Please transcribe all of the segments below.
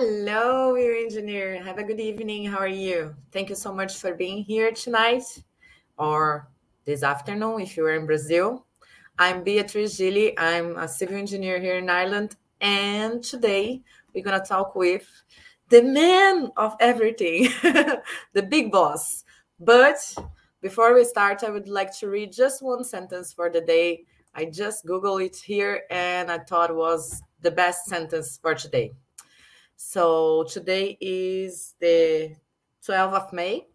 Hello, your engineer. Have a good evening. How are you? Thank you so much for being here tonight or this afternoon if you are in Brazil. I'm Beatriz Gili. I'm a civil engineer here in Ireland. And today we're going to talk with the man of everything, the big boss. But before we start, I would like to read just one sentence for the day. I just Googled it here and I thought it was the best sentence for today. So today is the 12th of May,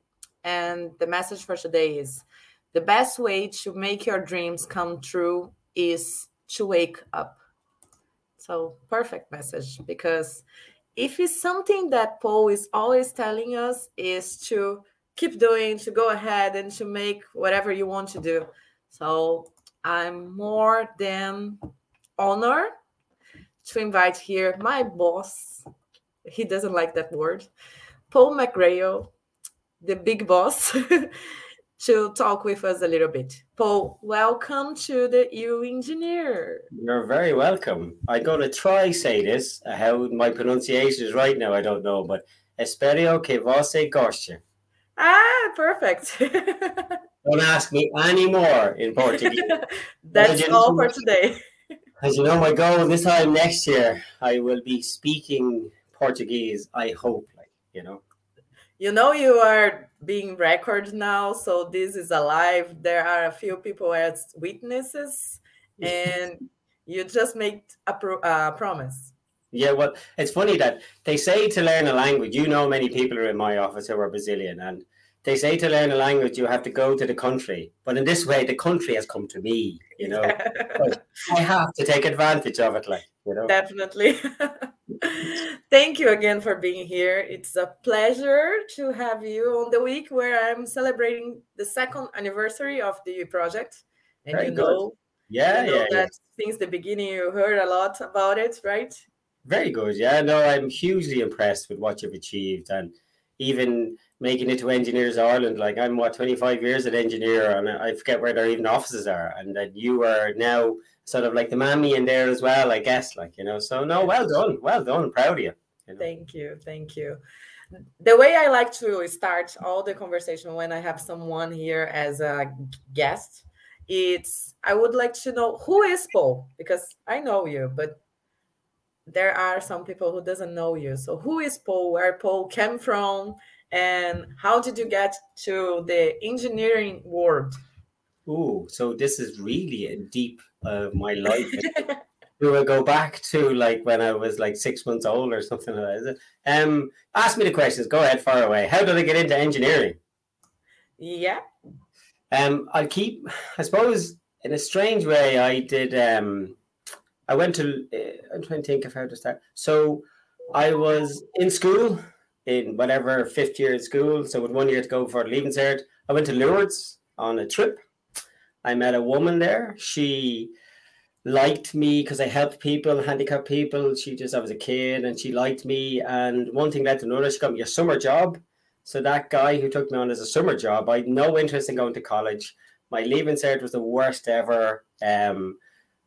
and the message for today is the best way to make your dreams come true is to wake up. So, perfect message because if it's something that Paul is always telling us is to keep doing, to go ahead and to make whatever you want to do. So, I'm more than honored to invite here my boss, he doesn't like that word, Paul McGrail, the big boss, to talk with us a little bit. Paul, welcome to the EU Engineer. You're very welcome. I'm going to try say this. How my pronunciation is right now, I don't know, but espero que você goste. Ah, perfect. don't ask me any more in Portuguese. That's all for today. As you know, my goal this time next year, I will be speaking Portuguese. I hope, like you know. You know, you are being recorded now, so this is alive. There are a few people as witnesses, and you just made a pro- uh, promise. Yeah, well, it's funny that they say to learn a language. You know, many people are in my office who are Brazilian, and they say to learn a language you have to go to the country but in this way the country has come to me you know i have to take advantage of it like you know definitely thank you again for being here it's a pleasure to have you on the week where i'm celebrating the second anniversary of the project and Very you know good. yeah you know yeah, yeah since the beginning you heard a lot about it right very good yeah no i'm hugely impressed with what you've achieved and even making it to Engineers Ireland. Like I'm what 25 years an engineer, and I forget where their even offices are. And that you are now sort of like the mammy in there as well, I guess. Like you know, so no, well done, well done, proud of you. you know? Thank you, thank you. The way I like to start all the conversation when I have someone here as a guest, it's I would like to know who is Paul because I know you, but there are some people who doesn't know you. So who is Paul? Where Paul came from? And how did you get to the engineering world? Oh, so this is really a deep of uh, my life. we will go back to like when I was like six months old or something like that. Um, ask me the questions. Go ahead, far away. How did I get into engineering? Yeah. Um, I'll keep. I suppose in a strange way, I did. Um, I went to. Uh, I'm trying to think of how to start. So, I was in school in whatever fifth year at school. So with one year to go for leaving cert, I went to Lourdes on a trip. I met a woman there. She liked me because I helped people, handicapped people. She just I was a kid and she liked me. And one thing led to another. She got me a summer job. So that guy who took me on as a summer job, I had no interest in going to college. My leaving cert was the worst ever. Um,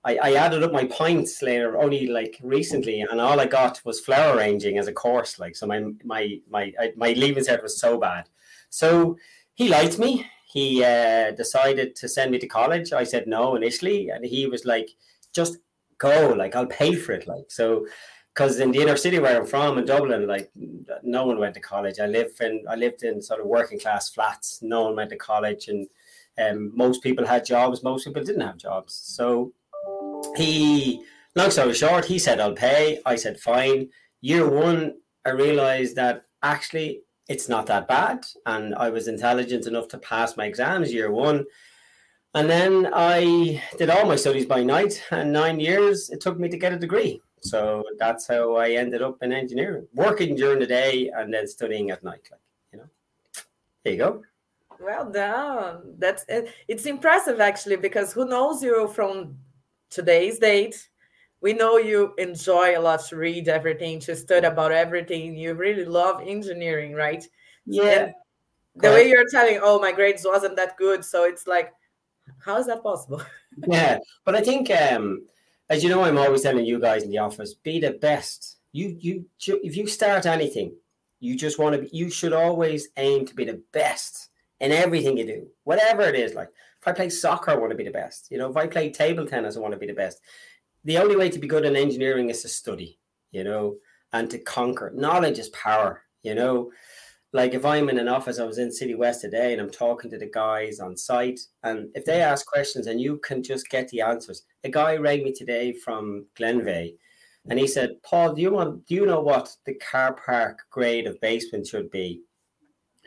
I, I added up my points later only like recently, and all I got was flower arranging as a course. Like so, my my my my leaving cert was so bad. So he liked me. He uh, decided to send me to college. I said no initially, and he was like, "Just go. Like I'll pay for it." Like so, because in the inner city where I'm from in Dublin, like no one went to college. I live in I lived in sort of working class flats. No one went to college, and um, most people had jobs. Most people didn't have jobs. So he, long story short, he said, I'll pay. I said, fine. Year one, I realized that actually it's not that bad. And I was intelligent enough to pass my exams year one. And then I did all my studies by night, and nine years it took me to get a degree. So that's how I ended up in engineering, working during the day and then studying at night. Like you know, there you go. Well done. That's it's impressive actually because who knows you from today's date we know you enjoy a lot to read everything to study about everything. You really love engineering right? Yeah. the way you're telling oh my grades wasn't that good so it's like how is that possible? Yeah. But i think um as you know i'm always telling you guys in the office be the best. You you if you start anything, you just want to be, you should always aim to be the best in everything you do, whatever it is. Like if I play soccer, I want to be the best. You know, if I play table tennis, I want to be the best. The only way to be good in engineering is to study, you know, and to conquer. Knowledge is power, you know. Like if I'm in an office, I was in City West today and I'm talking to the guys on site, and if they ask questions and you can just get the answers. A guy rang me today from Glenveagh and he said, Paul, do you want do you know what the car park grade of basement should be?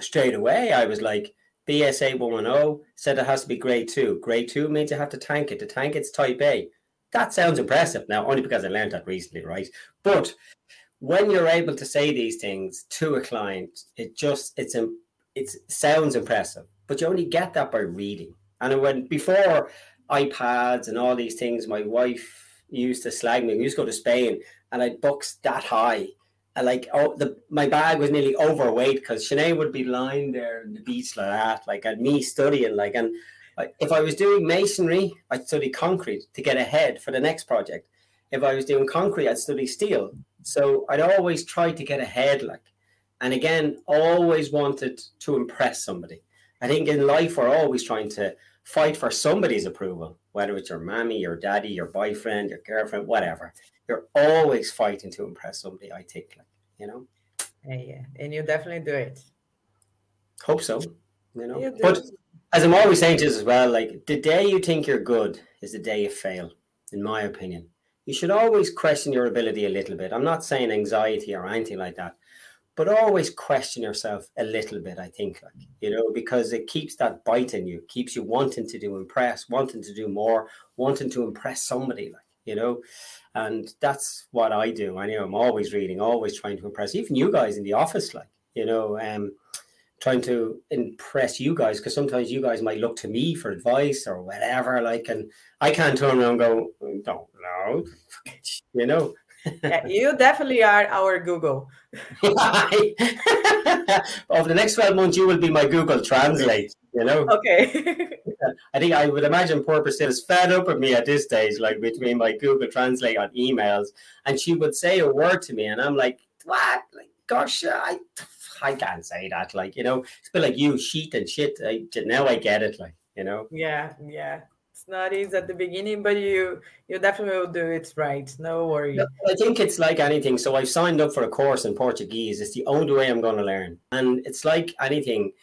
Straight away, I was like, BS 8102 said it has to be grade two. Grade two means you have to tank it. To tank it's type A. That sounds impressive. Now, only because I learned that recently, right? But when you're able to say these things to a client, it just it's it sounds impressive. But you only get that by reading. And when before iPads and all these things, my wife used to slag me. We used to go to Spain and I'd books that high. And like oh the my bag was nearly overweight because Sinead would be lying there in the beach like that, like and me studying like and if I was doing masonry, I'd study concrete to get ahead for the next project. If I was doing concrete, I'd study steel. So I'd always try to get ahead, like, and again, always wanted to impress somebody. I think in life we're always trying to fight for somebody's approval, whether it's your mommy, your daddy, your boyfriend, your girlfriend, whatever. You're always fighting to impress somebody, I think, like, you know? Yeah, yeah. And you definitely do it. Hope so, you know? You but as I'm always saying to this as well, like, the day you think you're good is the day you fail, in my opinion. You should always question your ability a little bit. I'm not saying anxiety or anything like that, but always question yourself a little bit i think like you know because it keeps that bite in you keeps you wanting to do impress wanting to do more wanting to impress somebody like you know and that's what i do i know i'm always reading always trying to impress even you guys in the office like you know um trying to impress you guys because sometimes you guys might look to me for advice or whatever like and i can't turn around and go don't know you know yeah, you definitely are our Google. Over the next 12 months, you will be my Google Translate, you know? Okay. I think I would imagine poor is fed up with me at this stage, like between my Google Translate on emails, and she would say a word to me, and I'm like, what? Like, gosh, I, I can't say that. Like, you know, it's a bit like you, sheet and shit. I, now I get it, like, you know? Yeah, yeah it's not easy at the beginning, but you you definitely will do it right. No worry. I think it's like anything. So I've signed up for a course in Portuguese. It's the only way I'm going to learn, and it's like anything.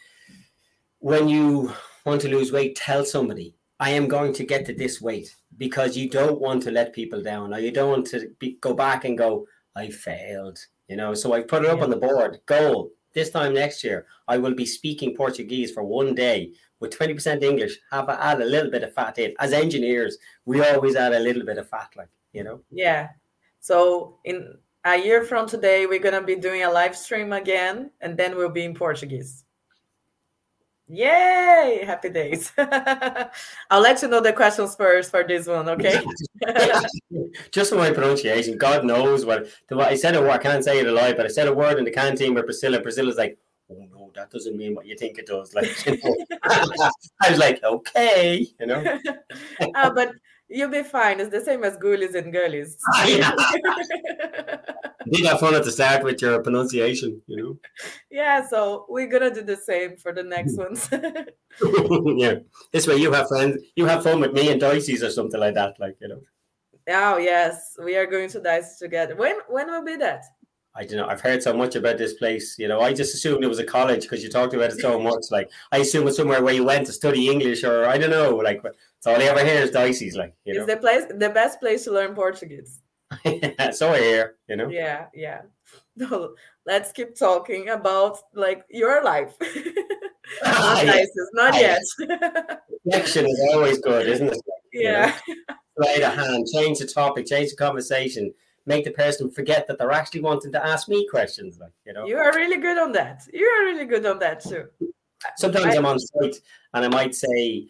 When you want to lose weight, tell somebody I am going to get to this weight because you don't want to let people down, or you don't want to be, go back and go, I failed. You know, so I put it up yeah. on the board. Goal this time next year, I will be speaking Portuguese for one day with 20% English, have a, add a little bit of fat in. As engineers, we always add a little bit of fat, like, you know? Yeah. So in a year from today, we're going to be doing a live stream again, and then we'll be in Portuguese. Yay! Happy days. I'll let you know the questions first for this one, okay? Just for my pronunciation, God knows what. I said a word, I can't say it a lie, but I said a word in the canteen where Priscilla. Priscilla's like, oh no, that doesn't mean what you think it does. Like, you know, I was like, okay, you know. uh, but you'll be fine. It's the same as ghoulies and girlies. Did have fun at the start with your pronunciation, you know. Yeah, so we're gonna do the same for the next hmm. ones. yeah, this way you have friends, you have fun with me and Dicey's or something like that, like you know. Oh yes, we are going to dice together. When when will be that? I don't know. I've heard so much about this place. You know, I just assumed it was a college because you talked about it so much. Like, I assume it's somewhere where you went to study English, or I don't know. Like, that's all I ever hear is Dicey's. Like, you know, it's the place, the best place to learn Portuguese. so I hear. You know. Yeah, yeah. No, let's keep talking about like your life. not not yet. Connection is always good, isn't it? Yeah. You know? Play the hand, change the topic, change the conversation make the person forget that they're actually wanting to ask me questions. Like, you know, you are really good on that. You are really good on that too. Sometimes I, am on site and I might say,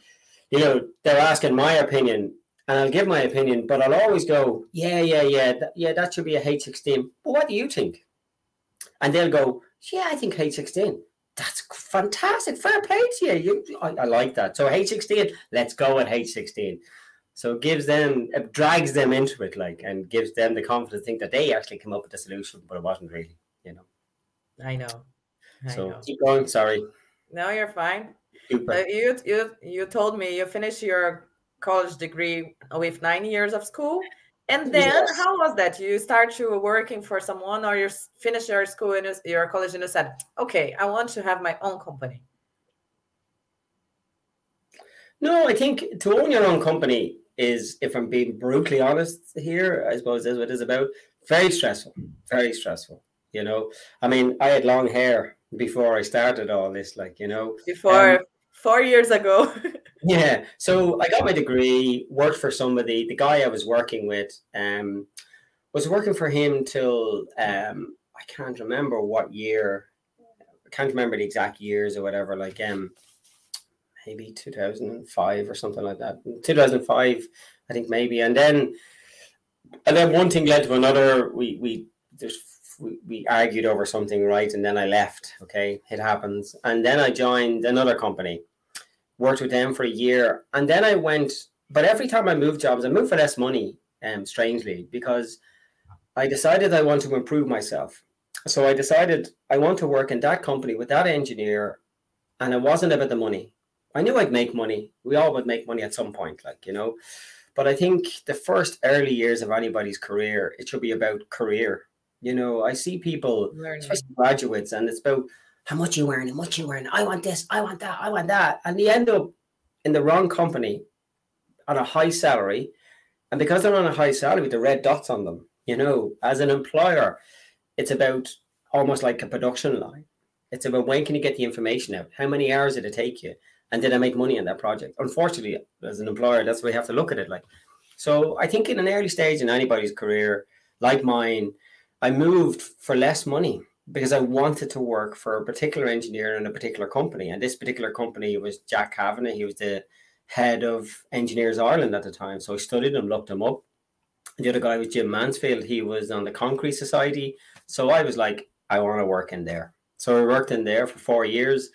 you know, they're asking my opinion, and I'll give my opinion, but I'll always go, yeah, yeah, yeah, th- yeah, that should be a H16. But what do you think? And they'll go, yeah, I think H16. That's fantastic. Fair play to you. you I, I like that. So H16, let's go at H16 So it gives them, it drags them into it, like, and gives them the confidence to think that they actually come up with the solution, but it wasn't really, you know. I know. I so know. keep going. Sorry. No, you're fine. Super. You you you told me you finished your college degree with nine years of school, and then Yes. how was that? You start to working for someone, or you finish your school and you- your college, and you said, "Okay, I want to have my own company." No, I think to own your own company is, if I'm being brutally honest here, I suppose is what it's about. Very stressful, very stressful. You know, I mean, I had long hair before I started all this, like you know. Before um, four years ago, Yeah, so I got my degree, worked for somebody. The guy I was working with, um, was working for him till um, I can't remember what year. I can't remember the exact years or whatever. Like um, maybe two thousand and five or something like that. Two thousand five, I think maybe. And then, and then one thing led to another. We we there's we, we argued over something, right? And then I left. Okay, it happens. And then I joined another company worked with them for a year, and then I went. But every time I moved jobs, I moved for less money. Um, strangely, because I decided I want to improve myself. So I decided I want to work in that company with that engineer, and it wasn't about the money. I knew I'd make money. We all would make money at some point, like you know. But I think the first early years of anybody's career, it should be about career. You know, I see people graduates, and it's about how much you earn and what you earn. I want this, I want that, I want that. And they end up in the wrong company on a high salary. And because they're on a high salary with the red dots on them, you know, as an employer, it's about almost like a production line. It's about when can you get the information out? How many hours did it take you? And did I make money on that project? Unfortunately, as an employer, that's way you have to look at it. Like, so I think in an early stage in anybody's career, like mine, I moved for less money because I wanted to work for a particular engineer in a particular company. And this particular company was Jack Kavanagh. He was the head of Engineers Ireland at the time. So I studied him, looked him up. The other guy was Jim Mansfield. He was on the Concrete Society. So I was like, I want to work in there. So I worked in there for four years.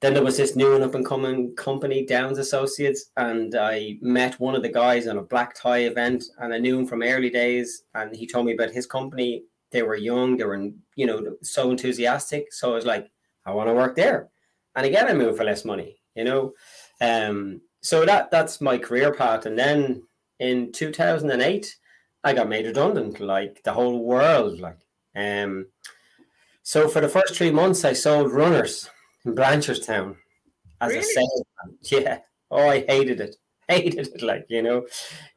Then there was this new and up and coming company, Downs Associates, and I met one of the guys on a black tie event, and I knew him from early days. And he told me about his company. They were young, they were, you know, so enthusiastic. So I was like, I want to work there. And again, I moved for less money, you know. Um, so that that's my career path. And then in 2008, I got made redundant, like the whole world, like. Um, so for the first three months, I sold runners in Blanchardstown as Really? a salesman. Yeah. Oh, I hated it. Hated it. Like you know,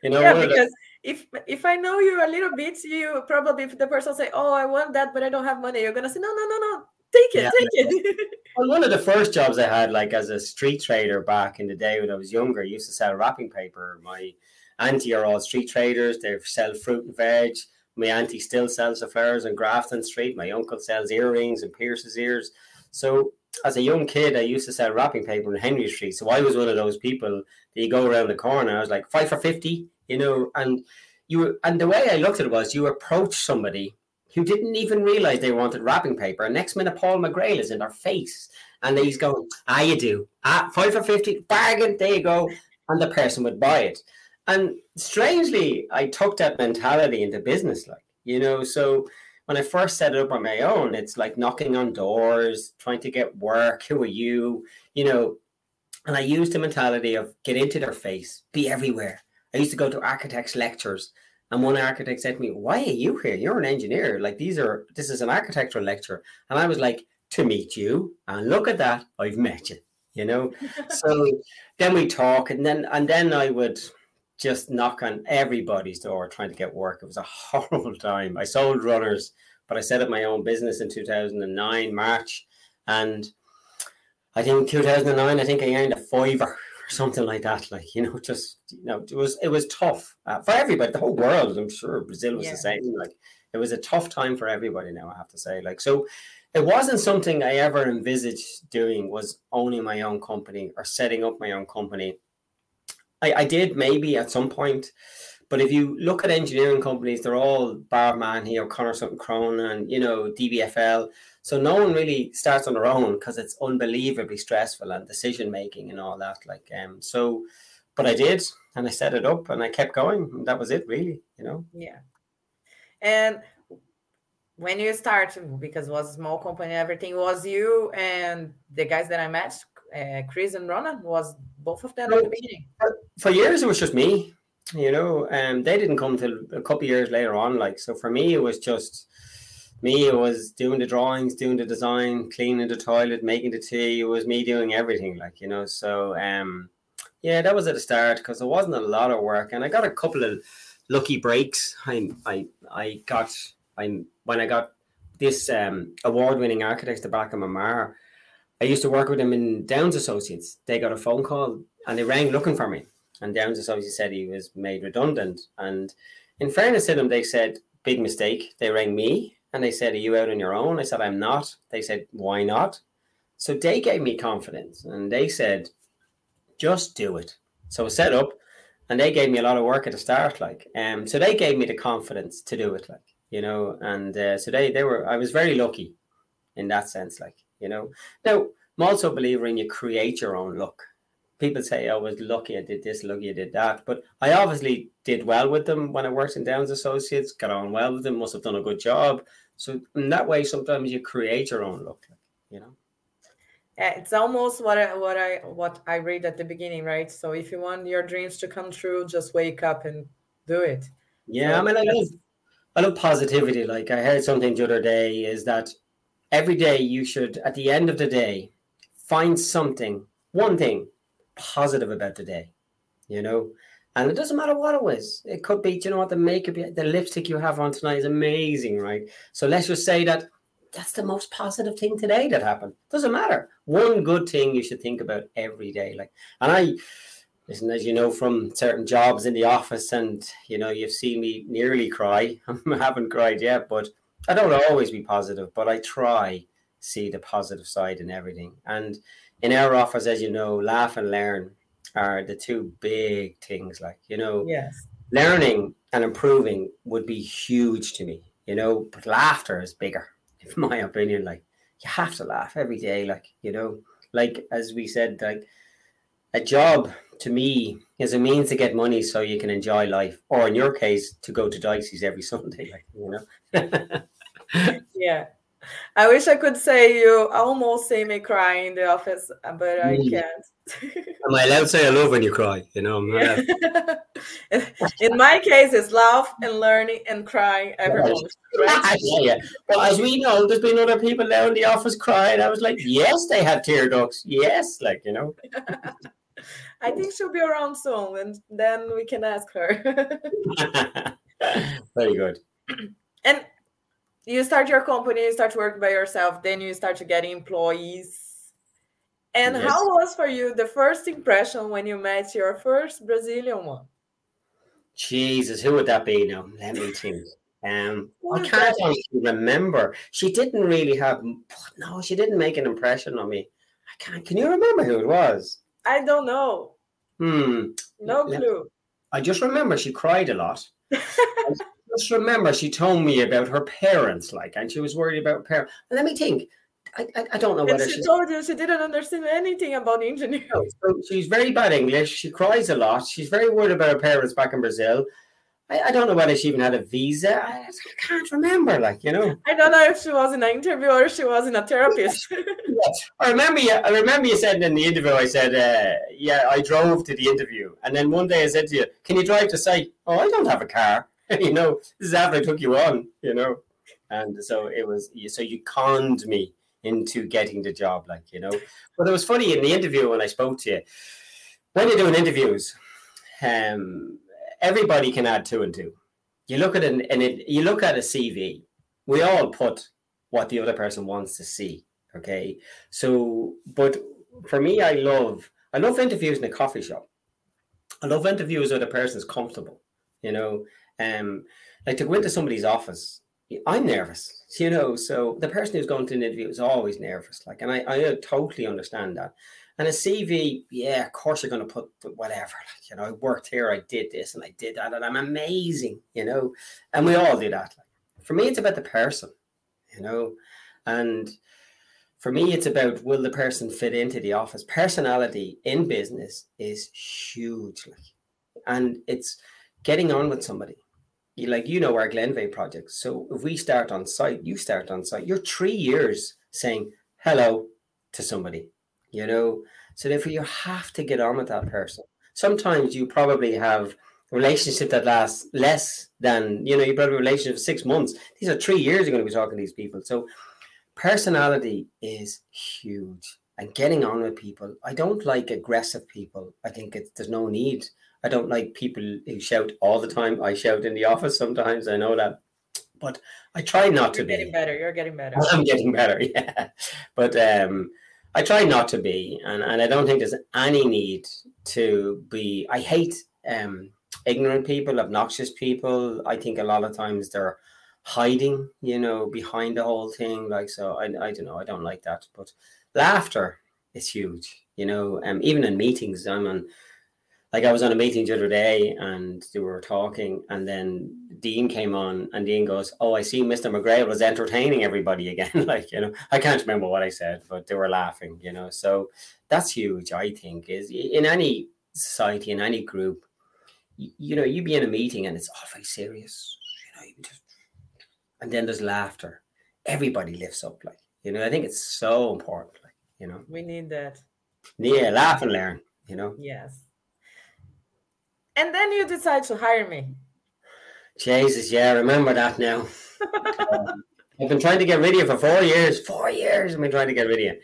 you know. yeah, the- because if if I know you a little bit, you probably if the person say, "Oh, I want that, but I don't have money," you're gonna say, "No, no, no, no, take it, Yeah. take it." Well, one of the first jobs I had, like as a street trader back in the day when I was younger, I used to sell wrapping paper. My auntie are all street traders. They sell fruit and veg. My auntie still sells the flowers on Grafton Street. My uncle sells earrings and pierces ears. So as a young kid, I used to sell wrapping paper in Henry Street. So I was one of those people that you go around the corner. I was like five for fifty, you know, and you were, and the way I looked at it was you approach somebody who didn't even realize they wanted wrapping paper. And next minute, Paul McGrail is in their face, and he's going, "Ah, you do. Ah, five for fifty, bargain. There you go." And the person would buy it. And strangely, I took that mentality into business, like you know. So when I first set it up on my own, it's like knocking on doors, trying to get work. Who are you? You know. And I used the mentality of get into their face, be everywhere. I used to go to architects' lectures and one architect said to me, Why are you here? You're an engineer. Like these are this is an architectural lecture. And I was like, To meet you. And look at that, I've met you. You know? so then we talk and then and then I would just knock on everybody's door trying to get work. It was a horrible time. I sold runners, but I set up my own business in 2009, March. And I think 2009, I think I earned a fiver or something like that. Like, you know, just, you know, it was, it was tough uh, for everybody, the whole world. I'm sure Brazil was Yeah. the same. Like, it was a tough time for everybody now, I have to say. Like, so it wasn't something I ever envisaged doing was owning my own company or setting up my own company. I, I did maybe at some point, but if you look at engineering companies, they're all Barman here, Connor something Cronin, you know, DBFL. So no one really starts on their own because it's unbelievably stressful and decision making and all that. Like, um, so, but I did, and I set it up, and I kept going. And that was it, really. You know. Yeah. And when you started, because it was a small company, everything was you and the guys that I met, uh, Chris and Ronan, was both of them at the beginning. For years, it was just me. You know, and um, they didn't come till a couple years later on. Like, so for me, it was just me. It was doing the drawings, doing the design, cleaning the toilet, making the tea. It was me doing everything. Like, you know, so um, yeah, that was at the start because there wasn't a lot of work, and I got a couple of lucky breaks. I I I got I when I got this um, award-winning architect, the back of my mar. I used to work with him in Downs Associates. They got a phone call and they rang looking for me. And Downes obviously said he was made redundant. And in fairness to them, they said, big mistake. They rang me and they said, Are you out on your own? I said, I'm not. They said, Why not? So they gave me confidence and they said, Just do it. So I set up and they gave me a lot of work at the start. Like, um, so they gave me the confidence to do it. Like, you know, and uh, so they, they were, I was very lucky in that sense. Like, you know, now I'm also a believer in you create your own luck people say oh, I was lucky I did this, lucky I did that. But I obviously did well with them when I worked in Downs Associates, got on well with them, must have done a good job. So in that way, sometimes you create your own luck, you know. It's almost what I what I what I read at the beginning, right? So if you want your dreams to come true, just wake up and do it. Yeah, so I mean, I love I love positivity. Like I heard something the other day is that every day you should, at the end of the day, find something, one thing positive about the day, you know. And it doesn't matter what it was. It could be, you know what, the makeup, the lipstick you have on tonight is amazing, right? So let's just say that that's the most positive thing today that happened. Doesn't matter. One good thing you should think about every day. Like, and I, listen, as you know from certain jobs in the office, and you know, you've seen me nearly cry. I haven't cried yet, but I don't always be positive, but I try see the positive side in everything. And in our office, as you know, laugh and learn are the two big things. Like, you know, yes. learning and improving would be huge to me, you know, but laughter is bigger, in my opinion. Like, you have to laugh every day. Like, you know, like as we said, like a job to me is a means to get money so you can enjoy life, or in your case, to go to Dicey's every Sunday, like, you know. yeah. I wish I could say you almost see me cry in the office, but I mm. can't. Am I allowed to say I love when you cry? You know, in my case, it's laugh and learning and crying every moment. Right? yeah, yeah. Well, as we know, there's been other people there in the office crying. I was like, yes, they have tear ducts. Yes, like you know. I think she'll be around soon, and then we can ask her. Very good. And you start your company, you start working by yourself, then you start to get employees. And yes. how was for you the first impression when you met your first Brazilian one? Jesus, who would that be now? Let me think. Um, I can't remember. She didn't really have. No, she didn't make an impression on me. I can't. Can you remember who it was? I don't know. Hmm. No clue. I just remember she cried a lot. just remember she told me about her parents, like, and she was worried about parents. let me think. I, I, I don't know whether she told you she didn't understand anything about engineering. So she's very bad English. She cries a lot. She's very worried about her parents back in Brazil. I, I don't know whether she even had a visa. I, can't remember, like you know. I don't know if she was in an interview or she was in a therapist. I remember you. I remember you said in the interview. I said, uh, "Yeah, I drove to the interview," and then one day I said to you, "Can you drive to site?" Oh, I don't have a car. you know, this is after I took you on, you know. And so it was, so you conned me into getting the job, like, you know. But it was funny in the interview when I spoke to you, when you're doing interviews, um, everybody can add two and two. You look at an, and it, you look at a CV, we all put what the other person wants to see. Okay. So, but for me, I love, I love interviews in a coffee shop. I love interviews where the person is comfortable, you know, um, like to go into somebody's office, I'm nervous, you know. So the person who's going to an interview is always nervous, like, and I, I totally understand that. And a CV, yeah, of course you're going to put whatever, like, you know, I worked here, I did this, and I did that, and I'm amazing, you know. And we all do that. Like, for me, it's about the person, you know, and for me, it's about will the person fit into the office? Personality in business is huge, and it's getting on with somebody. You like you know our Glenveagh project. So if we start on site, you start on site. You're three years saying hello to somebody, you know. So therefore, you have to get on with that person. Sometimes you probably have a relationship that lasts less than you know. You probably a relationship of six months. These are three years. You're going to be talking to these people. So personality is huge and getting on with people. I don't like aggressive people. I think it's, there's no need. I don't like people who shout all the time. I shout in the office sometimes. I know that, but I try not You're to getting be. better. You're getting better. I'm getting better, yeah. But um, I try not to be, and, and I don't think there's any need to be. I hate um, ignorant people, obnoxious people. I think a lot of times they're hiding, you know, behind the whole thing. Like, so I, I don't know. I don't like that. But laughter is huge, you know. Um, even in meetings, I'm on. Like I was on a meeting the other day, and they were talking, and then Dean came on, and Dean goes, "Oh, I see, Mister McGrail was entertaining everybody again." like you know, I can't remember what I said, but they were laughing. You know, so that's huge. I think is in any society, in any group, you, you know, you be in a meeting and it's all very serious. You know, you just, and then there's laughter. Everybody lifts up. Like you know, I think it's so important. Like you know, We need that. yeah, laugh and learn. You know, Yes. And then you decide to hire me. Jesus, yeah, I remember that now. Um, I've been trying to get rid of you for four years. Four years I've been trying to get rid of you.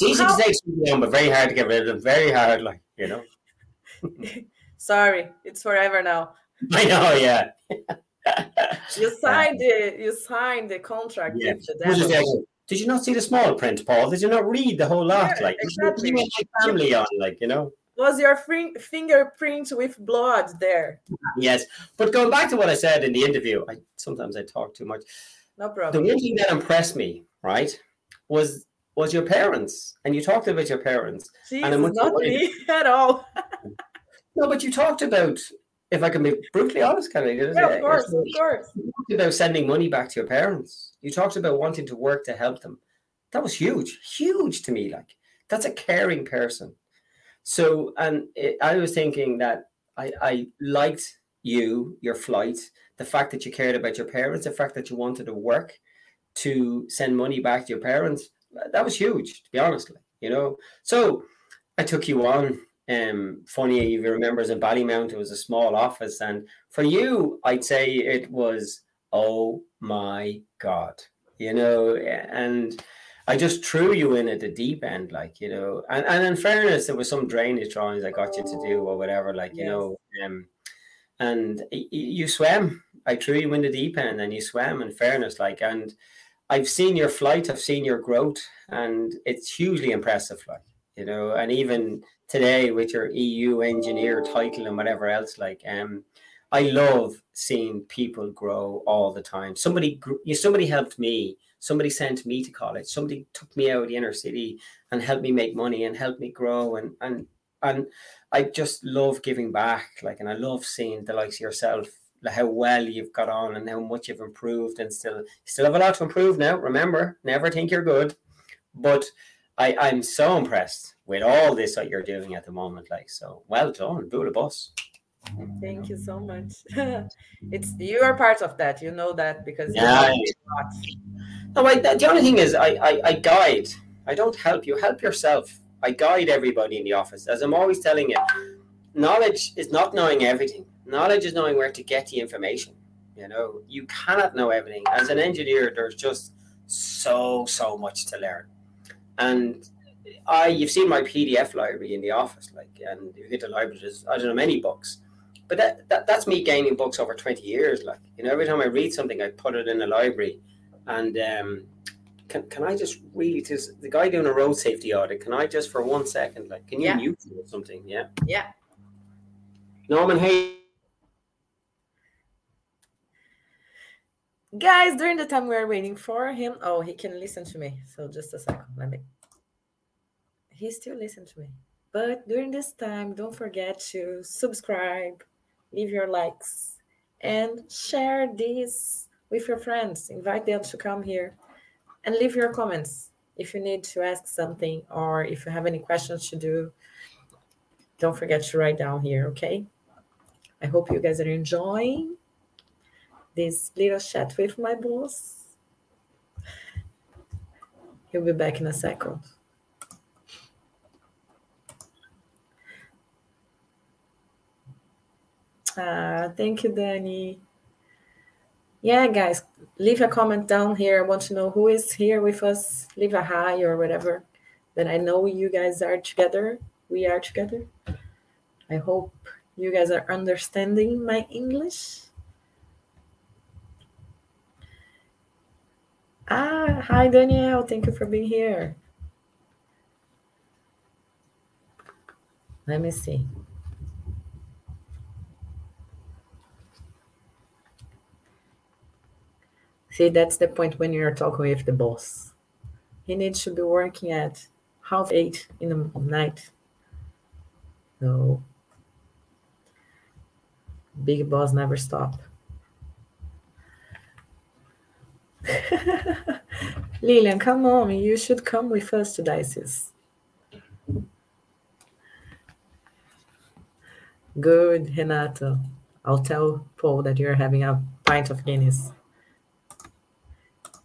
easy to take somebody on, but very hard to get rid of them. Very hard, like, you know. Sorry, it's forever now. I know, yeah. You signed the you signed the contract Yeah. with the Who's just devil. like, Did you not see the small print, Paul? Did you not read the whole lot? Yeah, like, exactly. you my family on, like, you know. Was your fing- fingerprint with blood there? Yes, but going back to what I said in the interview, I sometimes I talk too much. No problem. The one thing that impressed me, right, was was your parents, and you talked about your parents. Jesus, I'm much not me at all. No, but you talked about, if I can be brutally honest, can I? Yeah, of course, of course. You talked about sending money back to your parents. You talked about wanting to work to help them. That was huge, huge to me. Like that's a caring person. So, and it, I was thinking that I, I liked you, your flight, the fact that you cared about your parents, the fact that you wanted to work to send money back to your parents. That was huge, to be honest. You know, so I took you on. Um, funny if you remember, as in Ballymount, it was a small office, and for you, I'd say it was oh my god, you know, and I just threw you in at the deep end, like you know, and, and in fairness, there was some drainage drawings I got you to do or whatever, like you Yes. know, um, and you swam. I threw you in the deep end, and you swam. In fairness, like, and I've seen your flight, I've seen your growth, and it's hugely impressive, like you know, and even today with your EU engineer title and whatever else, like, um, I love seeing people grow all the time. Somebody, you, somebody helped me. Somebody sent me to college. Somebody took me out of the inner city and helped me make money and helped me grow. And and and I just love giving back. Like, and I love seeing the likes of yourself, like how well you've got on and how much you've improved. And still, still have a lot to improve now. Remember, never think you're good. But I, I'm so impressed with all this that you're doing at the moment. Like, so well done, Buddha Bus. Thank you so much. it's mm. you are part of that. You know that because Yeah. helped me a lot. No, I, the only thing is, I, I, I guide. I don't help you. Help yourself. I guide everybody in the office. As I'm always telling you, knowledge is not knowing everything. Knowledge is knowing where to get the information. You know, you cannot know everything. As an engineer, there's just so so much to learn. And I, you've seen my PDF library in the office, like, and you get the library, there's I don't know many books. But that, that that's me gaining books over twenty years. Like, you know, every time I read something, I put it in the library and um, can, can I just really just the guy doing a road safety audit? Can I just for one second, like, can you Yeah. mute me or something? Yeah. Yeah. Norman, hey. Guys, during the time we are waiting for him, oh, he can listen to me. So just a second. Let me. He still listen to me. But during this time, don't forget to subscribe, leave your likes, and share this with your friends. Invite them to come here and leave your comments if you need to ask something or if you have any questions to do. Don't forget to write down here, okay? I hope you guys are enjoying this little chat with my boss. He'll be back in a second. Uh, thank you, Danny. Yeah, guys, leave a comment down here. I want to know who is here with us. Leave a hi or whatever. Then I know you guys are together. We are together. I hope you guys are understanding my English. Ah, hi, Danielle. Thank you for being here. Let me see. See, that's the point when you're talking with the boss. He needs to be working at half eight in the night. So, big boss never stop. Lilian, come on, you should come with us to Dicey's. Good, Renato. I'll tell Paul that you're having a pint of Guinness.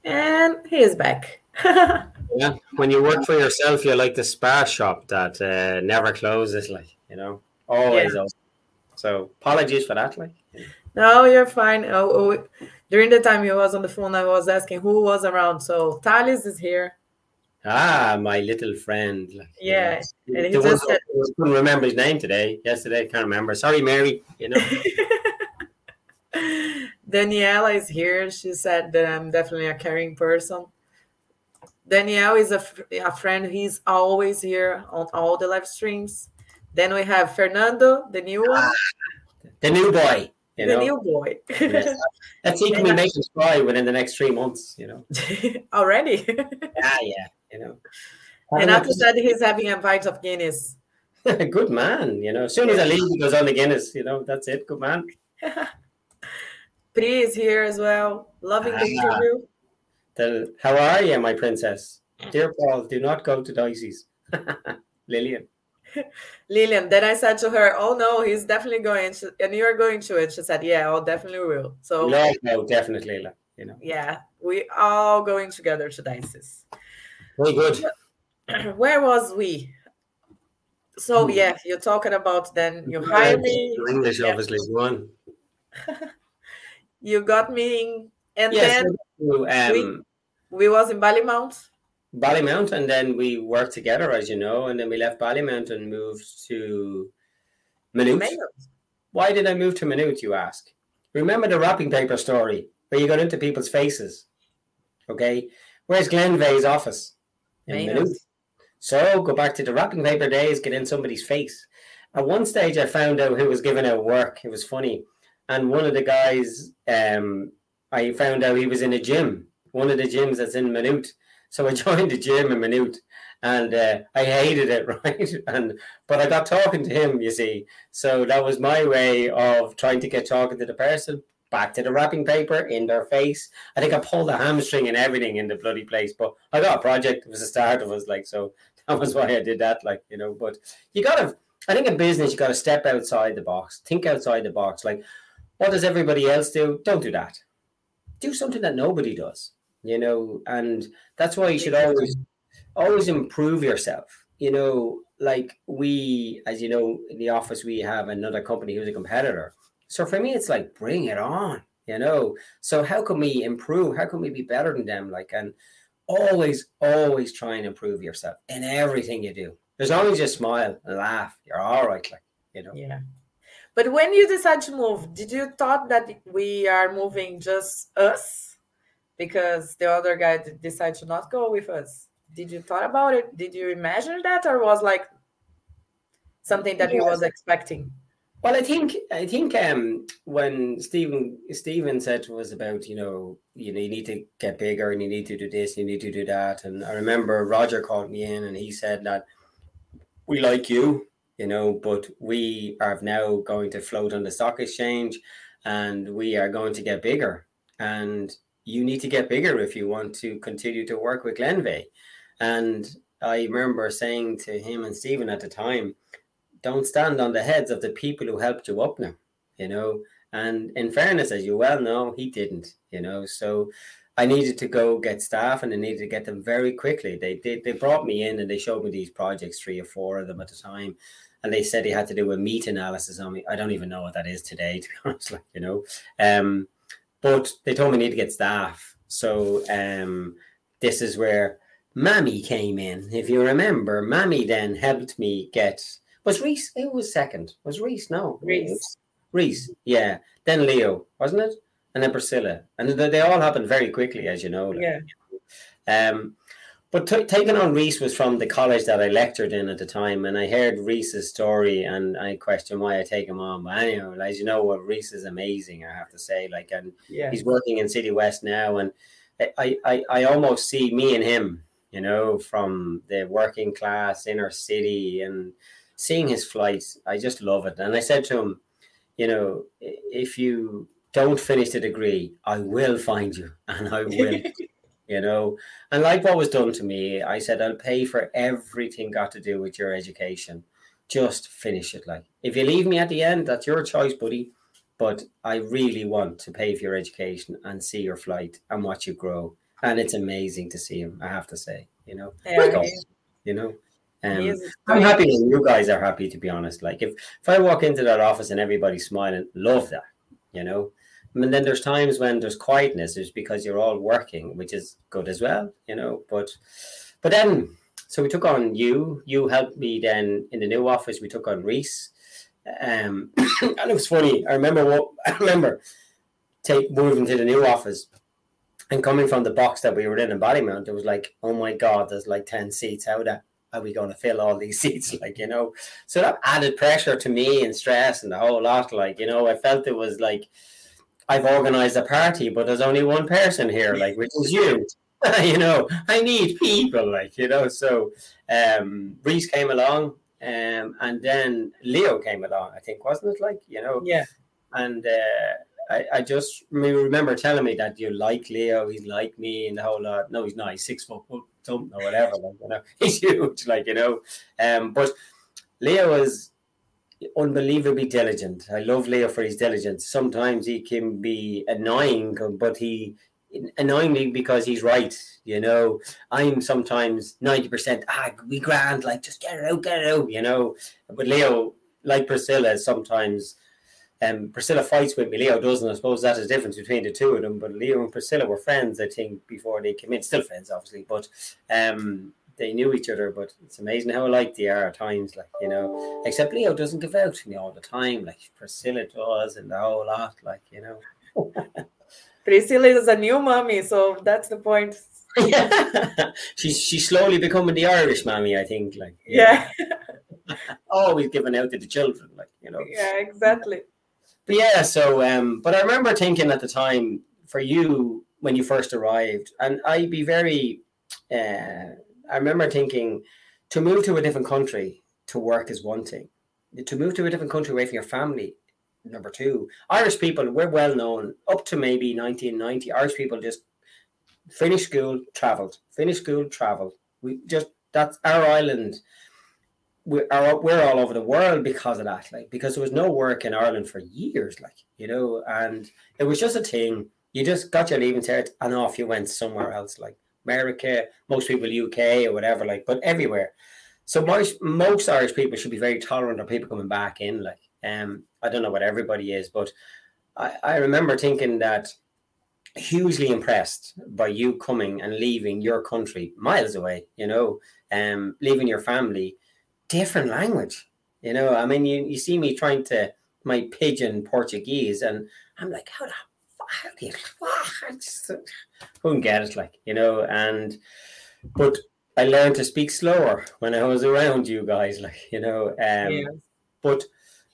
And he is back. yeah, when you work for yourself, you're like the Spar shop that uh, never closes, like, you know, always yeah. So apologies for that. Like, no, you're fine. Oh, oh, during the time he was on the phone, I was asking who was around. So Talis is here. Ah, my little friend. Like, yeah, you know, and he just said, couldn't remember his name today. Yesterday, I can't remember. Sorry, Mary. You know. Daniela is here. She said that I'm definitely a caring person. Danielle is a, a friend. He's always here on all the live streams. Then we have Fernando, the new one. Ah, the new boy. The know? new boy. yes. Let's see, can make him cry within the next three months? You know, already. yeah, yeah. You know, and after that, he's having a pint of Guinness. Good man. You know, as soon as I leave, he goes on the Guinness. You know, that's it. Good man. Pri is here as well. Loving the ah. interview. The, how are you, my princess? Dear Paul, do not go to Dicey's. Lillian. Lillian, then I said to her, Oh no, he's definitely going. and you're going to it. She said, Yeah, I'll definitely will. So, no, no, definitely. You know, yeah, we all going together to Dicey's. Very good. Where was we? So, hmm. yeah, you're talking about then you hire me. English, yeah. obviously, one. you got me in, and yes, then um, we, we was in Ballymount. Ballymount, and then we worked together, as you know, and then we left Ballymount and moved to Maynooth. Why did I move to Maynooth, you ask? Remember the wrapping paper story where you got into people's faces? Okay, where's Glenveagh's office? In Maynooth. So go back to the wrapping paper days, get in somebody's face. At one stage, I found out who was giving out work. It was funny and one of the guys, um, I found out he was in a gym, one of the gyms that's in Maynooth. So I joined the gym in Maynooth, and uh, I hated it, right? And but I got talking to him, you see. So that was my way of trying to get talking to the person. Back to the wrapping paper in their face. I think I pulled a hamstring and everything in the bloody place, but I got a project. It was a start. It was like so. That was why I did that, like you know. But you gotta. I think in business you got to step outside the box, think outside the box. Like what does everybody else do? Don't do that. Do something that nobody does, you know, and that's why you should always always improve yourself. You know, like we, as you know, in the office we have another company who's a competitor. So for me, it's like bring it on, you know. So how can we improve? How can we be better than them? Like and always, always try and improve yourself in everything you do. As long as you smile and laugh, you're all right. Like you know. Yeah. But when you decide to move, did you thought that we are moving just us because the other guy decided to not go with us? Did you thought about it? Did you imagine that, or was like something that he was expecting? Well, I think I think um, when Stephen Stephen said to us about you know you know you need to get bigger and you need to do this you need to do that and I remember Roger called me in and he said that we like you you know, but we are now going to float on the stock exchange and we are going to get bigger. And you need to get bigger if you want to continue to work with Glenveagh. And I remember saying to him and Stephen at the time, don't stand on the heads of the people who helped you up now, you know. And in fairness, as you well know, he didn't, you know. So I needed to go get staff and I needed to get them very quickly. They, they they brought me in and they showed me these projects, three or four of them at a time. And they said he had to do a meat analysis on me. I don't even know what that is today, to be honest, like, you know. Um, but they told me I need to get staff. So um, this is where Mammy came in. If you remember, Mammy then helped me get was Reese? It was second. Was Reese? No. Reese. Reese, yeah. Then Leo, wasn't it? And then Priscilla. And they all happened very quickly, as you know. Like. Yeah. Um, but t- taking on Reese was from the college that I lectured in at the time, and I heard Reese's story, and I questioned why I take him on. But anyway, as you know, what Reese is amazing. I have to say, like, and yeah. he's working in City West now, and I, I, I almost see me and him, you know, from the working class inner city, and seeing his flights, I just love it. And I said to him, you know, if you don't finish the degree, I will find you and I will, you know. And like what was done to me, I said, I'll pay for everything got to do with your education. Just finish it. Like, if you leave me at the end, that's your choice, buddy. But I really want to pay for your education and see your flight and watch you grow. And it's amazing to see him, I have to say, you know. Yeah, you know. Um, I'm happy when you guys are happy, to be honest. Like if if I walk into that office and everybody's smiling, love that, you know. And then there's times when there's quietness, it's because you're all working, which is good as well, you know. But but then so we took on you. You helped me then in the new office. We took on Reese, um, and it was funny. I remember what I remember take moving to the new office and coming from the box that we were in in Ballymount. It was like, oh my god, there's like ten seats. How that are we going to fill all these seats? Like, you know, so that added pressure to me and stress and the whole lot. Like, you know, I felt it was like I've organized a party, but there's only one person here, like, which is you. you know, I need people, like, you know. So um Reese came along, um, and then Leo came along, I think, wasn't it? Like, you know, yeah. And uh I, I just remember telling me that you like Leo, he's like me, and the whole lot. No, he's not. He's six foot something or whatever. Like, you know, he's huge, like you know. Um, but Leo is unbelievably diligent. I love Leo for his diligence. Sometimes he can be annoying, but he annoyingly because he's right. You know, I'm sometimes ninety percent. Ah, we grand, like just get it out, get it out. You know, but Leo, like Priscilla, sometimes um, Priscilla fights with me, Leo doesn't. I suppose that's the difference between the two of them. But Leo and Priscilla were friends, I think, before they came in. Still friends, obviously, but um, they knew each other. But it's amazing how alike they are at times, like, you know. Except Leo doesn't give out to me all the time, like Priscilla does, and the whole lot, like, you know. Priscilla is a new mommy, so that's the point. yeah. she's she's slowly becoming the Irish mommy, I think. Like yeah, yeah. always giving out to the children, like you know. Yeah, exactly but yeah, so um, but I remember thinking at the time for you when you first arrived, and I'd be very. Uh, I remember thinking to move to a different country to work is one thing. To move to a different country away from your family, number two. Irish people, we're well known up to maybe 1990. Irish people just finished school, travelled, finished school, travelled. We just that's our island we're, we're all over the world because of that, like because there was no work in Ireland for years, like you know, and it was just a thing. You just got your leaving cert and off you went somewhere else, like America, most people UK or whatever, like, but everywhere. So most most Irish people should be very tolerant of people coming back in. Like, um, I don't know what everybody is, but I, I remember thinking that hugely impressed by you coming and leaving your country miles away, you know, um, leaving your family different language. You know, I mean, you, you see me trying to my pidgin Portuguese, and I'm like, how the how do you? I just couldn't get it, like you know. And but I learned to speak slower when I was around you guys, like you know. Um, yeah. But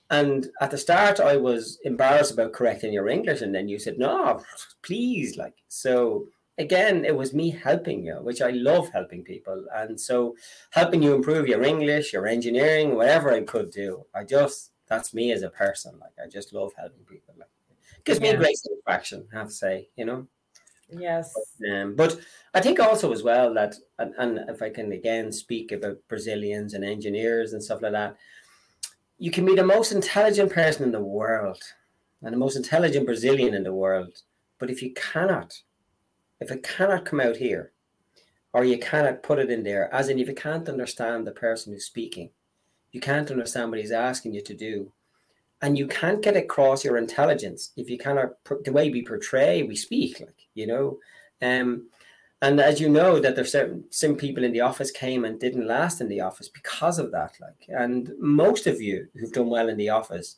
and at the start, I was embarrassed about correcting your English, and then you said, "No, please," like so again, it was me helping you, which I love helping people. And so helping you improve your English, your engineering, whatever I could do. I just that's me as a person. Like I just love helping people. Like gives me a great satisfaction, I have to say, you know. Yes. But, um, but I think also as well that, and, and if I can again speak about Brazilians and engineers and stuff like that, you can be the most intelligent person in the world and the most intelligent Brazilian in the world. But if you cannot, if it cannot come out here, or you cannot put it in there, as in if you can't understand the person who's speaking, you can't understand what he's asking you to do, and you can't get across your intelligence if you cannot put the way we portray, we speak, like you know, um, and as you know that there's certain some people in the office came and didn't last in the office because of that, like, and most of you who've done well in the office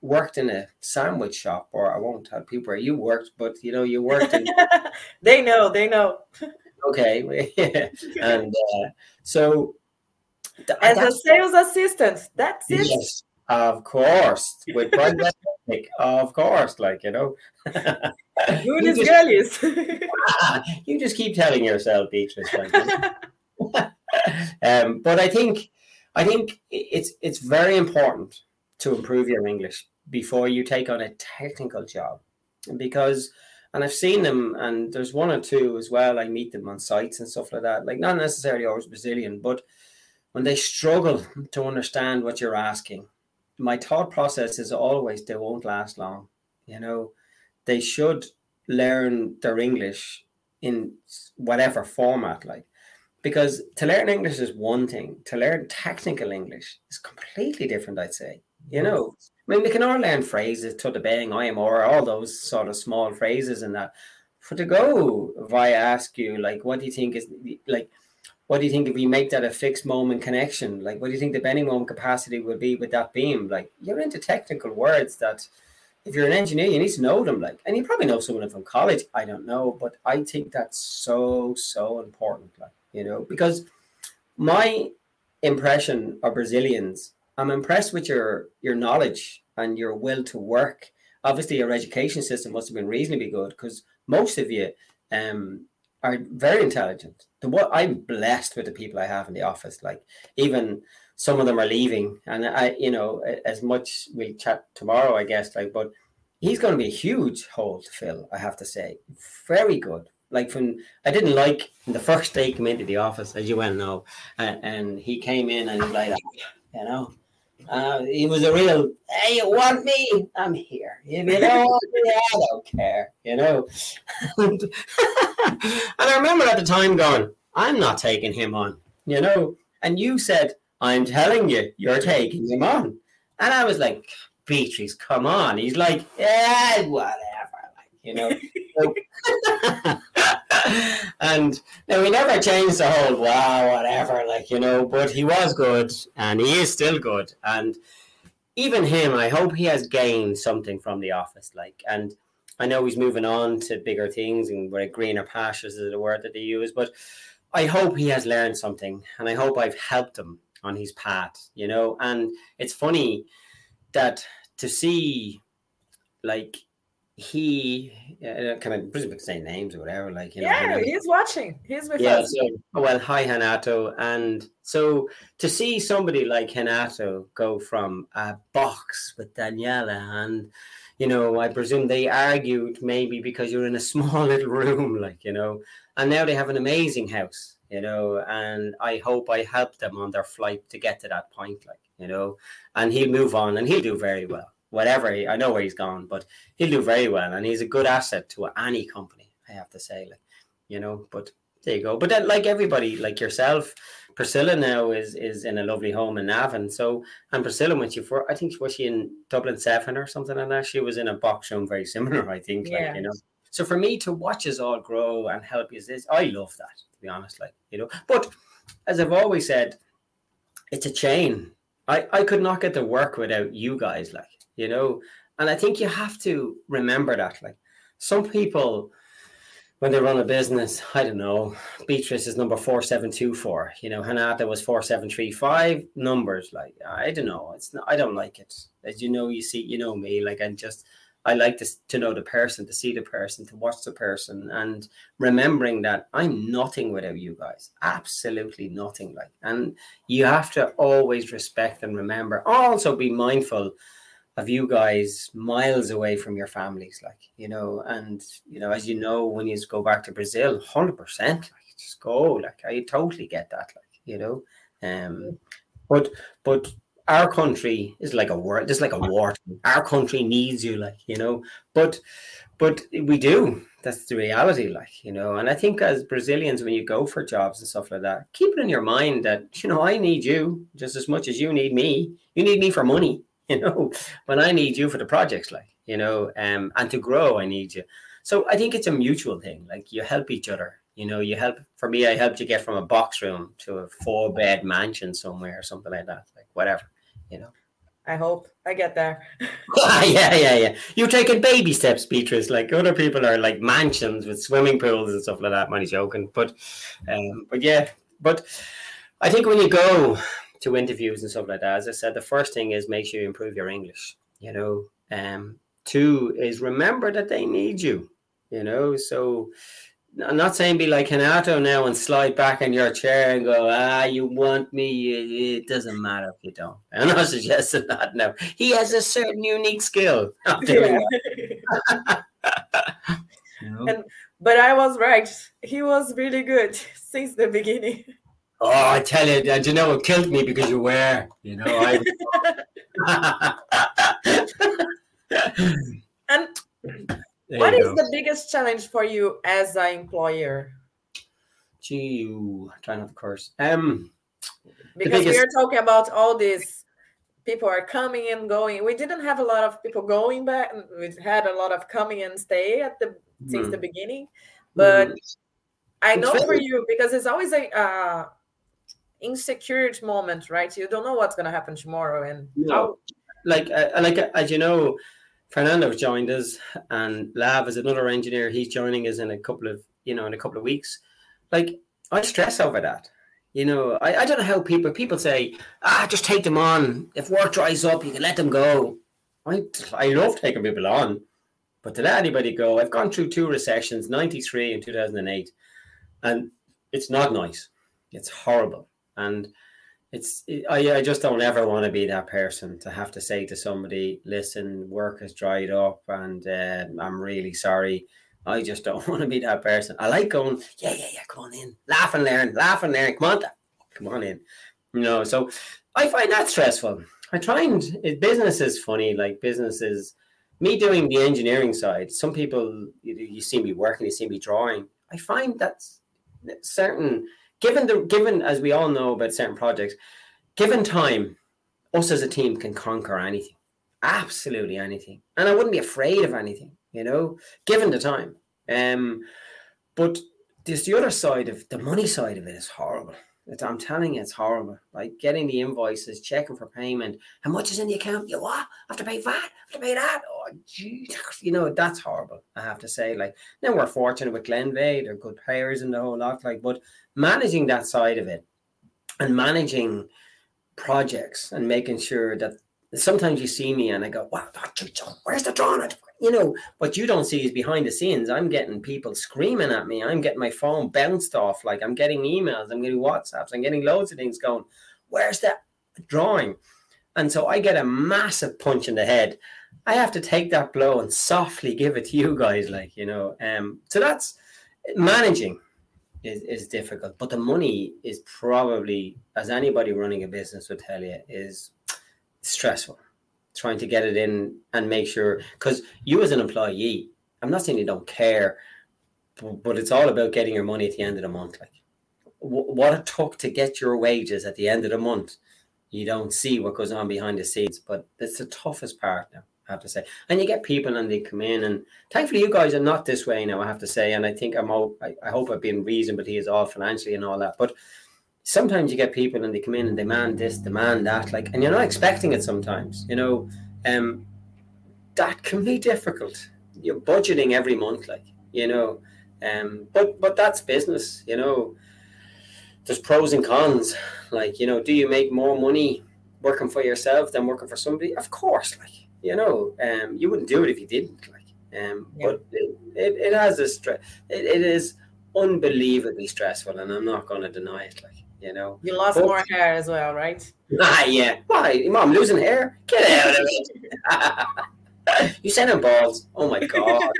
worked in a sandwich shop, or I won't tell people where you worked, but you know, you worked in. they know, they know. okay, and uh, so th- as a sales assistant, that's it. Yes, of course, with private of course, like you know. Good as girlies. you just keep telling yourself, Beatrice. um, but I think, I think it's it's very important to improve your English before you take on a technical job because and I've seen them and there's one or two as well I meet them on sites and stuff like that like not necessarily always Brazilian but when they struggle to understand what you're asking my thought process is always they won't last long you know they should learn their English in whatever format like because to learn English is one thing to learn technical English is completely different I'd say you know I mean, we can all learn phrases to the bang, I am, or all those sort of small phrases and that. For to go, if I ask you, like, what do you think is like, what do you think if you make that a fixed moment connection? Like, what do you think the bending moment capacity would be with that beam? Like, you're into technical words that, if you're an engineer, you need to know them. Like, and you probably know someone from college. I don't know, but I think that's so so important. Like, you know, because my impression of Brazilians I'm impressed with your your knowledge and your will to work. Obviously, your education system must have been reasonably good because most of you um, are very intelligent. The what I'm blessed with the people I have in the office. Like even some of them are leaving, and I, you know, as much we'll chat tomorrow, I guess. Like, but he's going to be a huge hole to fill. I have to say, very good. Like from I didn't like the first day he came into the office, as you well know, and, and he came in and he's like, you know, uh, he was a real, hey, you want me? I'm here. If you don't want me, I don't care, you know. and I remember at the time going, I'm not taking him on, you know. And you said, I'm telling you, you're taking him on. And I was like, Beatrice, come on. He's like, yeah, whatever. Like, you know. and now we never changed the whole wow, whatever, like you know, but he was good and he is still good. And even him, I hope he has gained something from the office. Like, and I know he's moving on to bigger things and where greener pastures is the word that they use, but I hope he has learned something and I hope I've helped him on his path, you know. And it's funny that to see like he uh, kind of presumably can say names or whatever, like you know. Yeah, he's watching. He's with yeah, us. So, well, hi Hanato, and so to see somebody like Hanato go from a box with Daniela, and you know, I presume they argued maybe because you're in a small little room, like you know, and now they have an amazing house, you know, and I hope I helped them on their flight to get to that point, like you know, and he'll move on and he'll do very well whatever. I know where he's gone, but he'll do very well, and he's a good asset to any company. I have to say, like you know. But there you go. But then, like everybody, like yourself, Priscilla now is is in a lovely home in Navan. So, and Priscilla went you for I think was she in Dublin Seven or something like that. She was in a box room very similar, I think. Yeah. Like, you know. So for me to watch us all grow and help you this, I love that. To be honest, like you know. But as I've always said, it's a chain. I, I could not get to work without you guys. Like you know. And I think you have to remember that. Like some people, when they run a business, I don't know, Beatrice is number 4724, you know, Hanata was 4735 numbers. Like, I don't know. It's not, I don't like it. As you know, you see, you know me, like, and just, I like to, to know the person, to see the person, to watch the person, and remembering that I'm nothing without you guys. Absolutely nothing. Like, and you have to always respect and remember. Also, be mindful of you guys miles away from your families, like you know, and you know, as you know, when you go back to Brazil, hundred percent, like just go, like I totally get that, like you know, um, but but our country is like a war, just like a war. Our country needs you, like you know, but but we do. That's the reality, like you know. And I think as Brazilians, when you go for jobs and stuff like that, keep it in your mind that you know I need you just as much as you need me. You need me for money you know, when I need you for the projects, like, you know, um, and to grow, I need you. So I think it's a mutual thing. Like you help each other. You know, you help. For me, I helped you get from a box room to a four bed mansion somewhere or something like that. Like whatever, you know. I hope I get there. yeah, yeah, yeah. You're taking baby steps, Beatrice. Like other people are like mansions with swimming pools and stuff like that. Money joking, but, um, but yeah, but I think when you go to interviews and stuff like that, as I said, the first thing is make sure you improve your English. You know, um, two is remember that they need you. You know, so I'm not saying be like Hanato now and slide back in your chair and go, ah, you want me. It doesn't matter if you don't. I'm not suggesting that now. He has a certain unique skill. Yeah. you know? and, but I was right. He was really good since the beginning. Oh, I tell you, and you know, it killed me because you were, you know. I... and what is go. the biggest challenge for you as an employer? Gee, you trying of course. Um, because biggest... we are talking about all these people are coming and going. We didn't have a lot of people going back. We had a lot of coming and stay at the since mm. the beginning, but. Mm. I know for you because it's always a uh, insecure moment, right? You don't know what's going to happen tomorrow, and no, like uh, like uh, as you know, Fernando joined us, and Lav is another engineer. He's joining us in a couple of you know in a couple of weeks. Like I stress over that. You know, I, I don't know how people people say, ah, just take them on. If work dries up, you can let them go. I I love taking people on, but to let anybody go, I've gone through two recessions, ninety three and two thousand and eight, and it's not nice. It's horrible. And it's I, I just don't ever want to be that person to have to say to somebody, listen, work has dried up and uh, I'm really sorry. I just don't want to be that person. I like going, yeah, yeah, yeah, come on in, laugh and learn, laugh and learn, come on, come on in. You know, so I find that stressful. I try and business is funny, like businesses. Me doing the engineering side, some people you, you see me working, you see me drawing. I find that certain given the given as we all know about certain projects, given time, us as a team can conquer anything, absolutely anything, and I wouldn't be afraid of anything, you know, given the time. Um, but there's the other side of the money side of it is horrible. It's, I'm telling you, it's horrible. Like getting the invoices, checking for payment. How much is in the account? You what? I have to pay that. I have to pay that. Oh, geez. You know, that's horrible. I have to say. Like, then we're fortunate with Glenveagh. They're good players and the whole lot. Like, but managing that side of it and managing projects and making sure that sometimes you see me and I go, wow, where's the drawing? You know, what you don't see is behind the scenes. I'm getting people screaming at me. I'm getting my phone bounced off. Like I'm getting emails, I'm getting WhatsApps, I'm getting loads of things going, where's that drawing? And so I get a massive punch in the head. I have to take that blow and softly give it to you guys, like, you know. Um, so that's managing is, is difficult. But the money is probably, as anybody running a business would tell you, is stressful. Trying to get it in and make sure, because you as an employee, I'm not saying you don't care, but, but it's all about getting your money at the end of the month. Like w- what it took to get your wages at the end of the month, you don't see what goes on behind the scenes. But it's the toughest part now. I have to say. And you get people and they come in, and thankfully you guys are not this way now. I have to say, and I think I'm. All, I, I hope I've been reasonable. He is all financially and all that, but sometimes you get people and they come in and demand this, demand that, like, and you're not expecting it. Sometimes, you know, um, that can be difficult. You're budgeting every month, like, you know, um, but but that's business, you know. There's pros and cons. Like, you know, do you make more money working for yourself than working for somebody? Of course, like you know, um, you wouldn't do it if you didn't. Like, um, yeah. but it, it, it, has a stress. It, it is unbelievably stressful, and I'm not going to deny it. Like, You know, you lost But- more hair as well, right? Ah, yeah. Why, mom, losing hair? Get out of it. you sending balls? Oh my god.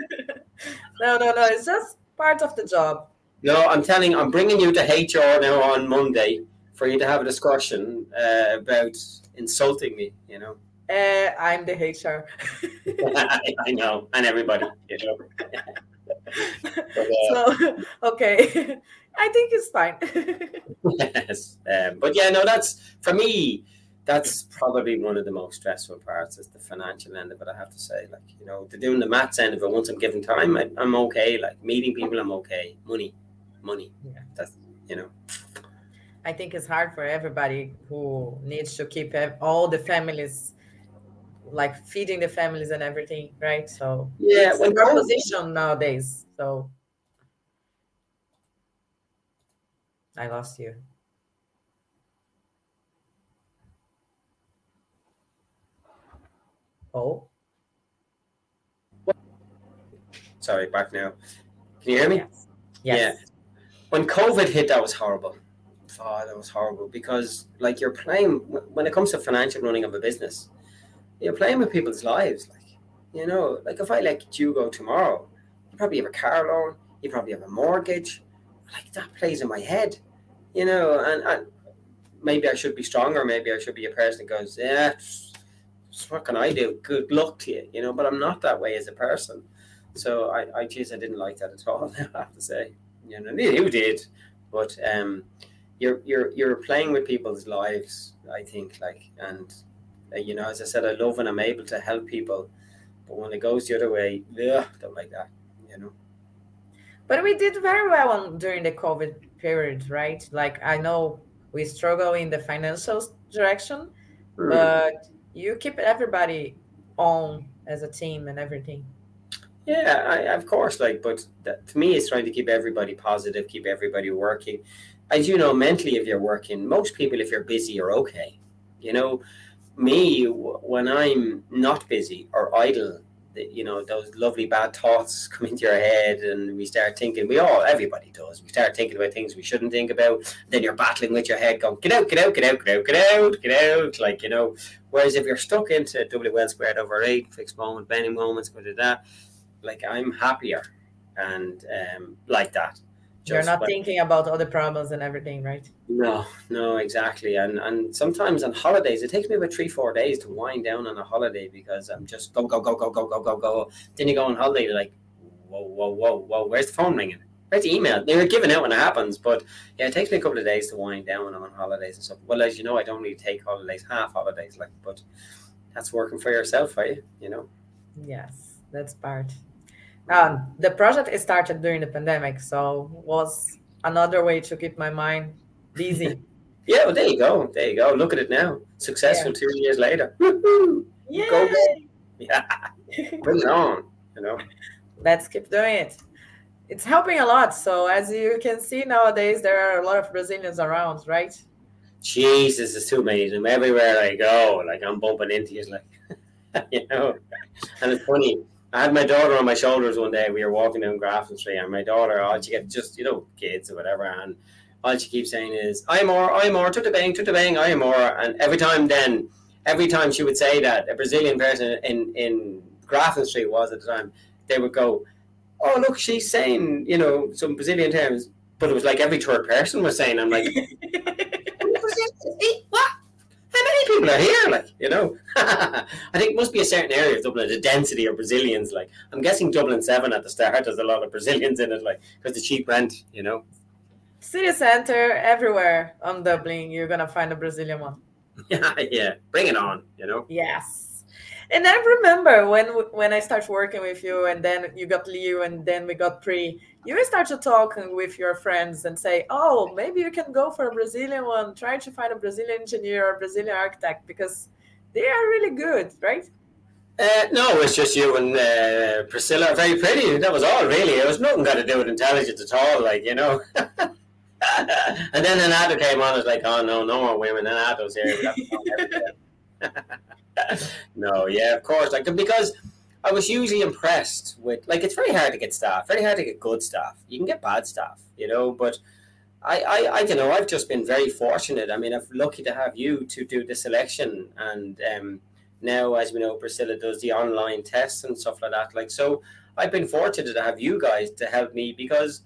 No, no, no. It's just part of the job. No, I'm telling. I'm bringing you to HR now on Monday for you to have a discussion uh, about insulting me. You know. Uh, I'm the HR. I, I know, and everybody. You know. But, uh, so, okay. I think it's fine. yes. Um, but yeah, no, that's for me. That's probably one of the most stressful parts is the financial end of it. I have to say, like you know, the doing the maths end of it. Once I'm given time, I, I'm okay. Like meeting people, I'm okay. Money, money. Yeah. That's you know. I think it's hard for everybody who needs to keep all the families, like feeding the families and everything, right? So Yeah, it's when our position nowadays. So I lost you. Oh, Sorry, back now. Can you hear me? yes. Yes. when COVID hit, that was horrible. Oh, that was horrible because, like, you're playing when it comes to financial running of a business, you're playing with people's lives. Like, you know, like if I let you go tomorrow, you probably have a car loan, you probably have a mortgage. Like that plays in my head, you know. And, and maybe I should be stronger. Maybe I should be a person that goes, yeah, what can I do? Good luck to you, you know. But I'm not that way as a person. So I, I geez, I didn't like that at all. I have to say, you know, you did, but um, you're you're you're playing with people's lives. I think, like, and you know, as I said, I love when I'm able to help people, but when it goes the other way, ugh, don't like that. You know. But we did very well on, during the COVID period, right? Like I know we struggle in the financial direction, Hmm. but you keep everybody on as a team and everything. Yeah, I, of course. Like, but that, to me, it's trying to keep everybody positive, keep everybody working. As you know, mentally, if you're working, most people, if you're busy, are okay. You know, me when I'm not busy or idle, you know, those lovely bad thoughts come into your head, and we start thinking. We all, everybody does. We start thinking about things we shouldn't think about. Then you're battling with your head, going, "Get out, get out, get out, get out, get out, get out!" Like you know. Whereas if you're stuck into W well squared over eight, fixed moment, bending moments, go to that like I'm happier and um, like that. You're not when- thinking about the problems and everything, right? No, no, exactly. And and sometimes on holidays, it takes me about three, four days to wind down on a holiday because I'm just go, go, go, go, go, go, go, go. Then you go on holiday, you're like, whoa, whoa, whoa, whoa, where's the phone ringing? Where's the email? They were giving out when it happens, but yeah, it takes me a couple of days to wind down when I'm on holidays and stuff. Well, as you know, I don't really take holidays, half holidays, like, but that's working for yourself, are you? You know? Yes, that's part. Um, the project started during the pandemic, so was another way to keep my mind busy. Yeah, well, there you go. There you go. Look at it now. Successful two years later. Woohoo! yeah, Go, Yeah, bring it on. You know. let's keep doing it. It's helping a lot. So as you can see nowadays, there are a lot of Brazilians around, right? Jesus, there's too many of them everywhere I go. Like I'm bumping into you, like you know. And it's funny. I had my daughter on my shoulders one day. We were walking down Grafton Street, and my daughter, all she gets just you know kids or whatever, and all she keeps saying is "I'm more, I'm more, to the bang, to the bang, I'm more." And every time then, every time she would say that, a Brazilian person in in Grafton Street was at the time, they would go, "Oh look, she's saying you know some Brazilian terms," but it was like every third person was saying. I'm like. what? Many people are here? Like, you know, I think it must be a certain area of Dublin, the density of Brazilians. Like, I'm guessing Dublin 7 at the start, there's a lot of Brazilians in it, like, because the cheap rent, you know. City center, everywhere on Dublin, you're gonna find a Brazilian one. Yeah, yeah, bring it on, you know. Yes. And I remember when when I started working with you, and then you got Leo, and then we got Pri. You started talking with your friends and say, "Oh, maybe you can go for a Brazilian one. Try to find a Brazilian engineer or Brazilian architect because they are really good, right?" Uh, no, it's just you and uh, Priscilla very pretty. That was all, really. It was nothing got to do with intelligence at all, like, you know. and then Anato came on, it's like, oh, no, no more women. Anato's here. No, yeah, of course. Like, because I was usually impressed with, like, it's very hard to get staff, very hard to get good staff. You can get bad staff, you know, but I, I, I don't know. I've just been very fortunate. I mean, I'm lucky to have you to do the selection, and um, now, as we know, Priscilla does the online tests and stuff like that. Like, so I've been fortunate to have you guys to help me because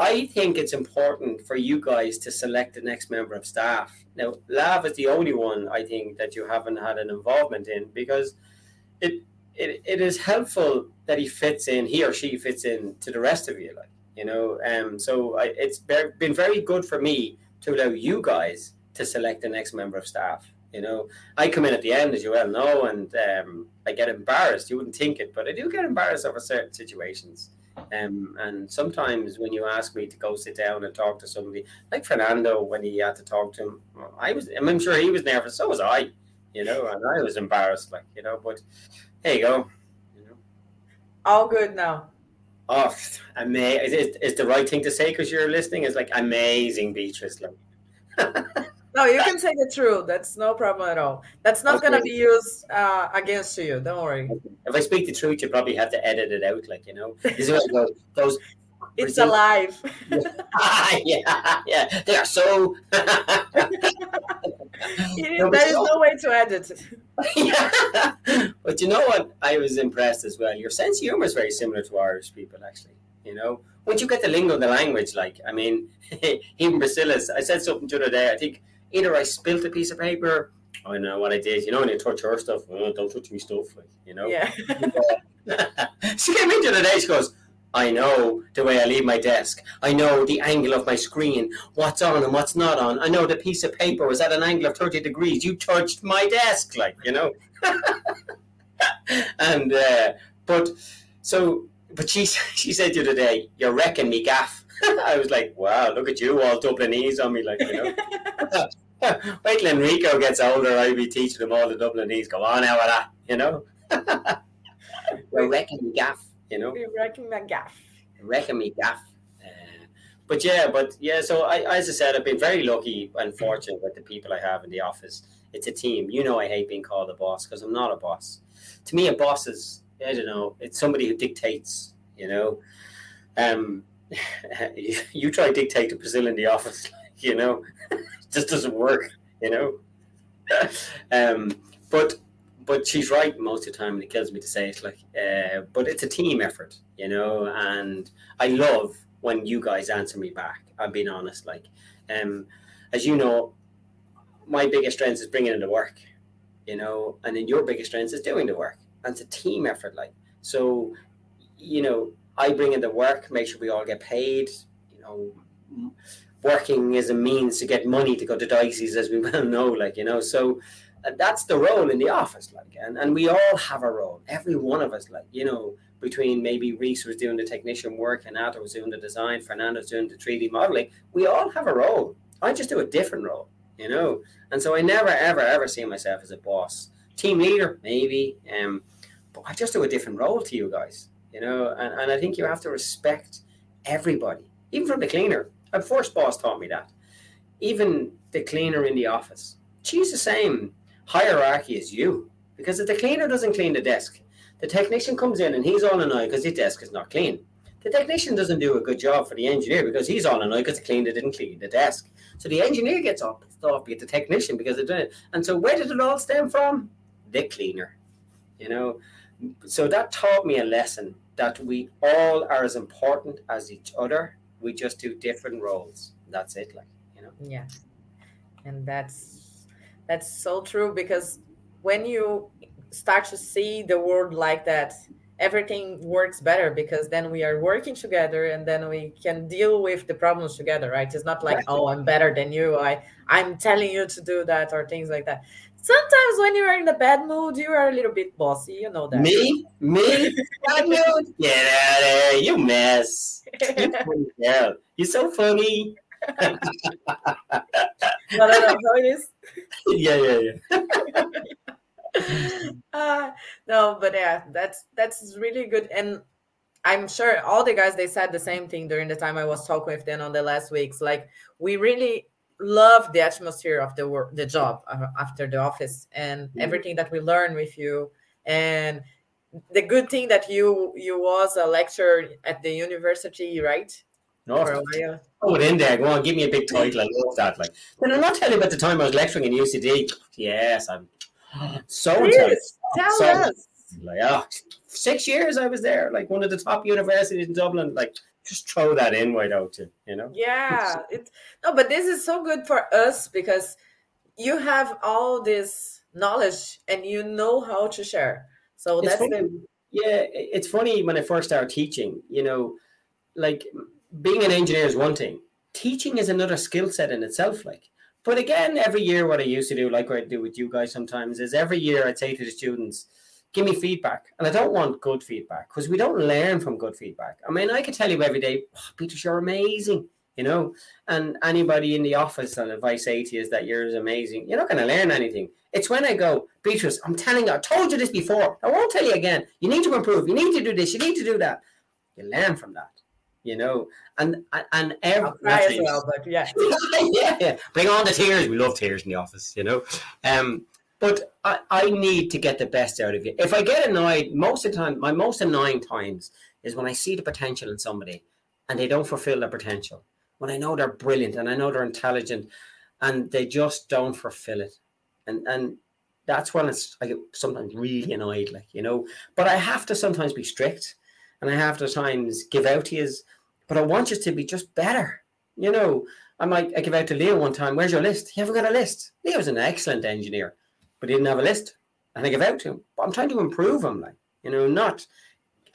I think it's important for you guys to select the next member of staff. Now, Lav is the only one I think that you haven't had an involvement in because it it, it is helpful that he fits in, he or she fits in to the rest of you. Like, you know. Um, so I, it's been very good for me to allow you guys to select the next member of staff. You know, I come in at the end, as you well know, and um, I get embarrassed. You wouldn't think it, but I do get embarrassed over certain situations. Um, and sometimes when you ask me to go sit down and talk to somebody, like Fernando, when he had to talk to him, I was, I'm sure he was nervous. So was I, you know, and I was embarrassed, like, you know, but there you go. You know. All good now. Oh, amazing! Is, is the right thing to say because you're listening? It's like amazing, Beatrice. Like. no, you can say the truth. That's no problem at all. That's not okay. going to be used uh, against you. Don't worry. If I speak the truth, you probably have to edit it out. Like you know, is what those. It's alive. yeah, yeah, they are so. no, there is no way to edit yeah. But you know what? I was impressed as well. Your sense of humor is very similar to Irish people, actually. You know, once you get the lingo the language, like, I mean, even Priscilla's, I said something the other day. I think either I spilt a piece of paper, I know what I did. You know, when you touch her stuff, oh, don't touch me stuff, like, you know. Yeah. she came into the day, she goes, I know the way I leave my desk. I know the angle of my screen, what's on and what's not on. I know the piece of paper was at an angle of 30 degrees. You touched my desk, like, you know. and, uh, but, so, but she, she said to the other day, you're wrecking me gaff. I was like, wow, look at you all Dublinese on me, like, you know. Wait till Enrico gets older, I'll be teaching him all the Dublinese. Go on out of that, you know. you're wrecking me gaff you know. You're wrecking my gaff. Wrecking me gaff. Uh, but yeah, but yeah, so I, as I said, I've been very lucky and fortunate with the people I have in the office. It's a team. You know, I hate being called a boss because I'm not a boss. To me, a boss is, I don't know, it's somebody who dictates, you know. Um, you try to dictate to Brazil in the office, you know, just doesn't work, you know. um, but but she's right most of the time, and it kills me to say it. Like, uh, but it's a team effort, you know. And I love when you guys answer me back. I'm being honest. Like, um, as you know, my biggest strength is bringing in the work, you know, and then your biggest strength is doing the work. And it's a team effort. Like, so, you know, I bring in the work, make sure we all get paid. You know, working as a means to get money to go to Dicey's, as we well know. Like, you know, so that's the role in the office, like, and, and we all have a role. Every one of us, like, you know, between maybe Reese was doing the technician work and Ato was doing the design, Fernando's doing the 3D modeling. We all have a role. I just do a different role, you know. And so I never, ever, ever see myself as a boss. Team leader, maybe. Um, but I just do a different role to you guys, you know. And, and I think you have to respect everybody, even from the cleaner. A first boss taught me that. Even the cleaner in the office. She's the same hierarchy as you. Because if the cleaner doesn't clean the desk, the technician comes in and he's all annoyed because his desk is not clean. The technician doesn't do a good job for the engineer because he's all annoyed because the cleaner didn't clean the desk. So the engineer gets off, off at the technician because they didn't. And so where did it all stem from? The cleaner. You know, so that taught me a lesson that we all are as important as each other. We just do different roles. That's it, like you know. Yeah, and that's that's so true because when you start to see the world like that, everything works better because then we are working together and then we can deal with the problems together, right? It's not like, oh, I'm better than you. I I'm telling you to do that or things like that. Sometimes when you are in a bad mood, you are a little bit bossy. You know that. Me? Me? bad mood? Get out of there. You mess. You're so funny. no, no, no, it is? yeah, yeah, yeah. uh, no, but yeah, that's that's really good, and I'm sure all the guys they said the same thing during the time I was talking with them on the last weeks. Like we really love the atmosphere of the work, the job uh, after the office, and mm-hmm. everything that we learn with you, and the good thing that you you was a lecturer at the university, right? No, for a while. It in there. Go on, give me a big title. I love that. Like, then I'm not tell you about the time I was lecturing in UCD. Yes, I'm so Please, tell so, us. Like, oh, six years I was there, like one of the top universities in Dublin. Like, just throw that in why don't you? You know? Yeah. It, no, but this is so good for us because you have all this knowledge and you know how to share. So it's that's funny. the yeah. It's funny when I first started teaching. You know, like being an engineer is one thing. Teaching is another skill set in itself. Like, but again, every year, what I used to do, like what I do with you guys sometimes, is every year I'd say to the students, give me feedback. And I don't want good feedback because we don't learn from good feedback. I mean, I could tell you every day, oh, Peter, you're amazing, you know, and anybody in the office, and if I say to you is that you're amazing, you're not going to learn anything. It's when I go, Beatrice, I'm telling you, I told you this before. I won't tell you again. You need to improve. You need to do this. You need to do that. You learn from that you know, and and every as well, but yeah. yeah, yeah, bring on the tears. We love tears in the office, you know. Um, but I, I need to get the best out of you. If I get annoyed, most of the time, my most annoying times is when I see the potential in somebody and they don't fulfill their potential. When I know they're brilliant and I know they're intelligent and they just don't fulfill it. And and that's when it's I get sometimes really annoyed, like, you know. But I have to sometimes be strict and I have to times give out to you, but I want you to be just better. You know, I might I give out to Leo one time, where's your list? He haven't got a list. Leo's an excellent engineer but he didn't have a list. And I give out to him. But I'm trying to improve him, like, you know, not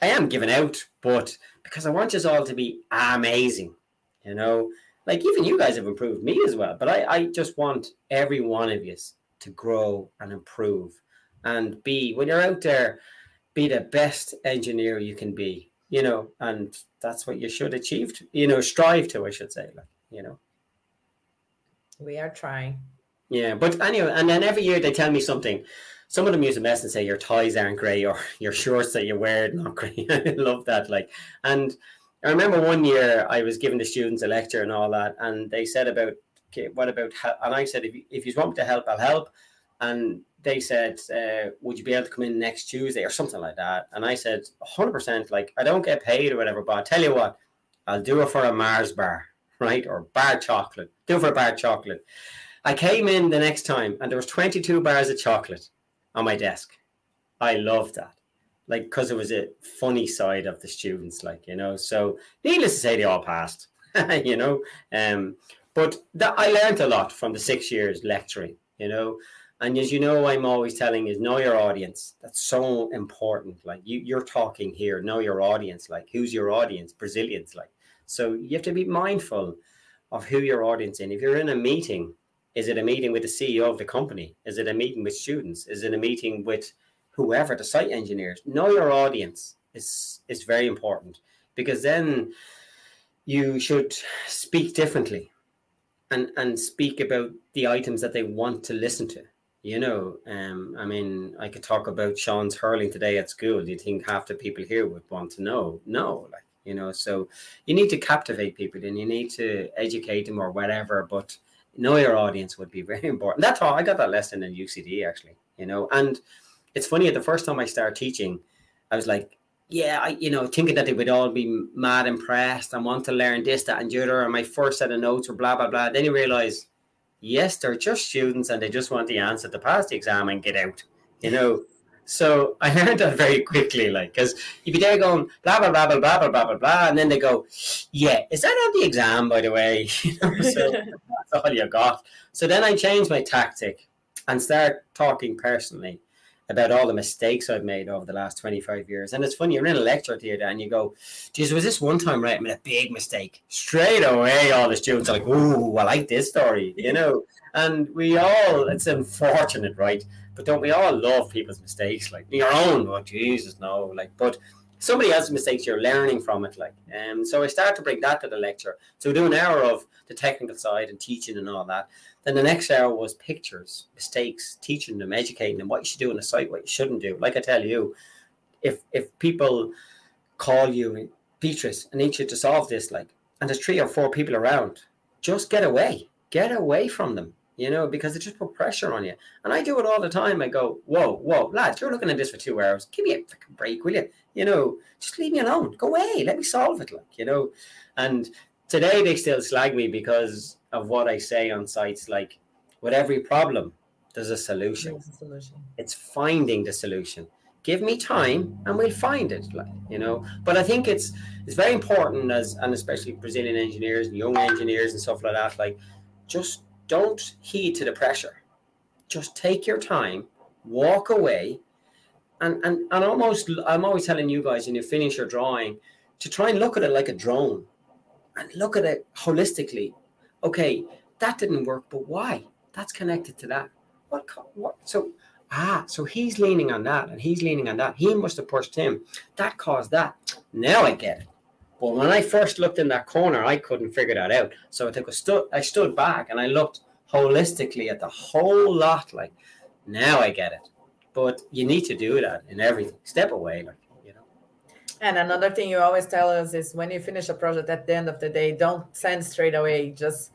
I am giving out, but because I want us all to be amazing, you know. Like even you guys have improved me as well. But I, I just want every one of you to grow and improve and be when you're out there, be the best engineer you can be, you know, and that's what you should achieve to, you know, strive to, I should say, like, you know. We are trying. Yeah, but anyway, and then every year they tell me something. Some of them use a mess and say your ties aren't grey or your shorts that you wear not grey. I love that. Like, and I remember one year I was giving the students a lecture and all that, and they said about, okay, what about, and I said, if you, if you want me to help, I'll help. And they said, uh, would you be able to come in next Tuesday or something like that? And I said, 100%, like, I don't get paid or whatever, but I'll tell you what, I'll do it for a Mars bar, right? Or bar chocolate. Do it for a bar chocolate. I came in the next time and there was 22 bars of chocolate on my desk. I loved that. Like, because it was a funny side of the students, like, you know. So, needless to say, they all passed, you know. Um, but that, I learned a lot from the six years lecturing, you know. And as you know, I'm always telling is know your audience. That's so important. Like you, you're talking here, know your audience. Like who's your audience? Brazilians. Like so, you have to be mindful of who your audience in. If you're in a meeting is it a meeting with the CEO of the company? Is it a meeting with students? Is it a meeting with whoever, the site engineers? Know your audience is is very important because then you should speak differently and and speak about the items that they want to listen to. You know, um, I mean, I could talk about Sean's hurling today at school. Do you think half the people here would want to know? No, like you know, so you need to captivate people and you need to educate them or whatever. But know your audience would be very important. That's all. I got that lesson in UCD actually, you know. And it's funny. The first time I started teaching, I was like, yeah, I, you know, thinking that they would all be mad impressed and want to learn this, that, and the other. And my first set of notes were blah blah blah. Then you realize, yes, they're just students and they just want the answer to pass the exam and get out. You know. So I learned that very quickly, like, because you'd be there going blah blah blah blah blah blah blah blah blah, and then they go, "Yeah, is that on the exam, by the way?" You know, so that's all you got. So then I changed my tactic and start talking personally about all the mistakes I've made over the last 25 years. And it's funny, you're in a lecture theatre and you go, geez, was this one time right? I made a big mistake. Straight away, all the students are like, ooh, I like this story, you know? And we all, it's unfortunate, right? But don't we all love people's mistakes? Like your own, oh Jesus, no. Like, but somebody else's mistakes, you're learning from it. Like, um, so I start to bring that to the lecture. So we do an hour of the technical side and teaching and all that. Then the next hour was pictures, mistakes, teaching them, educating them, what you should do on the site, what you shouldn't do. Like I tell you, if if people call you, Beatrice, I need you to solve this, like, and there's three or four people around, just get away, get away from them you know, because it just put pressure on you. And I do it all the time. I go, whoa, whoa, lads, you're looking at this for two hours. Give me a freaking break, will you? You know, just leave me alone. Go away. Let me solve it, like, you know. And today they still slag me because of what I say on sites. Like with every problem, there's a solution. There's a solution. It's finding the solution. Give me time, and we'll find it. Like you know. But I think it's it's very important as and especially Brazilian engineers and young engineers and stuff like that. Like, just don't heed to the pressure. Just take your time, walk away, and and and almost. I'm always telling you guys when you finish your drawing to try and look at it like a drone and look at it holistically. Okay, that didn't work, but why? That's connected to that. What? What? So ah, so he's leaning on that, and he's leaning on that. He must have pushed him. That caused that. Now I get it. But when I first looked in that corner, I couldn't figure that out. So I took a stood. I stood back and I looked holistically at the whole lot. Like now I get it. But you need to do that in everything. Step away, like you know. And another thing you always tell us is when you finish a project at the end of the day, don't send straight away. Just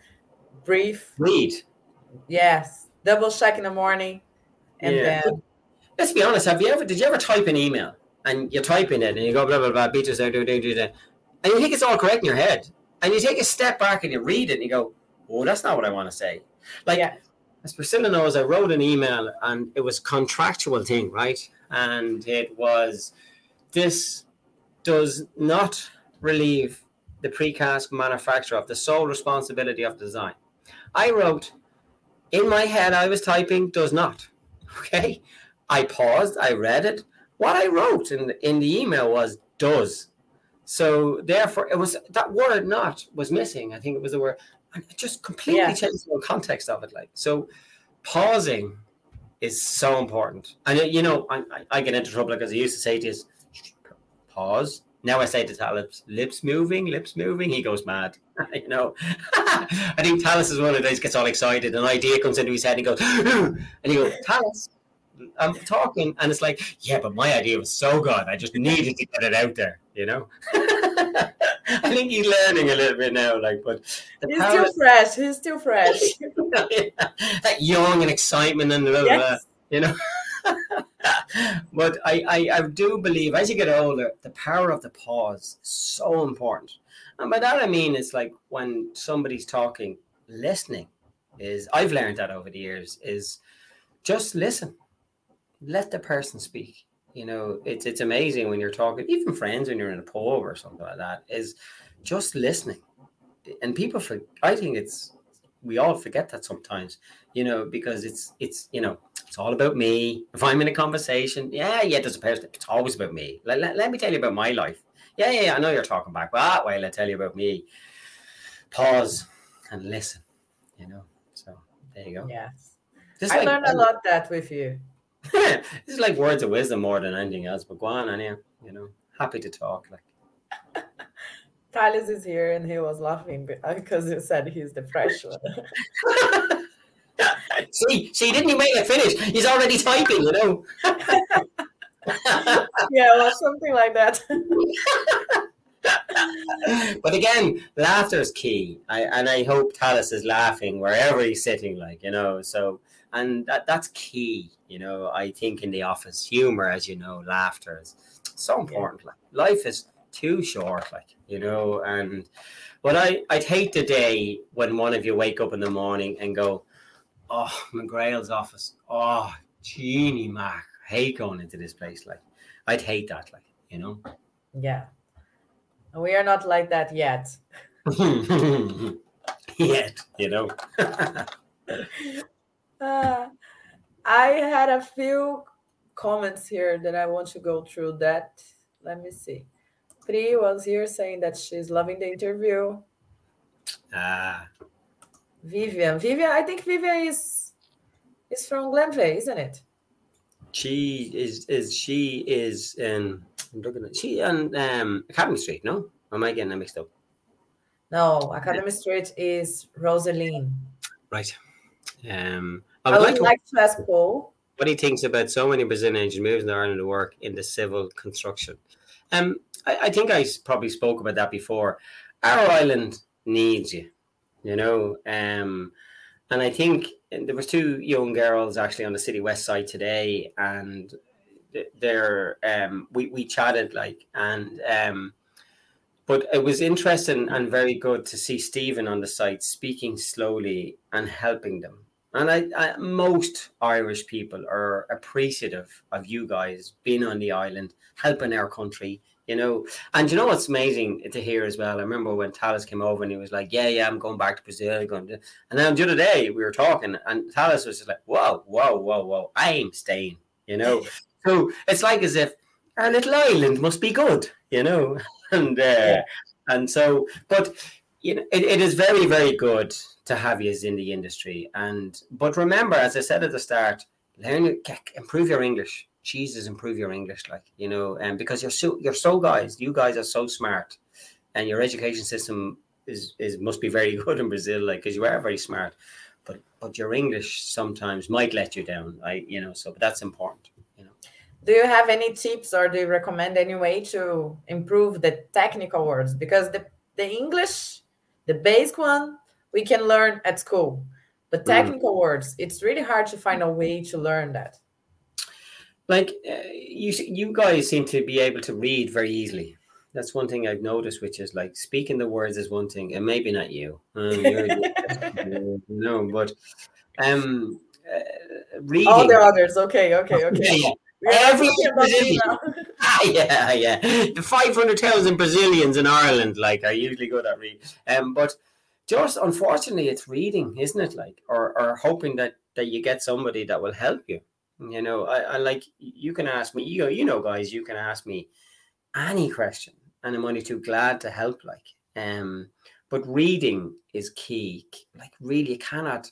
breathe. Read. Yes. Double check in the morning. And Yeah. then Let's be honest. Have you ever? Did you ever type an email and you're typing it and you go blah blah blah, beaches out, do do do, and you think it's all correct in your head, and you take a step back and you read it and you go, oh, that's not what I want to say. Like Yeah. as Priscilla knows, I wrote an email and it was a contractual thing, right? And it was this does not relieve the precast manufacturer of the sole responsibility of design. I wrote in my head, I was typing does not. Okay. I paused, I read it. What I wrote in, in the email was does. So therefore, it was that word not was missing. I think it was the word, and it just completely Yeah. changed the whole context of it. Like so, pausing is so important. And uh, you know, I, I, I get into trouble because I used to say to you, pause. Now I say to Talis, lips moving, lips moving. He goes mad. you know, I think Talis is one of those gets all excited. An idea comes into his head. And he goes, and he goes, Talis, I'm talking, and it's like, yeah, but my idea was so good. I just needed to get it out there. You know. I think he's learning a little bit now, like, but he's power- still fresh. He's still fresh. that young and excitement and blah, yes. you know. but I, I, I do believe as you get older, the power of the pause is so important. And by that I mean it's like when somebody's talking, listening is I've learned that over the years is just listen. Let the person speak. You know, it's it's amazing when you're talking, even friends when you're in a pub or something like that, is just listening. And people for I think it's we all forget that sometimes, you know, because it's it's you know it's all about me. If I'm in a conversation, yeah, yeah, there's a person. It's always about me. Let, let, let me tell you about my life. Yeah, yeah, yeah, I know you're talking back, but ah, well, I tell you about me. Pause and listen. You know, so there you go. Yes. Just I like- learned a lot that with you. this is like words of wisdom more than anything else. But go on, anyhow. You know, happy to talk. Like, Thales is here and he was laughing because uh, he said he's the fresh one. see, see, didn't you make it finish? He's already typing. You know. yeah, well, something like that. but again, laughter is key. I, and I hope Talis is laughing wherever he's sitting, like, you know. So, and that, that's key, you know. I think in the office, humor, as you know, laughter is so important. Like, life is too short, like, you know. And but I, I'd hate the day when one of you wake up in the morning and go, Oh, McGrail's office. Oh, Jeannie Mac. I hate going into this place. Like, I'd hate that, like, you know. yeah. We are not like that yet. Yet, you know. Uh, I had a few comments here that I want to go through that. Let me see. Pri was here saying that she's loving the interview. Ah, Vivian. Vivian, I think Vivian is is from Glenveagh, isn't it? she is is she is in I'm looking at she on um Academy Street, no? Or am I getting that mixed up? No, Academy Street is Rosaline. Right. Um I I would would like to like to ask Paul. what he thinks about so many Brazilian engineers to Ireland to work in the civil construction. Um, I, I think I probably spoke about that before. Our island needs you, you know. Um, and I think there was two young girls actually on the city west side today, and th- they're um, we we chatted like and um, but it was interesting and very good to see Stephen on the site speaking slowly and helping them. And I, I, most Irish people are appreciative of you guys being on the island, helping our country, you know. And you know what's amazing to hear as well? I remember when Talis came over and he was like, "Yeah, yeah, I'm going back to Brazil." Going to... And then the other day we were talking, and Talis was just like, "Whoa, whoa, whoa, whoa! I'm staying," you know. so it's like as if our little island must be good, you know. and uh, yeah. and so, but you know, it, it is very very good to have you in the industry. And but remember, as I said at the start, learn improve your English. Jesus, improve your English, like you know, and um, because you're so you're so guys, you guys are so smart, and your education system is is must be very good in Brazil, like because you are very smart, but but your English sometimes might let you down. I you know, so but that's important. You know. Do you have any tips or do you recommend any way to improve the technical words? Because the, the English, the basic one, we can learn at school. But mm. technical mm. words, it's really hard to find a way to learn that. Like uh, you, you guys seem to be able to read very easily. That's one thing I've noticed, which is like speaking the words is one thing, and maybe not you. Um, no, but um, uh, reading. All the others, okay, okay, okay. Yeah, Every Brazilian. ah, yeah, yeah. The 500,000 Brazilians in Ireland, like, are usually good at reading. Um, but just unfortunately, it's reading, isn't it? Like, or, or hoping that, that you get somebody that will help you. You know, I, I like, you can ask me, you know, you know, guys, you can ask me any question, and I'm only too glad to help. Like, um, but reading is key. Like, really, you cannot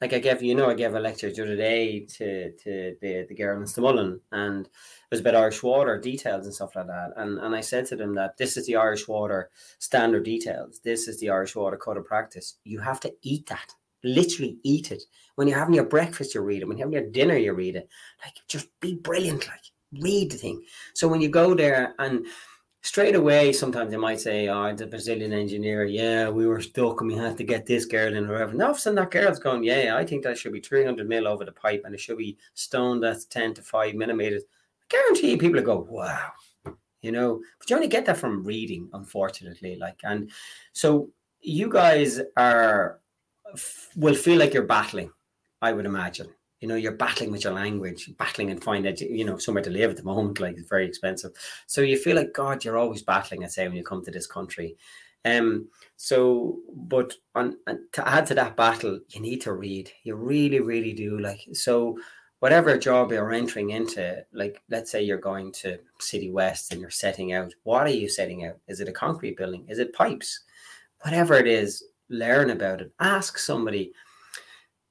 like I gave you know I gave a lecture the other day to to the the girl in Stamullen and it was about Irish water details and stuff like that and and I said to them that this is the Irish water standard details. This is the Irish water code of practice. You have to eat that. Literally eat it. When you're having your breakfast you read it. When you're having your dinner you read it. Like just be brilliant like read the thing. So when you go there and straight away, sometimes they might say, "Oh, the Brazilian engineer, yeah, we were stuck and we had to get this girl in or whatever." And all of a sudden, that girl's going, "Yeah, I think that should be 300 mil over the pipe and it should be stone that's 10 to 5 millimeters." I guarantee people go, "Wow," you know. But you only get that from reading, unfortunately. Like, and so you guys are will feel like you're battling. I would imagine you know you're battling with your language battling and find that you know somewhere to live at the moment like it's very expensive. So you feel like god you're always battling i say when you come to this country. Um so but on to add to that battle you need to read. You really really do like so whatever job you're entering into like let's say you're going to city west and you're setting out what are you setting out? Is it a concrete building? Is it pipes? Whatever it is learn about it. Ask somebody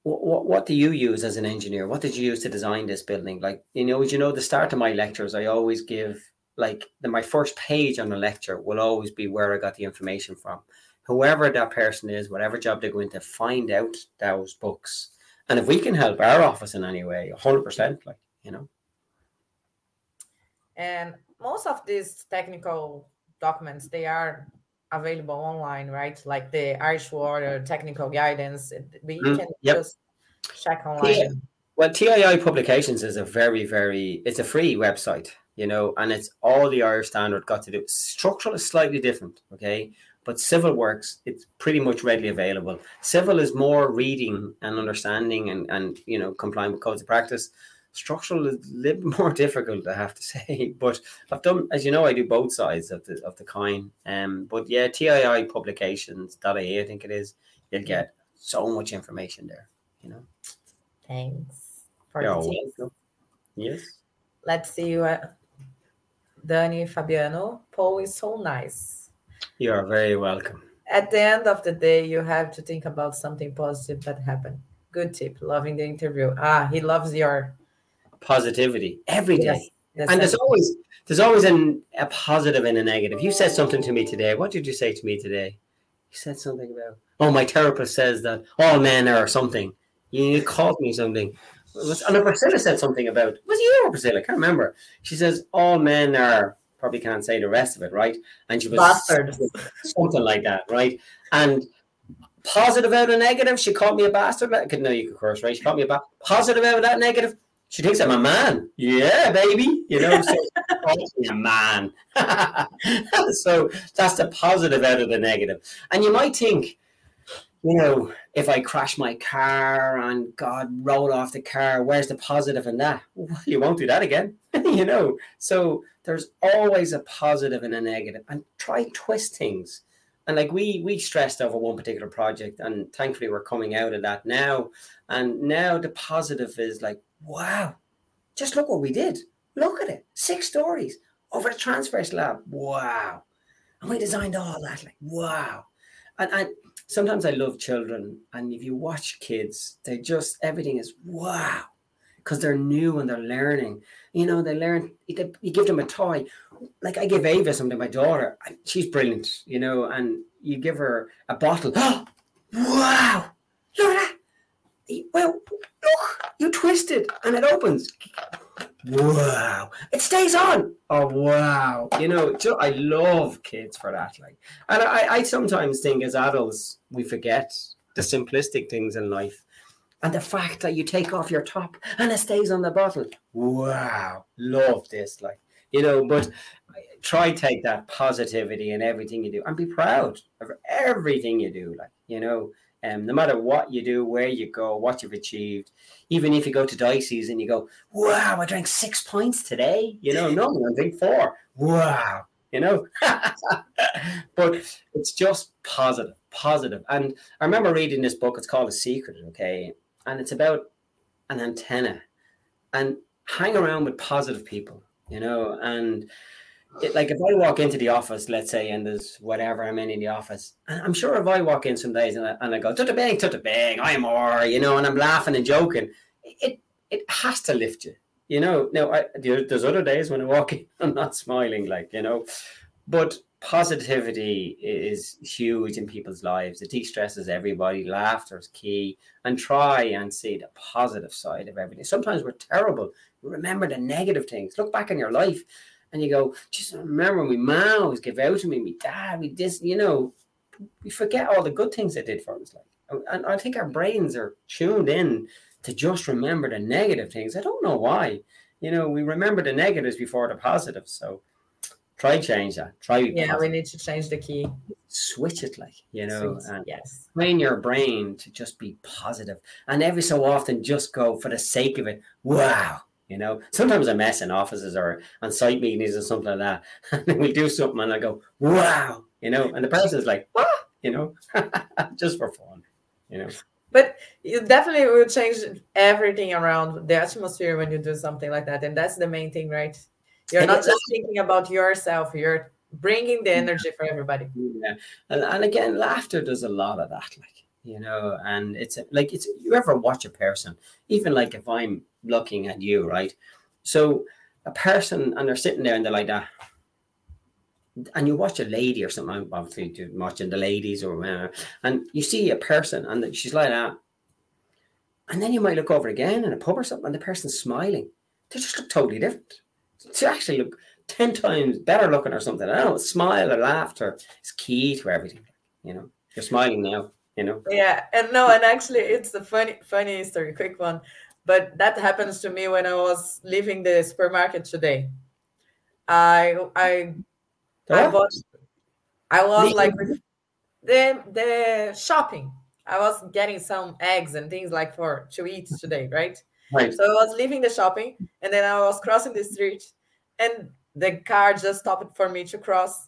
what, what do you use as an engineer? What did you use to design this building? Like, you know, you know, the start of my lectures, I always give like the, my first page on a lecture will always be where I got the information from. Whoever that person is, whatever job they go into, find out those books. And if we can help our office in any way, 100%, like, you know. And most of these technical documents, they are available online, right? Like the Irish Water technical guidance. We mm, can yep. just check online. Yeah. Well, TII Publications is a very, very, it's a free website, you know, and it's all the Irish standard got to do. Structural is slightly different, okay? But civil works, it's pretty much readily available. Civil is more reading and understanding and, and you know, complying with codes of practice structural is a little more difficult, I have to say. But I've done, as you know, I do both sides of the of the coin. Um, but yeah, TII publications that I think it is, you'll get so much information there. You know. Thanks for You're the Yes. Let's see you at Dani Fabiano. Paul is so nice. You are very welcome. At the end of the day, you have to think about something positive that happened. Good tip. Loving the interview. Ah, he loves your positivity every day. Yes, and there's always there's always an, a positive and a negative. You said something to me today. What did you say to me today? You said something about oh my therapist says that all men are something. You called me something. And Priscilla said something about was you or Priscilla? I can't remember. She says all men are probably can't say the rest of it, right? And she was bastard. something like that, right? And positive out of negative, she called me a bastard. I could know you could curse, right? She called me a ba- positive out of that negative she thinks I'm a man. Yeah, baby. You know, so a man. so that's the positive out of the negative. And you might think, you know, if I crash my car and God roll off the car, where's the positive in that? Well, you won't do that again, you know. So there's always a positive and a negative. negative, and try twist things. And like we we stressed over one particular project, and thankfully we're coming out of that now. And now the positive is like, wow, just look what we did. Look at it, six stories over the transfer slab. Wow, and we designed all that. Like, wow, and sometimes I love children, and if you watch kids, they just everything is wow because they're new and they're learning. You know, they learn. You, give them a toy, like I give Ava something. My daughter, she's brilliant. You know, and you give her a bottle. Wow! Look at that. Well, you twist it and it opens. Wow! It stays on. Oh wow! You know, I love kids for that. Like, and I, I sometimes think as adults we forget the simplistic things in life, and the fact that you take off your top and it stays on the bottle. Wow! Love this. Like, you know, but try take that positivity in everything you do and be proud of everything you do. Like, you know, um, no matter what you do, where you go, what you've achieved, even if you go to Dicey's and you go, wow, I drank six pints today, you know, no, I drink four. Wow, you know. but it's just positive, positive. And I remember reading this book, it's called A Secret, okay? And it's about an antenna and hang around with positive people, you know, and like if I walk into the office, let's say, and there's whatever I'm in in the office, and I'm sure if I walk in some days and I, and I go, tuta bang, tuta bang, I'm more, you know, and I'm laughing and joking, it it has to lift you, you know. Now, I, there's other days when I walk in, I'm not smiling, like, you know, but positivity is huge in people's lives. It de-stresses everybody. Laughter is key, and try and see the positive side of everything. Sometimes we're terrible. Remember the negative things. Look back in your life and you go, just remember my mom always give out to me, my dad, we this, you know, we forget all the good things they did for us. Like, and I think our brains are tuned in to just remember the negative things. I don't know why. You know, we remember the negatives before the positives. So try change that. Try. Yeah, positive. we need to change the key. Switch it, like you know, and yes, train your brain to just be positive, and every so often just go for the sake of it. Wow, you know, sometimes I mess in offices or on site meetings or something like that. And we do something and I go, wow, you know, and the person's like, what? You know, just for fun, you know. But you definitely will change everything around the atmosphere when you do something like that. And that's the main thing, right? You're not just thinking about yourself, you're bringing the mm. energy for everybody. Yeah. And, and again, laughter does a lot of that. Like, you know, and it's like, it's, you ever watch a person, even like if I'm looking at you, right? So a person and they're sitting there and they're like that. And you watch a lady or something, I'm obviously watching the ladies or whatever, and you see a person and she's like that. And then you might look over again in a pub or something, and the person's smiling. They just look totally different. To actually look 10 times better looking or something. I don't know, smile or laughter is key to everything. You know, you're smiling now, you know. Yeah, and no, and actually it's a funny, funny story, quick one. But that happens to me when I was leaving the supermarket today. I I I bought I was like the the shopping. I was getting some eggs and things like for to eat today, right? Right. So I was leaving the shopping and then I was crossing the street and the car just stopped for me to cross.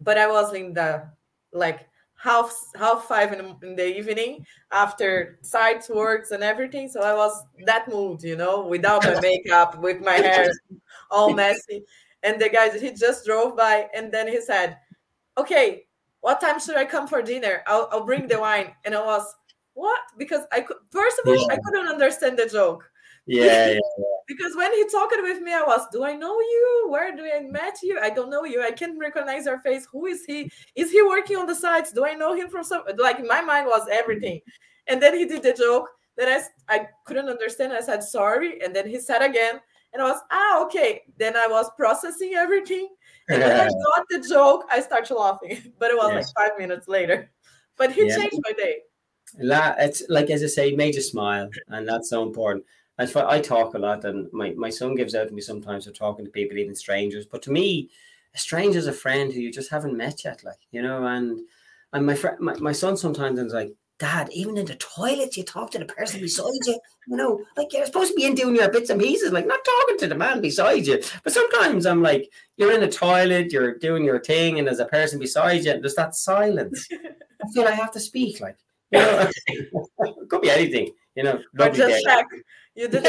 But I was in the like half half five in, in the evening after sites works and everything. So i was that mood you know without my makeup with my hair all messy. And the guy he just drove by and then he said okay what time should i come for dinner? I'll, I'll bring the wine. And i was what? Because i could first of all yeah. i couldn't understand the joke. Yeah, yeah, because when he talked with me, I was, do I know you? Where do I met you? I don't know you. I can't recognize your face. Who is he? Is he working on the sites? Do I know him from some? Like my mind was everything. And then he did the joke that I I couldn't understand. I said sorry, and then he said again, and I was ah okay. Then I was processing everything, and when I got the joke, I started laughing. But it was yes. like five minutes later. But he yeah. changed my day. It's like as I say, made you smile, and that's so important I I talk a lot, and my my son gives out to me sometimes for talking to people, even strangers. But to me, a stranger is a friend who you just haven't met yet, like you know. And and my friend, my, my son sometimes is like, Dad, even in the toilet, you talk to the person beside you. You know, like you're supposed to be in doing your bits and pieces, like not talking to the man beside you. But sometimes I'm like, you're in the toilet, you're doing your thing, and there's a person beside you, and there's that silence. I feel I have to speak, like you know, it could be anything, you know. But just. You did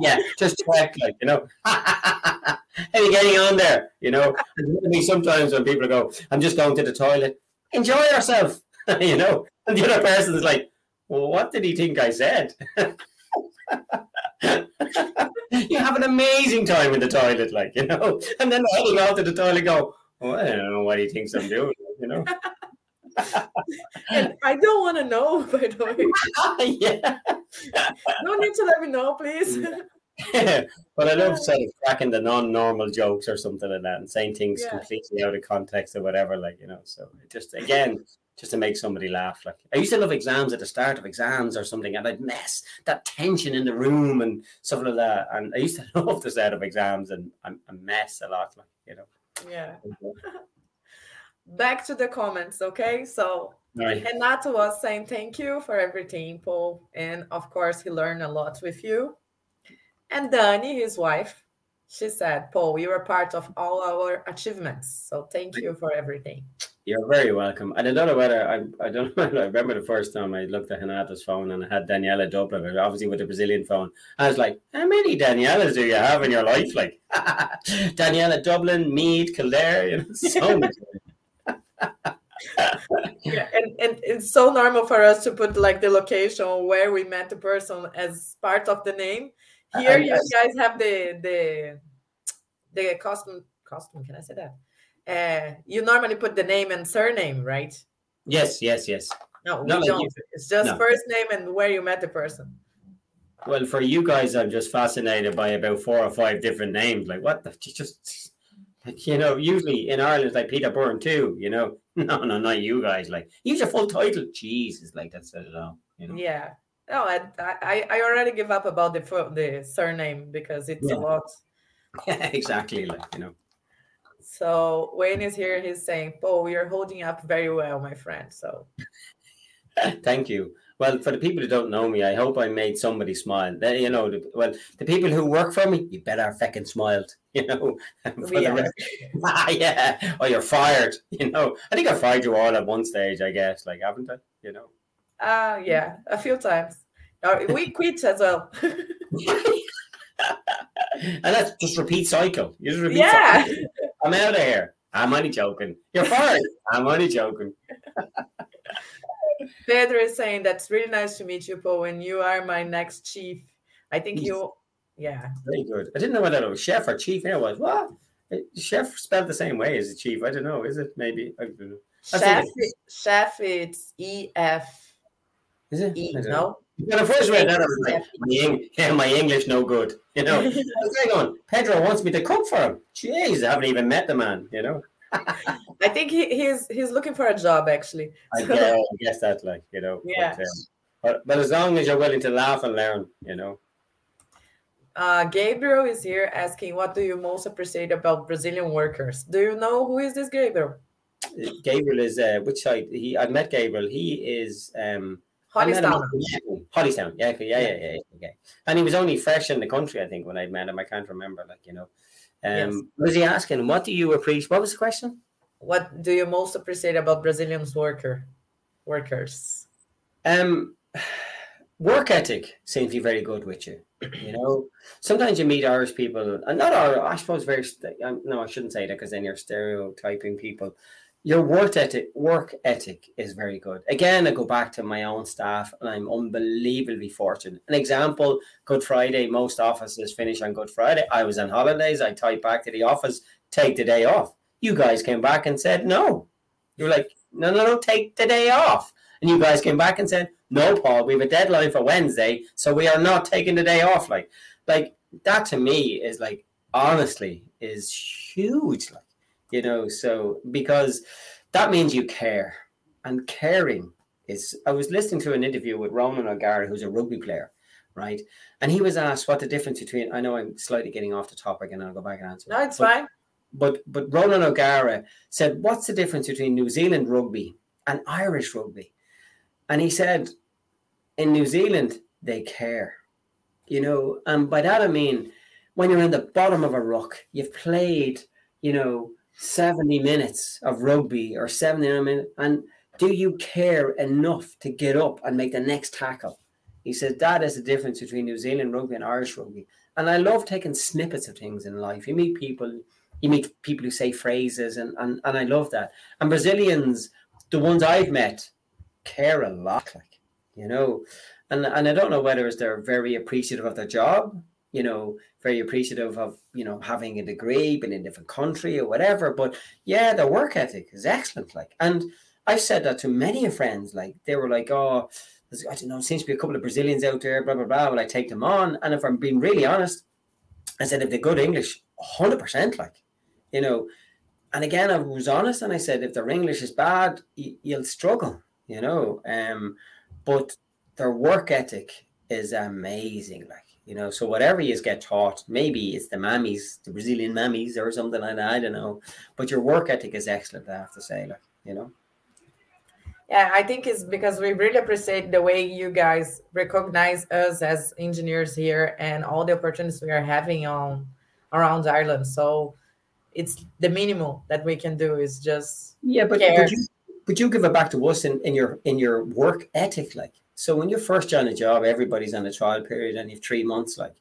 yeah, just check, like you know. How you getting on there? You know, I mean, sometimes when people go, "I'm just going to the toilet," enjoy yourself, you know, and the other person's like, "Well, what did he think I said?" you have an amazing time in the toilet, like you know, and then heading out to the toilet, go, "Oh, I don't know what he thinks I'm doing," you know and I don't want to know, by the way. yeah. No need to let me know, please. but I love sort of cracking the non-normal jokes or something like that and saying things yeah. completely out of context or whatever, like you know. So just again, just to make somebody laugh. Like I used to love exams at the start of exams or something, and I'd mess that tension in the room and stuff like that. And I used to love the start of exams and I mess a lot, like you know. Yeah back to the comments, okay? So right. Renato was saying thank you for everything, Paul. And of course, he learned a lot with you. And Dani, his wife, she said, Paul, you were part of all our achievements. So thank you for everything. You're very welcome. And I don't know whether I, I don't know. I remember the first time I looked at Renato's phone and I had Daniela Dublin, obviously with the Brazilian phone. I was like, how many Danielas do you have in your life? Like Daniela Dublin, Meath, Kildare, you know, so much yeah, and, and it's so normal for us to put like the location where we met the person as part of the name. Here, you guys have the the the costume costume. Can I say that? Uh, you normally put the name and surname, right? Yes, yes, yes. No, we don't. Like it's just no. first name and where you met the person. Well, for you guys, I'm just fascinated by about four or five different names. Like, what the? Just you know, usually in Ireland, it's like Peter Byrne too. You know, no, no, not you guys. Like, use your full title. Jesus, like that's it all. You know. Yeah. No, I, I I already give up about the the surname because it's yeah. a lot. Yeah, exactly. Like you know. So Wayne is here. He's saying, "Oh, you're holding up very well, my friend." So. Thank you. Well, for the people who don't know me, I hope I made somebody smile. They, you know, the, well, the people who work for me, you better fucking smiled. You know, yeah. ah, yeah, or you're fired. You know, I think I fired you all at one stage. I guess, like, haven't I? You know. Uh yeah, a few times. We quit as well. and that's just repeat cycle. You just repeat yeah. Cycle. I'm out of here. I'm only joking. You're fired. I'm only joking. Pedro is saying that's really nice to meet you, Paul, and you are my next chief. I think you, yeah. Very good. I didn't know whether it was chef or chief. Here was what? Chef spelled the same way as a chief. I don't know. Is it maybe? I don't know. Chef, it. chef, it's E F. Is it? E, no. When I first read that, I was like, my, yeah, my English no good. You know, I was going, Pedro wants me to cook for him. Jeez, I haven't even met the man. You know. I think he, he's he's looking for a job actually. I, guess, I guess that, like you know. Yeah. But, um, but, but as long as you're willing to laugh and learn, you know. Uh, Gabriel is here asking, "What do you most appreciate about Brazilian workers?" Do you know who is this Gabriel? Gabriel is uh, which side? He I met Gabriel. He is um. Hollystown. Hollystown, yeah, yeah, yeah, yeah, yeah. And he was only fresh in the country, I think, when I met him. I can't remember, like you know. Um. Was he asking, what do you appreciate? What was the question? What do you most appreciate about Brazilians worker workers? Um, work ethic seems to be very good with you. You know, sometimes you meet Irish people, and not Irish, I suppose, very. Um, no, I shouldn't say that because then you're stereotyping people your work ethic work ethic is very good. Again, I go back to my own staff, and I'm unbelievably fortunate. An example: Good Friday. Most offices finish on Good Friday. I was on holidays. I typed back to the office, take the day off. You guys came back and said no. You're like, no, no, no, take the day off. And you guys came back and said, no, Paul, we have a deadline for Wednesday, so we are not taking the day off. Like, like that to me is like honestly is huge. Like you know so because that means you care and caring is i was listening to an interview with ronan o'gara who's a rugby player right? And he was asked what the difference between. I know I'm slightly getting off the topic, and I'll go back and answer. No, it's but, fine. But but Ronan O'Gara said, "What's the difference between New Zealand rugby and Irish rugby?" And he said, "In New Zealand, they care, you know, and by that I mean." When you're in the bottom of a ruck, you've played, you know, 70 minutes of rugby or 70 minutes, and do you care enough to get up and make the next tackle? He said that is the difference between New Zealand rugby and Irish rugby. And I love taking snippets of things in life. You meet people, you meet people who say phrases, and and, and I love that. And Brazilians, the ones I've met, care a lot, like you know. And and I don't know whether it's they're very appreciative of their job, you know, very appreciative of you know having a degree, been in a different country or whatever. But yeah, their work ethic is excellent. Like, and I've said that to many friends. Like, they were like, "Oh, I don't know, seems to be a couple of Brazilians out there, blah blah blah." Will I take them on? And if I'm being really honest, I said if they're good English, hundred percent. Like, you know. And again, I was honest, and I said if their English is bad, you'll struggle. You know, um, but their work ethic is amazing. Like you know. So whatever you get taught, maybe it's the mammies, the Brazilian mammies, or something like that. I don't know. But your work ethic is excellent. I have to say, like you know. Yeah, I think it's because we really appreciate the way you guys recognize us as engineers here and all the opportunities we are having on around Ireland. So it's the minimum that we can do is just yeah, but but you, but you give it back to us in, in your in your work ethic, like. So when you first join a job, everybody's on a trial period and you've three months, like,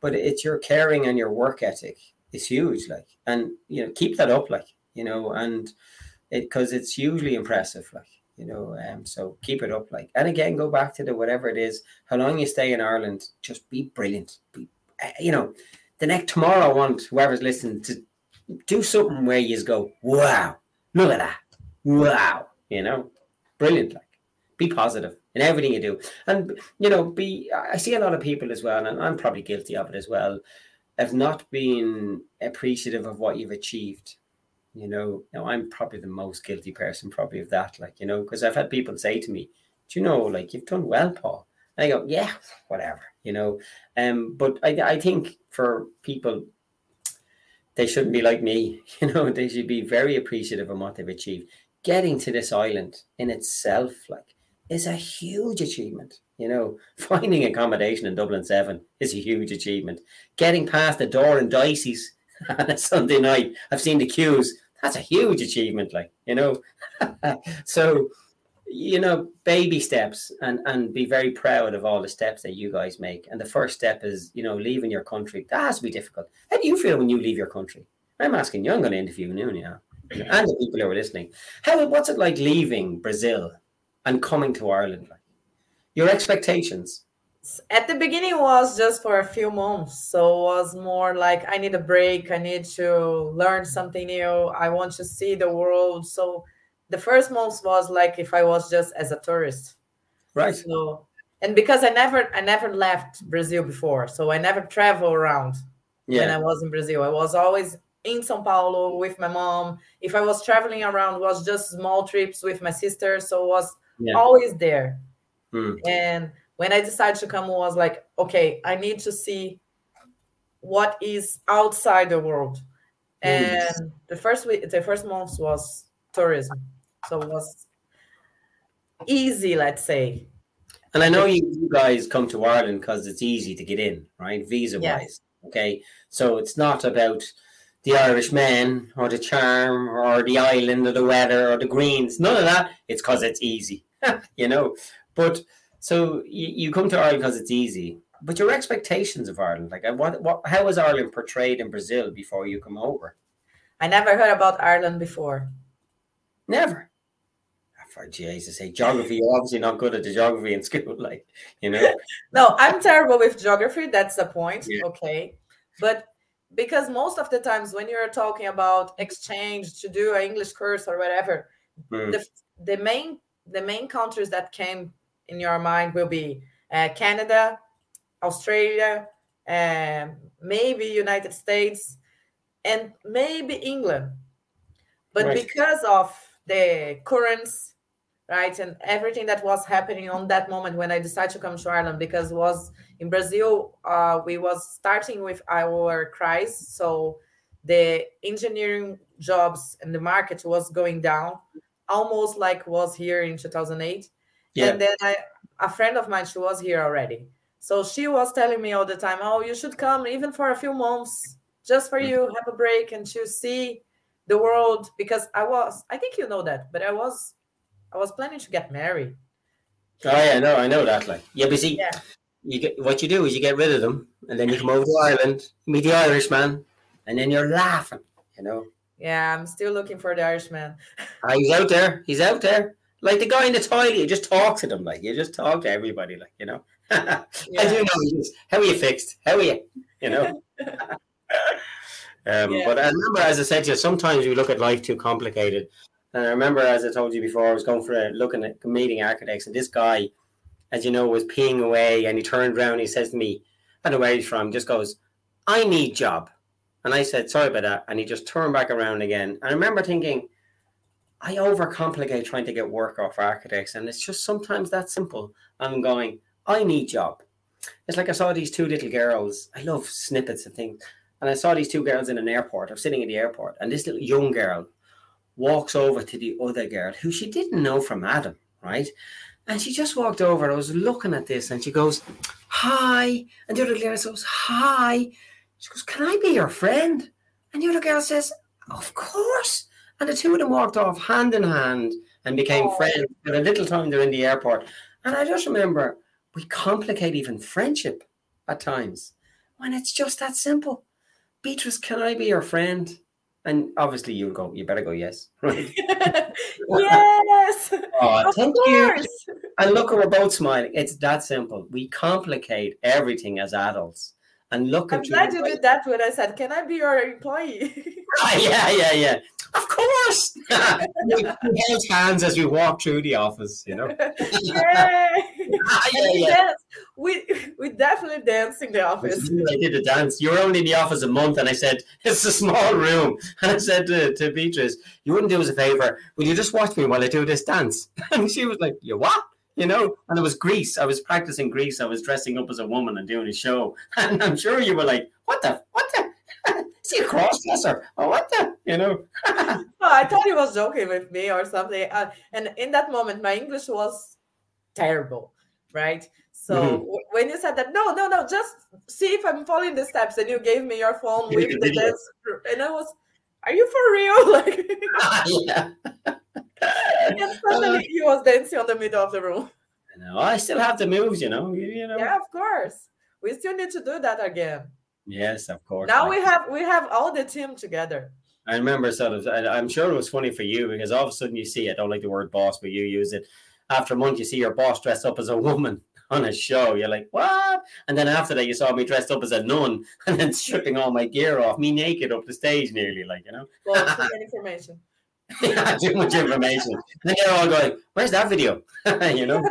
but it's your caring and your work ethic is huge, like, and you know, keep that up, like, you know, and it because it's hugely impressive, like, you know, um, so keep it up, like, and again, go back to the whatever it is, how long you stay in Ireland, just be brilliant, be, eh, you know, the next tomorrow, I want whoever's listening to do something where you go, wow, look at that, wow, you know, brilliant, like, be positive in everything you do. And you know, be I see a lot of people as well, and I'm probably guilty of it as well, of not being appreciative of what you've achieved. You know, now I'm probably the most guilty person, probably of that. Like, you know, because I've had people say to me, Do you know, like you've done well, Paul? And I go, Yeah, whatever, you know. Um, but I I think for people they shouldn't be like me, you know, they should be very appreciative of what they've achieved. Getting to this island in itself, like is a huge achievement. You know, finding accommodation in Dublin 7 is a huge achievement. Getting past the door in Dicey's on a Sunday night, I've seen the queues. That's a huge achievement, like, you know. so, you know, baby steps and, and be very proud of all the steps that you guys make. And the first step is, you know, leaving your country. That has to be difficult. How do you feel when you leave your country? I'm asking you, I'm going to interview you now. And the people who are listening. How what's it like leaving Brazil and coming to Ireland? Like your expectations? At the beginning was just for a few months, so it was more like I need a break. I need to learn something new. I want to see the world. So the first months was like if I was just as a tourist, right? So and because I never I never left Brazil before, so I never travel around yeah. when I was in Brazil. I was always in São Paulo with my mom. If I was traveling around, was just small trips with my sister. So it was yeah. always there. Hmm. And when I decided to come, was like, okay, I need to see what is outside the world. Hmm. And the first week, the first month was tourism, so it was easy, let's say. And I know you, you guys come to Ireland because it's easy to get in, right? Visa wise. Yes. Okay. So it's not about the Irish men or the charm or the island or the weather or the greens. None of that. It's because it's easy, you know. But so you, you come to Ireland because it's easy. But your expectations of Ireland, like what, what, how was Ireland portrayed in Brazil before you come over? I never heard about Ireland before. Never. Ah, for Jesus' sake, geography. You're obviously not good at the geography in school, like you know. no, I'm terrible with geography. That's the point. Yeah. Okay, but because most of the times when you're talking about exchange to do an english course or whatever mm. the, the main the main countries that came in your mind will be uh, canada australia um, maybe united states and maybe england but right. because of the currents right? And everything that was happening on that moment when I decided to come to Ireland because was in Brazil, uh, we was starting with our crisis, so the engineering jobs and the market was going down, almost like was here in 2008. Yeah. And then I, a friend of mine, she was here already. So she was telling me all the time, "Oh, you should come even for a few months, just for you, have a break and to see the world." Because I was, I think you know that, but I was, I was planning to get married. Oh yeah, no, I know that. Like, yeah, but see, yeah. You get what you do is you get rid of them, and then you come over to Ireland, meet the Irishman, and then you're laughing, you know. Yeah, I'm still looking for the Irishman. ah, he's out there. He's out there. Like the guy in the toilet, you just talk to them. Like you just talk to everybody. Like you know. yeah. I do know. How are you fixed? How are you? You know. Um, yeah. But I remember, as I said to you, sometimes we look at life too complicated. And I remember, as I told you before, I was going for a looking at meeting architects, and this guy, as you know, was peeing away, and he turned around, he says to me, "I don't know where he's from." Just goes, "I need job," and I said, "Sorry about that," and he just turned back around again. And I remember thinking, I overcomplicate trying to get work off architects, and it's just sometimes that simple. I'm going, I need job. It's like I saw these two little girls. I love snippets of things. And I saw these two girls in an airport. I'm sitting in the airport, and this little young girl walks over to the other girl who she didn't know from Adam, right? And she just walked over. I was looking at this, and she goes, "Hi," and the other girl goes, "Hi." She goes, "Can I be your friend?" And the other girl says, "Of course." And the two of them walked off hand in hand and became oh. friends. And a little time they're in the airport. And I just remember we complicate even friendship at times when it's just that simple. Beatrice, can I be your friend? And obviously you'll go, you better go, yes. Right. yes. oh, thank course. you. And look, we're both smiling. It's that simple. We complicate everything as adults. And look I'm at glad you, you did that when I said, Can I be your employee? ah, yeah, yeah, yeah. Of course. we held hands as we walked through the office, you know. Ah, yeah, yeah. We we definitely danced in the office. I did a dance. You were only in the office a month, and I said, It's a small room. And I said to, to Beatrice, You wouldn't do us a favor. Will you just watch me while I do this dance? And she was like, You what? you know, and it was Grease. I was practicing Grease. I was dressing up as a woman and doing a show. And I'm sure you were like, what the, what the, see a cross dresser? Oh, what the, you know? oh, I thought he was joking with me or something. Uh, and in that moment, my English was terrible, right? So mm-hmm. when you said that, no, no, no, just see if I'm following the steps, and you gave me your phone with the dance, and I was, are you for real? Like, yeah and suddenly uh, he was dancing on the middle of the room. I know. I still have the moves, you know. You, you know. Yeah, of course. We still need to do that again. Yes, of course. Now we have we have all the team together. I remember sort of. I'm sure it was funny for you because all of a sudden you see. I don't like the word boss, but you use it. After a month, you see your boss dressed up as a woman on a show. You're like, what? And then after that, you saw me dressed up as a nun and then stripping all my gear off, me naked up the stage, nearly like you know. Well, information. yeah, too much information. And they're all going, "Where's that video?" you know.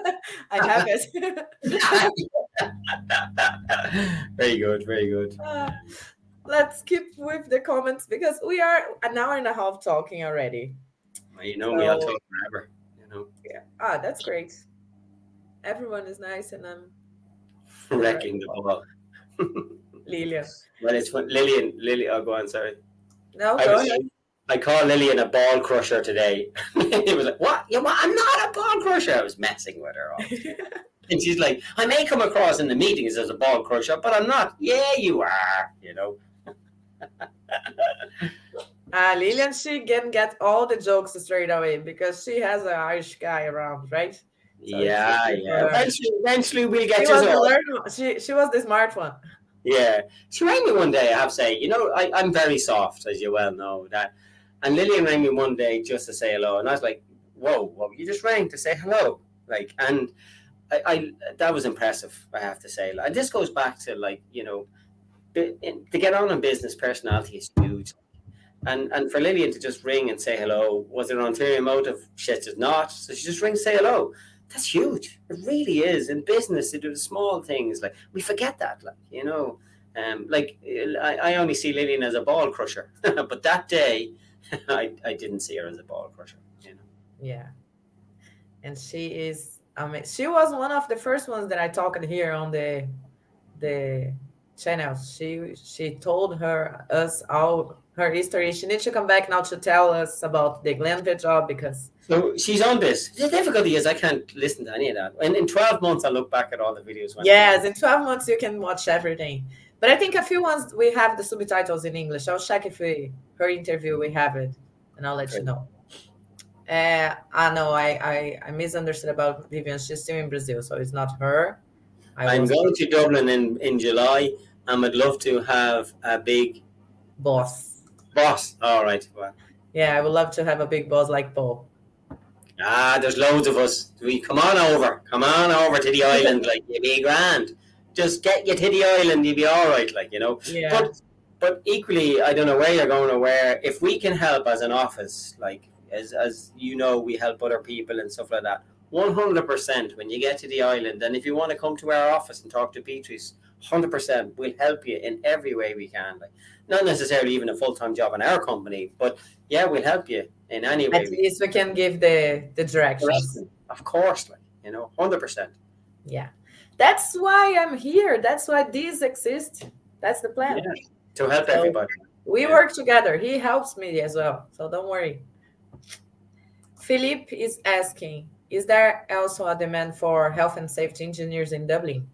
I have it. very good, very good. Uh, let's keep with the comments because we are an hour and a half talking already. Well, you know so, me, I'll talk forever. Know. Yeah. Ah, that's great. Everyone is nice, and I'm wrecking the ball. Lilia. Well, it's Lillian. Lillian. Oh, go on. Sorry. No, go ahead. I called Lillian a ball crusher today. he was like, "What? You well, I'm not a ball crusher." I was messing with her. and she's like, "I may come across in the meetings as a ball crusher, but I'm not." Yeah, you are. You know. Uh, Lillian, she can get all the jokes straight away because she has an Irish guy around, right? So yeah, yeah. Eventually, eventually we'll get she was the learn, she, she was the smart one. Yeah. She rang me one day, I have to say, you know, I, I'm very soft, as you well know, that and Lillian rang me one day just to say hello, and I was like, "Whoa, well, you just rang to say hello!" Like, and I, I that was impressive. I have to say, and this goes back to like you know, to get on in business, personality is huge. And and for Lillian to just ring and say hello, was there an ulterior motive? Shit, is not. So she just rings, say hello. That's huge. It really is. In business, do the small things like we forget that, like you know. Um, like I, I only see Lillian as a ball crusher, but that day I, I didn't see her as a ball crusher. You know. Yeah. and she is. I mean, she was one of the first ones that I talked here on the the channel. She she told her us all her history. She needs to come back now to tell us about the Glenville job because. So she's on this. The difficulty is I can't listen to any of that. And in 12 months, I'll look back at all the videos. Yes, in 12 months, you can watch everything. But I think a few ones we have the subtitles in English. I'll check if we her interview we have it, and I'll let Great. you know. Uh, I know I, I I misunderstood about Vivian. She's still in Brazil, so it's not her. I am going to Dublin in in July, and would love to have a big boss. Boss, all right. Well. Yeah, I would love to have a big boss like Paul. Ah, there's loads of us. We come on over, come on over to the island, like you be grand. Just get you to the island, you'll be all right, like you know. Yeah. But but equally, I don't know where you're going or where. If we can help as an office, like as as you know, we help other people and stuff like that. One hundred percent. When you get to the island, and if you want to come to our office and talk to Beatrice, hundred percent, we'll help you in every way we can. Like not necessarily even a full time job in our company, but yeah, we'll help you in any way. At least we can give the the directions. Of course, like you know, hundred percent. Yeah, that's why I'm here. That's why these exist. That's the plan. Yeah to help so everybody. We yeah. work together. He helps me as well, so don't worry. Philippe is asking, is there also a demand for health and safety engineers in Dublin?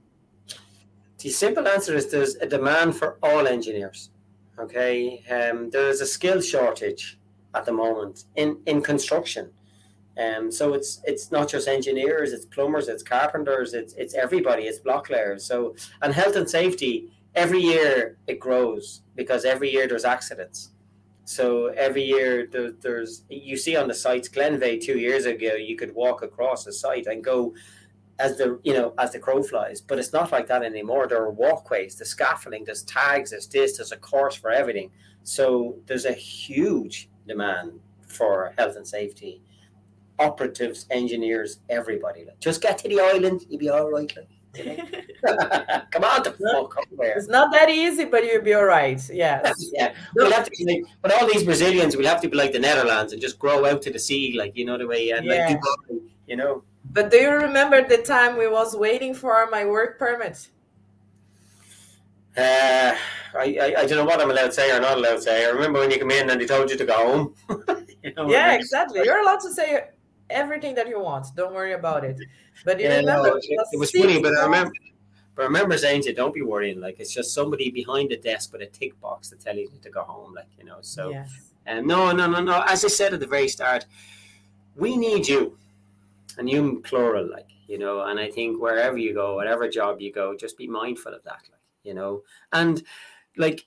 The simple answer is there's a demand for all engineers. Okay, um, there's a skill shortage at the moment in in construction. Um, so it's it's not just engineers, it's plumbers, it's carpenters, it's it's everybody, it's block layers. So and health and safety every year it grows because every year there's accidents. So every year there, there's you see on the sites Glenveagh two years ago you could walk across the site and go as the you know as the crow flies, but it's not like that anymore. There are walkways, the scaffolding, there's tags, there's this, there's a course for everything. So there's a huge demand for health and safety operatives, engineers, everybody. Like, just get to the island, you'll be all right. Like. Come on, the fuck It's not that easy, but you'll be all right. Yes. yeah. We'll have to be like, but all these Brazilians will have to be like the Netherlands and just grow out to the sea, like you know the way, and yeah. like Dubai, you know. But do you remember the time we was waiting for my work permit? Uh, I, I, I don't know what I'm allowed to say or not allowed to say. I remember when you came in and they told you to go home. you know, yeah, exactly. You're allowed to say everything that you want. Don't worry about it. But you yeah, remember, no, it, it, was funny. But I remember, but I remember saying to you, "Don't be worrying. Like it's just somebody behind the desk with a tick box to tell you to go home. Like you know. So, yes. and um, no, no, no, no. As I said at the very start, we need you, and you plural, like you know. And I think wherever you go, whatever job you go, just be mindful of that, like you know. And like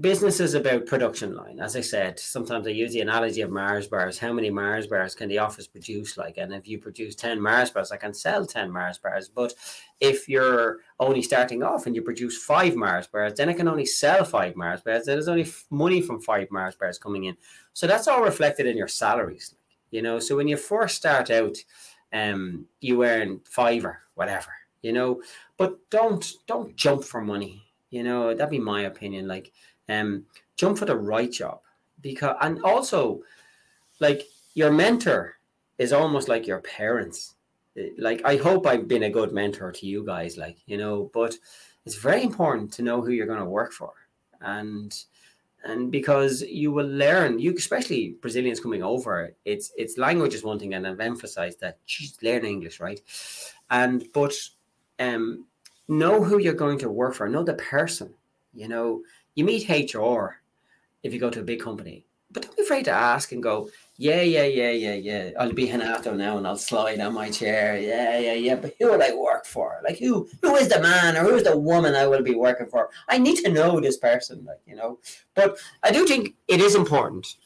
business is about production line. As I said, sometimes I use the analogy of Mars bars. How many Mars bars can the office produce? Like, and if you produce 10 Mars bars, I can sell 10 Mars bars. But if you're only starting off and you produce five Mars bars, then I can only sell five Mars bars. There's only money from five Mars bars coming in. So that's all reflected in your salaries. Like, you know, so when you first start out, um, you earn five or whatever, you know, but don't don't jump for money you know, that'd be my opinion. Like, um, jump for the right job because, and also, like your mentor is almost like your parents. Like, I hope I've been a good mentor to you guys. Like, you know, but it's very important to know who you're going to work for, and and because you will learn you especially brazilians coming over it's it's language is one thing and i've emphasized that just learn english right and but um know who you're going to work for, know the person. You know, you meet HR if you go to a big company, but don't be afraid to ask and go, yeah, yeah, yeah, yeah, yeah. I'll be Renato now and I'll slide on my chair. Yeah, yeah, yeah. But who will I work for? Like who who is the man or who is the woman I will be working for? I need to know this person, like, you know. But I do think it is important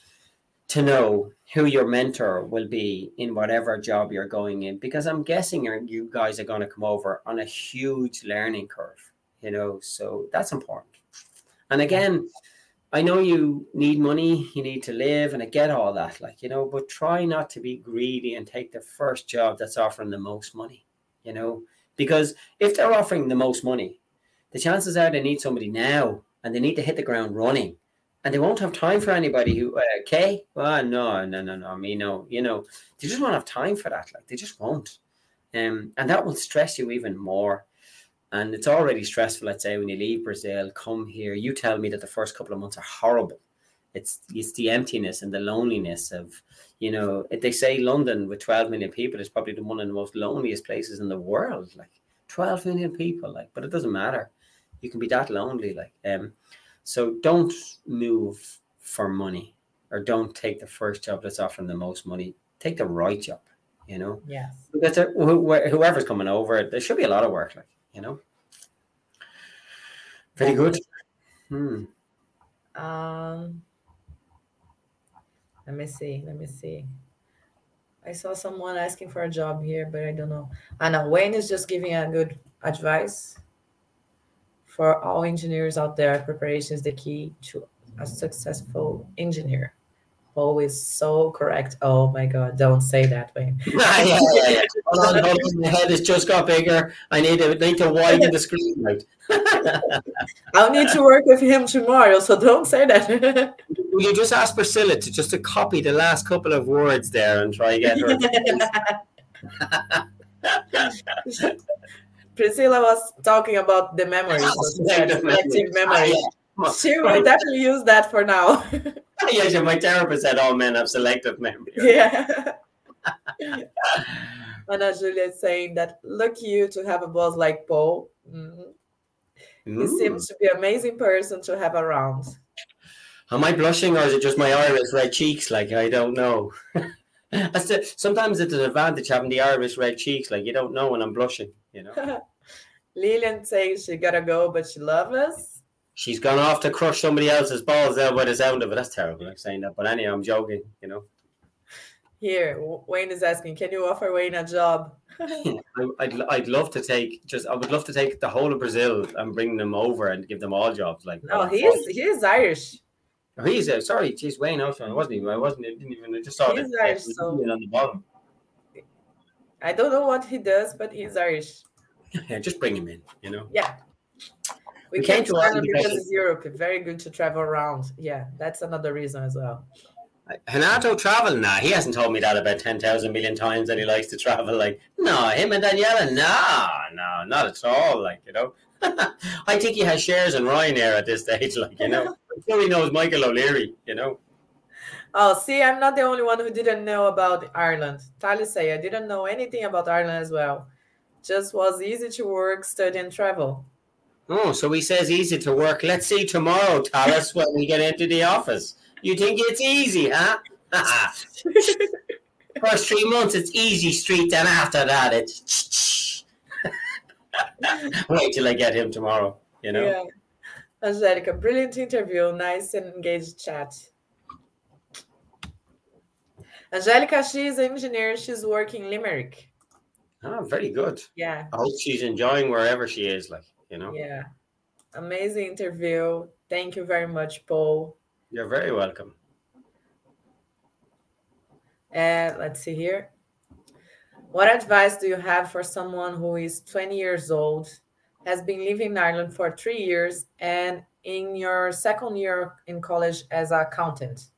to know who your mentor will be in whatever job you're going in because i'm guessing you guys are going to come over on a huge learning curve you know so that's important and again i know you need money you need to live and i get all that like you know but try not to be greedy and take the first job that's offering the most money you know because if they're offering the most money the chances are they need somebody now and they need to hit the ground running and they won't have time for anybody who uh, Kay. Well, no, no, no, no. Me, no. You know, they just won't have time for that. Like they just won't, um, and that will stress you even more. And it's already stressful. Let's say when you leave Brazil, come here. You tell me that the first couple of months are horrible. It's it's the emptiness and the loneliness of, you know, they say London with 12 million people is probably the one of the most loneliest places in the world. Like 12 million people, like, but it doesn't matter. You can be that lonely, like, um so don't move for money or don't take the first job that's offering the most money. Take the right job, you know? Yes. Because whoever's coming over, there should be a lot of work, like, you know? Very good. Hmm. Um, let me see. Let me see. I saw someone asking for a job here, but I don't know. Know Wayne is just giving a good advice for all engineers out there, preparation is the key to a successful engineer. Always so correct. Oh my God, don't say that, way. yeah, yeah, yeah. hold on, hold on. My head has just got bigger. I need to need to widen the screen out. I'll need to work with him tomorrow, so don't say that. Will you just ask Priscilla to just to copy the last couple of words there and try get her? Priscilla was talking about the memories, selective memory. Ah, she will definitely use that for now. yeah, my therapist said all men have selective memory. Yeah. Ana Julia is saying that lucky you to have a boss like Paul. Mm-hmm. He seems to be an amazing person to have around. Am I blushing or is it just my iris red cheeks? Like I don't know. sometimes it's an advantage having the iris red cheeks. Like you don't know when I'm blushing. You know. Lillian saying she gotta go, but she loves us. She's gone off to crush somebody else's balls there by the sound of it. That's terrible, like saying that. But anyway, I'm joking, you know. Here, Wayne is asking, can you offer Wayne a job? I'd, I'd love to take just I would love to take the whole of Brazil and bring them over and give them all jobs. Like no, he is he is Irish. Oh, he's uh, sorry, geez, Wayne Ocean, wasn't he? I wasn't. I didn't even. I just saw he's Irish, so on the bottom. I don't know what he does, but he's Irish. Yeah, just bring him in. You know. Yeah. We, came to Ireland because it's Europe. Very good to travel around. Yeah, that's another reason as well. Renato travel now. Nah, he hasn't told me that about ten thousand million times that he likes to travel. Like, no, him and Daniela, no, no, not at all. Like, you know, I think he has shares in Ryanair at this stage. Like, you know, he knows Michael O'Leary. You know. Oh, see, I'm not the only one who didn't know about Ireland. Tali say I didn't know anything about Ireland as well just was easy to work, study, and travel. Oh, so he says easy to work. Let's see tomorrow, Talis, when we get into the office. You think it's easy, huh? First three months, it's easy street. Then after that, it's. Wait till I get him tomorrow, you know? Yeah. Angelica, brilliant interview. Nice and engaged chat. Angelica, she's an engineer. She's working Limerick. Oh, very good. Yeah. I hope she's enjoying wherever she is, like, you know. Yeah. Amazing interview. Thank you very much, Paul. You're very welcome. And uh, let's see here. What advice do you have for someone who is 20 years old, has been living in Ireland for three years, and in your second year in college as an accountant?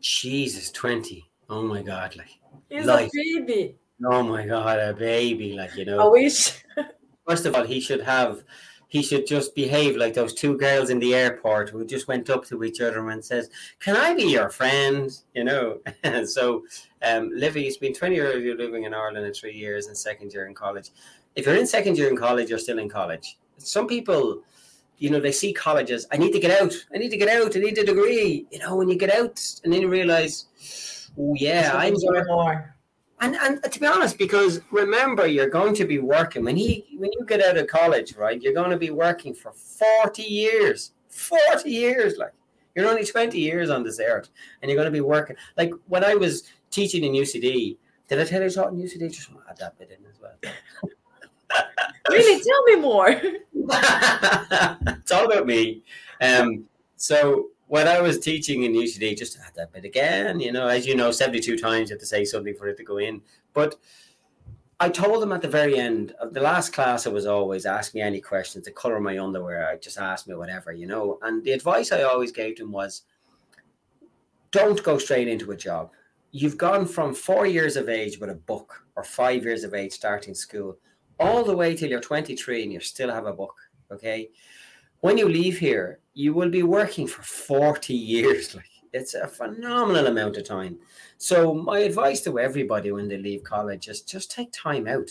Jesus, 20. Oh my God. Like, He's life. a baby. Oh my god, a baby! Like you know. I wish. First of all, he should have. He should just behave like those two girls in the airport who just went up to each other and says, "Can I be your friend?" You know. so, um, Livy, it's been twenty years you're living in Ireland and three years in second year in college. If you're in second year in college, you're still in college. Some people, you know, they see colleges. I need to get out. I need to get out. I need a degree. You know, when you get out and then you realize, oh yeah, I'm more and and to be honest, because remember, you're going to be working when he when you get out of college, right? You're going to be working for forty years, forty years. Like you're only twenty years on this earth, and you're going to be working. Like when I was teaching in UCD, did I tell you I taught in UCD? Just want to add that bit in as well. really, tell me more. it's all about me. Um, so when I was teaching in UCD, just had that bit again, you know, as you know, 72 times you have to say something for it to go in. But I told them at the very end of the last class, I was always ask me any questions, the color of my underwear. I just ask me whatever, you know. And the advice I always gave them was don't go straight into a job. You've gone from four years of age with a book or five years of age starting school all the way till you're 23 and you still have a book. Okay. When you leave here, you will be working for 40 years. Like it's a phenomenal amount of time. So my advice to everybody when they leave college is just take time out.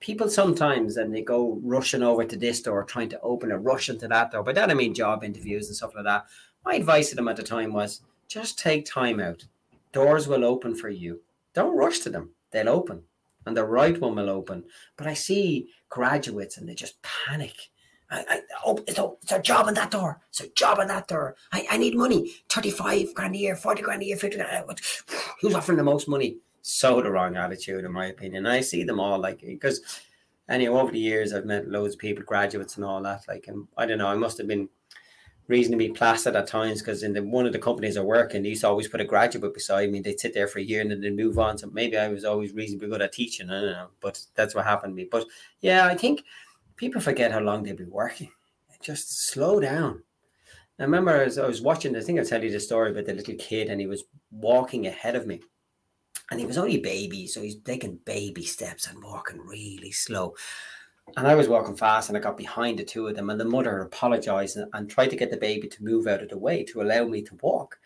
People sometimes and they go rushing over to this door, trying to open a rush into that door. But that I mean job interviews and stuff like that. My advice to them at the time was just take time out. Doors will open for you. Don't rush to them. They'll open and the right one will open. But I see graduates and they just panic. I, I oh, it's a, it's a job on that door. It's a job on that door. I, I need money. 35 grand a year, 40 grand a year, 50 grand. Uh, Who's offering the most money? So the wrong attitude, in my opinion. I see them all like, because anyway, over the years, I've met loads of people, graduates and all that. Like, and I don't know, I must have been reasonably placid at times because in the, one of the companies I work in, they used to always put a graduate beside me. They'd sit there for a year and then they'd move on. So maybe I was always reasonably good at teaching. I don't know, but that's what happened to me. But yeah, I think people forget how long they've been working. Just slow down. I remember as I was watching, I think I'll tell you the story about the little kid and he was walking ahead of me. And he was only a baby, so he's taking baby steps and walking really slow. And I was walking fast and I got behind the two of them. And the mother apologized and, and, tried to get the baby to move out of the way to allow me to walk.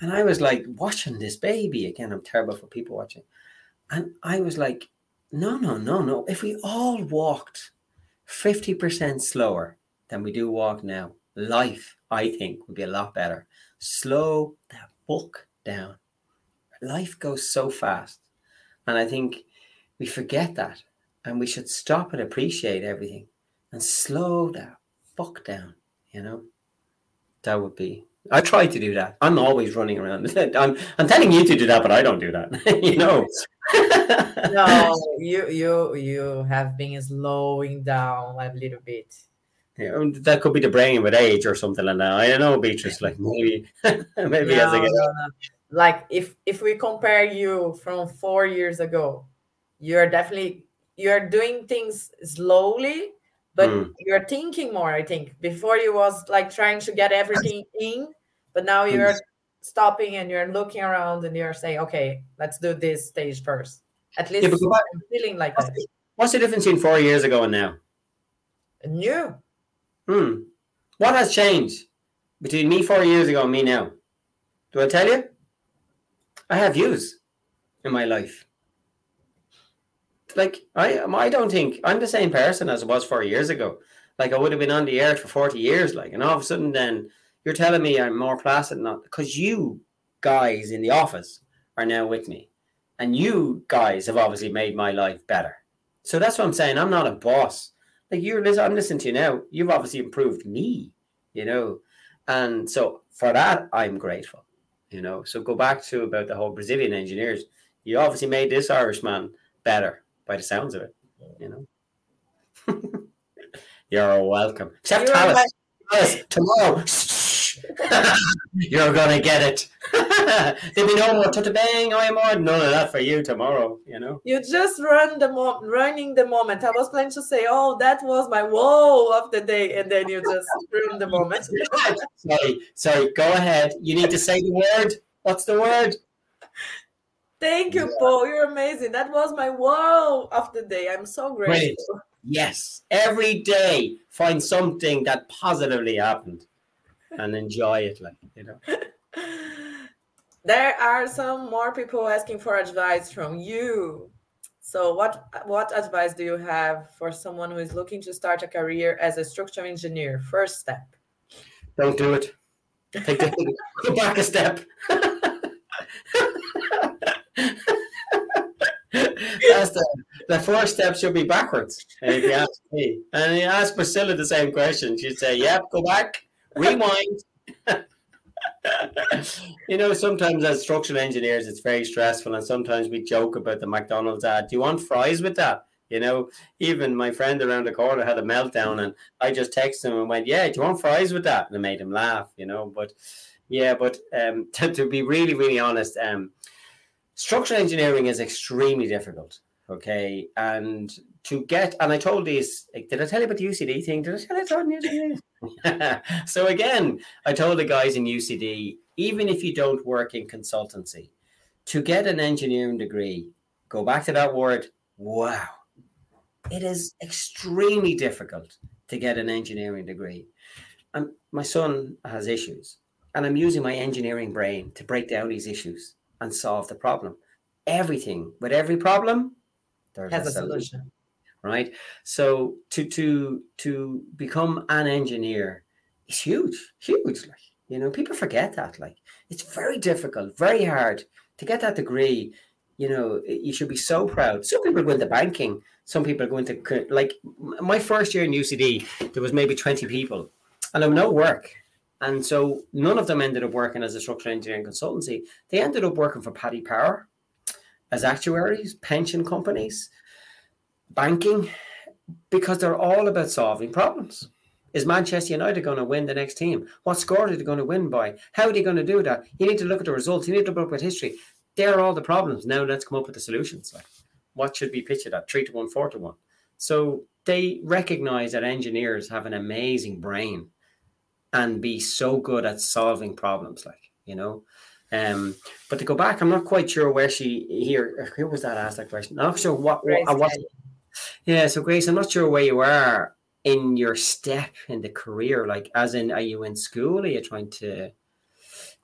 And I was like watching this baby. Again, I'm terrible for people watching. And I was like, no, no, no, no. If we all walked 50% slower than we do walk now, life, I think, would be a lot better. Slow that book down. Life goes so fast. And I think we forget that and we should stop and appreciate everything and slow that fuck down, you know? That would be I try to do that. I'm always running around. I'm I'm telling you to do that, but I don't do that. you know. no, you you you have been slowing down a little bit. Yeah, um, that could be the brain with age or something like that. I don't know, Beatrice. Like maybe maybe no, as I get no, no. like if if we compare you from four years ago, you're definitely you're doing things slowly but mm. you're thinking more i think before you was like trying to get everything in but now you're stopping and you're looking around and you're saying okay let's do this stage first. At least yeah, i'm feeling like that. what's the difference between four years ago and now? New. Hmm. What has changed between me four years ago and me now? Do i tell you? I have views in my life. Like I I don't think I'm the same person as I was four years ago. Like I would have been on the earth for 40 years, like, and all of a sudden then you're telling me I'm more placid not because you guys in the office are now with me. And you guys have obviously made my life better. So that's what I'm saying. I'm not a boss. Like you're listening, I'm listening to you now. You've obviously improved me, you know. And so for that, I'm grateful, you know. So go back to about the whole Brazilian engineers. You obviously made this Irishman better by the sounds of it. You know, you're welcome. Except Alice, Alice, tomorrow. You're gonna get it. There'll be no more to bang. I am on none of that for you tomorrow. You know. You just run the mo- running the moment. I was planning to say, "Oh, that was my whoa of the day," and then you just ruined the moment. sorry, sorry. Go ahead. You need to say the word. What's the word? Thank you, Paul. You're amazing. That was my wow of the day. I'm so grateful. Great. Yes. Every day, find something that positively happened and enjoy it. Like, you know. There are some more people asking for advice from you. So, what what advice do you have for someone who is looking to start a career as a structural engineer? First step. Don't do it. Take the, go back a step. That's the, the first step should be backwards, if you ask me. And you ask Priscilla the same question. She'd say, Yep, go back, rewind. you know, sometimes as structural engineers, it's very stressful, and sometimes we joke about the McDonald's ad. Do you want fries with that? You know, even my friend around the corner had a meltdown, and I just texted him and went, "Yeah, do you want fries with that?" And it made him laugh. You know, but yeah, but um, to, to be really, really honest, um, structural engineering is extremely difficult. Okay. And to get, and I told these, like, did I tell you about the UCD thing? Did I tell you about UCD? so again, I told the guys in UCD, even if you don't work in consultancy, to get an engineering degree, go back to that word, wow. It is extremely difficult to get an engineering degree. And my son has issues, and I'm using my engineering brain to break down these issues and solve the problem. Everything with every problem, there's has a, solution. solution. Right. So to to to become an engineer is huge, huge. Like you know, people forget that. Like it's very difficult, very hard to get that degree. You know, you should be so proud. Some people go into banking. Some people are going to like my first year in UCD. There was maybe twenty people, and there was no work. And so none of them ended up working as a structural engineering consultancy. They ended up working for Paddy Power as actuaries, pension companies, banking, because they're all about solving problems. Is Manchester United going to win the next team? What score are they going to win by? How are they going to do that? You need to look at the results. You need to look at history. There are all the problems. Now let's come up with the solutions. Like, what should be pitched at? Three to one, four to one. So they recognize that engineers have an amazing brain and be so good at solving problems. Like, you know, um, but to go back, I'm not quite sure where she here. Who was that asked that question? I'm not sure what. what, what yeah, so Grace, I'm not sure where you are in your step in the career. Like, as in, are you in school? Are you trying to,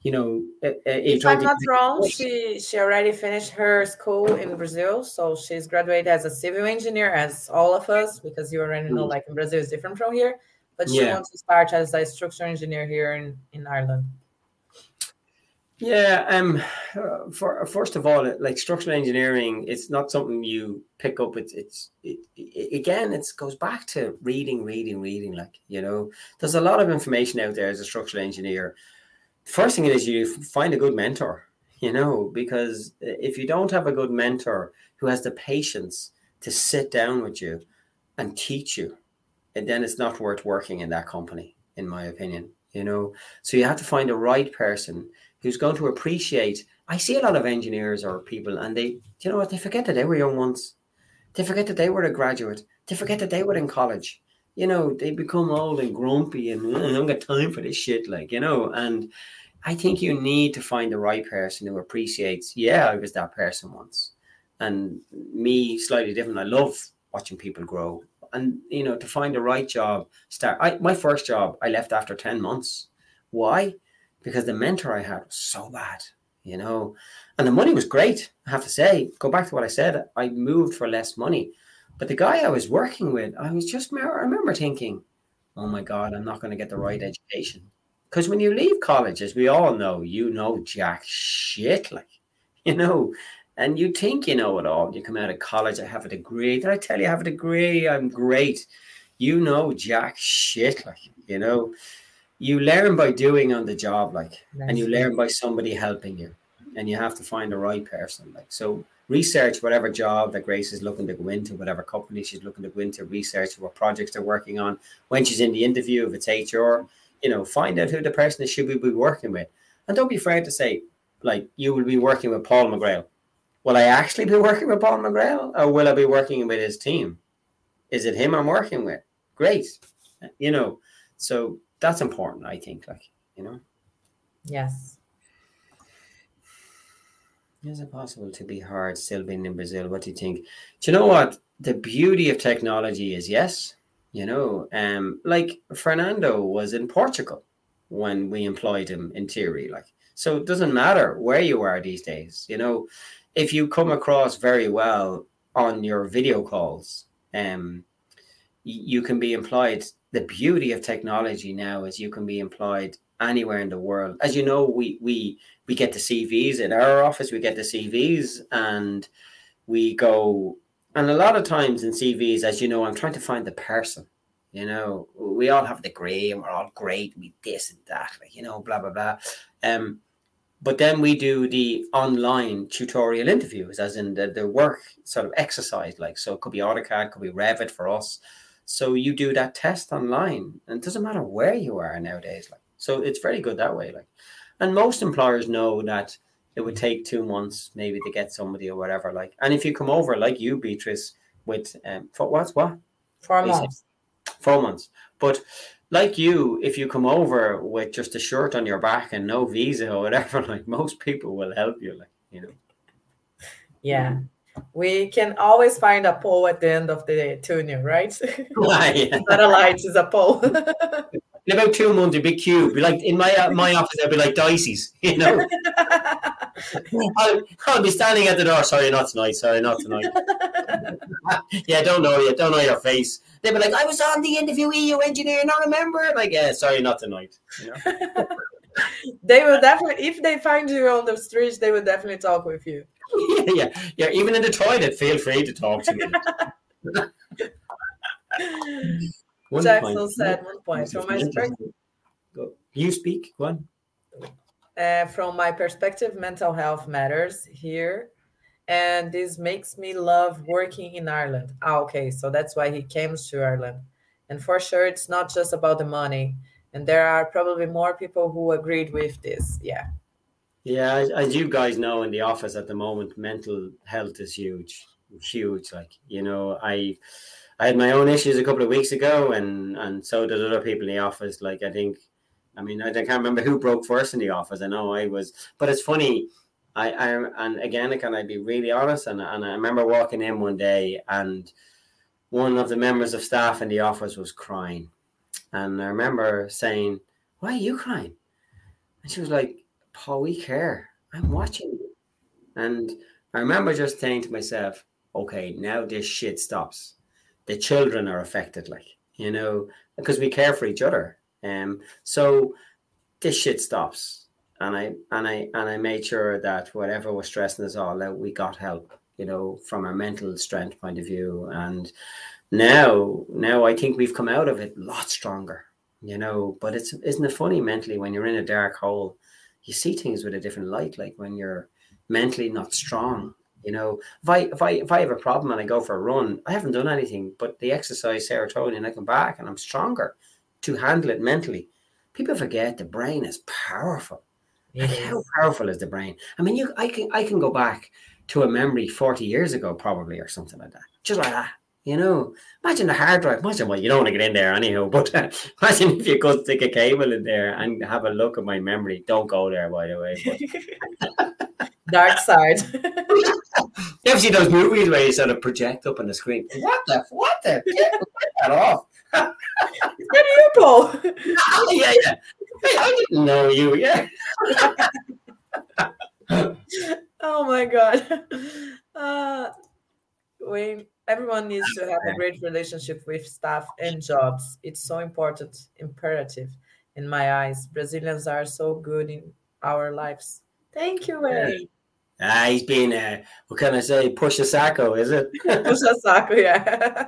you know, if I'm not wrong, she she already finished her school in Brazil, so she's graduated as a civil engineer, as all of us, because you already know, mm. like in Brazil is different from here. But she yeah. wants to start as a structural engineer here in in Ireland. Yeah, um, for first of all, like structural engineering, it's not something you pick up. It's it's it, it, again, it goes back to reading, reading, reading. Like you know, there's a lot of information out there as a structural engineer. First thing is you find a good mentor. You know, because if you don't have a good mentor who has the patience to sit down with you and teach you, and then it's not worth working in that company, in my opinion. You know, so you have to find the right person who's going to appreciate. I see a lot of engineers or people, and they, you know what, they forget that they were young once. They forget that they were a graduate. They forget that they were in college. You know, they become old and grumpy, and I don't got time for this shit. Like, you know, and I think you need to find the right person who appreciates. Yeah, I was that person once, and me slightly different. I love watching people grow, and you know, to find the right job. Start. I my first job, I left after ten months. Why? Because the mentor I had was so bad, you know, and the money was great. I have to say, go back to what I said. I moved for less money, but the guy I was working with, I was just, I remember thinking, oh my God, I'm not going to get the right education. Because when you leave college, as we all know, you know jack shit, like, you know, and you think you know it all. You come out of college, I have a degree. Did I tell you I have a degree? I'm great. You know jack shit, like, you know you learn by doing on the job, like, nice. and you learn by somebody helping you, and you have to find the right person, like. So research whatever job that Grace is looking to go into, whatever company she's looking to go into, research what projects they're working on. When she's in the interview, if it's HR, you know, find out who the person is should be working with, and don't be afraid to say, like, you will be working with Paul McGrail. Will I actually be working with Paul McGrail, or will I be working with his team? Is it him I'm working with? Great, you know. So that's important, I think. Like, you know. Yes. Is it possible to be hard still being in Brazil? What do you think? Do you know what? The beauty of technology is yes. You know, um, like Fernando was in Portugal when we employed him in theory. Like, so it doesn't matter where you are these days. You know, if you come across very well on your video calls, um, you can be employed the beauty of technology now is you can be employed anywhere in the world. As you know, we we we get the CVs in our office, we get the CVs and we go and a lot of times in CVs, as you know, I'm trying to find the person. You know, we all have the degree and we're all great, we this and that, like, you know, blah blah blah. Um, but then we do the online tutorial interviews, as in the, the work sort of exercise, like so it could be AutoCAD, could be Revit for us so you do that test online, and it doesn't matter where you are nowadays. Like, so it's very good that way. Like, and most employers know that it would take two months maybe to get somebody or whatever. Like, and if you come over like you, Beatrice, with um, for what's what four months, four months, but like you, if you come over with just a shirt on your back and no visa or whatever, like most people will help you, like you know. Yeah, we can always find a pole at the end of the tunnel, right? yeah. Not a light, is a pole. in about two months, it'd be cute. Be like in my uh, my office, I'd be like Dicey's, you know. I'll, I'll be standing at the door. Sorry, not tonight. Sorry, not tonight. yeah, don't know you. Don't know your face. They'd be like, I was on the interview EU engineer, not a member. Like, yeah, sorry, not tonight. You know? they will definitely, if they find you on the streets, they will definitely talk with you. Yeah, yeah, yeah. Even in the toilet, feel free to talk to me. one Jackson point. said one point. From my perspective, you speak one. Uh, from my perspective, mental health matters here, and this makes me love working in Ireland. Ah, okay, so that's why he came to Ireland, and for sure, it's not just about the money. And there are probably more people who agreed with this. Yeah. Yeah, as, you guys know, in the office at the moment, mental health is huge, huge. Like you know, I I had my own issues a couple of weeks ago, and and so did other people in the office. Like I think, I mean, I, can't remember who broke first in the office. I know I was, but it's funny. I, I and again, can I be really honest? And and I remember walking in one day, and one of the members of staff in the office was crying, and I remember saying, "Why are you crying?" And she was like, "Paul, we care. I'm watching you." And I remember just saying to myself, "Okay, now this shit stops." the children are affected, like you know, because we care for each other. Um, so this shit stops, and I and I and I made sure that whatever was stressing us all out, we got help. You know, from our mental strength point of view, and now now I think we've come out of it a lot stronger. You know, but it's isn't it funny mentally when you're in a dark hole, you see things with a different light. Like when you're mentally not strong you know, if I if I if I have a problem and I go for a run, I haven't done anything, but the exercise serotonin, I come back and I'm stronger to handle it mentally. People forget the brain is powerful. Like how powerful is the brain? I mean, you I can I can go back to a memory 40 years ago, probably, or something like that. Just like that. You know, imagine the hard drive. Imagine, well, you don't want to get in there anyhow, but uh, imagine if you could stick a cable in there and have a look at my memory. Don't go there, by the way. Dark side. you ever see those movies where you sort of project up on the screen? What the? What the? Get that off. It's you, Paul. yeah, yeah. Hey, I didn't know you. Yeah. oh my god. Uh, Wayne, everyone needs to have a great relationship with staff and jobs. It's so important, imperative in my eyes. Brazilians are so good in our lives. Thank you, Wayne. Ah, he's been, uh, what can I say, push a sacco, is it? push a sacco, yeah.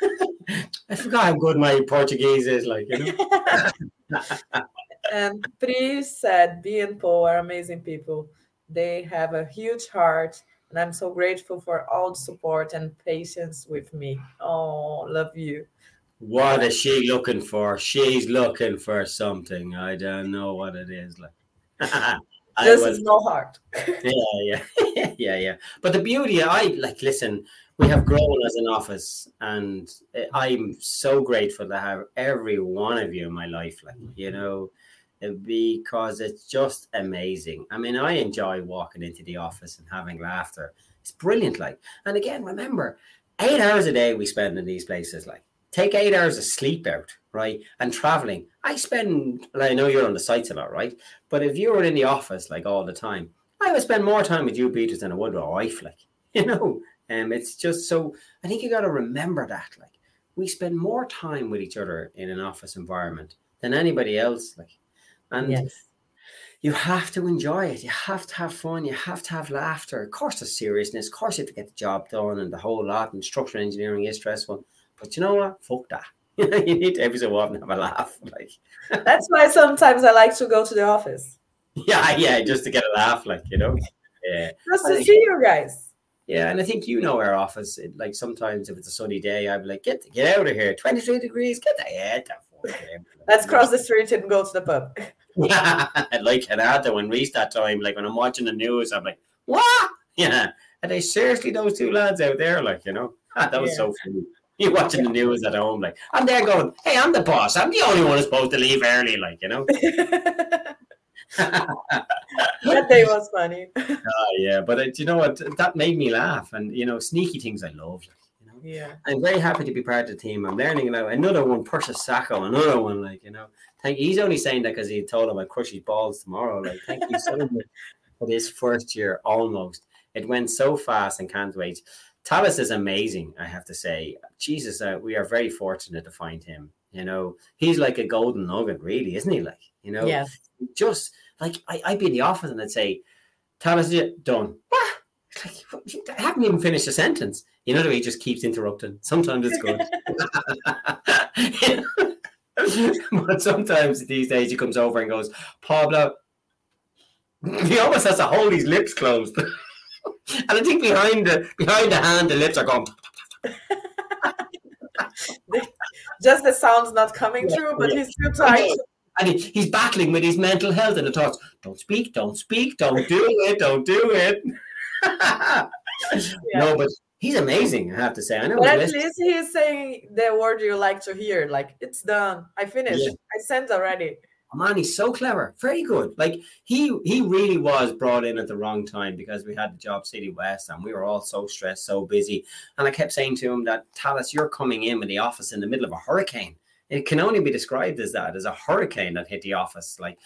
I forgot how good my Portuguese is, like, you know. and Pri said, B and Paul are amazing people. They have a huge heart, and I'm so grateful for all the support and patience with me. Oh, love you. What is she looking for? She's looking for something. I don't know what it is. Like this was, is no heart. yeah, yeah, yeah, yeah. But the beauty, I like. Listen, we have grown as an office, and eh, I'm so grateful to have every one of you in my life. Like you know, because it's just amazing. I mean, I enjoy walking into the office and having laughter. It's brilliant. Like, and again, remember, eight hours a day we spend in these places. Like, take eight hours of sleep out, right? And traveling. I spend, I know you're on the sites a lot, right? But if you were in the office like all the time, I would spend more time with you, Peters, than I would with my wife, like, you know. And um, it's just so, I think you got to remember that. Like, we spend more time with each other in an office environment than anybody else. Like, and yes. you have to enjoy it. You have to have fun. You have to have laughter. Of course, there's seriousness. Of course, you have to get the job done and the whole lot. And structural engineering is stressful. But you know what? Fuck that. you need to every so often have a laugh. Like that's why sometimes I like to go to the office. Yeah, yeah, just to get a laugh, like you know. Yeah. Just to see you guys. Yeah, and I think you know our office. It, like sometimes if it's a sunny day, I'd be like, "Get get out of here! Twenty three degrees. Get the head. Let's cross the street and go to the pub. yeah, like Canada when Reese that time, like when I'm watching the news, I'm like, what? Yeah, are they seriously those two lads out there? Like, you know, that was yeah. so funny. You're watching the news at home, like I'm there going, "Hey, I'm the boss. I'm the only one who's supposed to leave early." Like, you know. that day was funny. Uh, yeah, but uh, you know what? That made me laugh, and you know, sneaky things I love. You know? Yeah, I'm very happy to be part of the team. I'm learning about another one, Persis Sacco, another one. Like you know, thank. He's only saying that because he told him I crush his balls tomorrow. Like, thank you so much for this first year. Almost, it went so fast and can't wait. Talis is amazing, I have to say. Jesus, uh, we are very fortunate to find him. You know, he's like a golden nugget, really, isn't he? Like, you know, yeah. just like I, I'd be in the office and I'd say, Talis, done. What? Like, I haven't even finished a sentence. You know, he just keeps interrupting. Sometimes it's good. but sometimes these days he comes over and goes, Pablo, he almost has to hold his lips closed. and I think behind the behind the hand, the lips are going. Just the sound's not coming yeah, through, but yeah. he's too trying. And he, he's battling with his mental health and the thoughts. Don't speak, don't speak, don't do it, don't do it. yeah. No, but he's amazing. I have to say. I know. But at least he's saying the word you like to hear. Like it's done. I finished. I sent already. Oh, man, he's so clever, very good. Like he he really was brought in at the wrong time because we had the job City West and we were all so stressed, so busy. And I kept saying to him that Talis, you're coming in with the office in the middle of a hurricane. It can only be described as that, as a hurricane that hit the office. Like,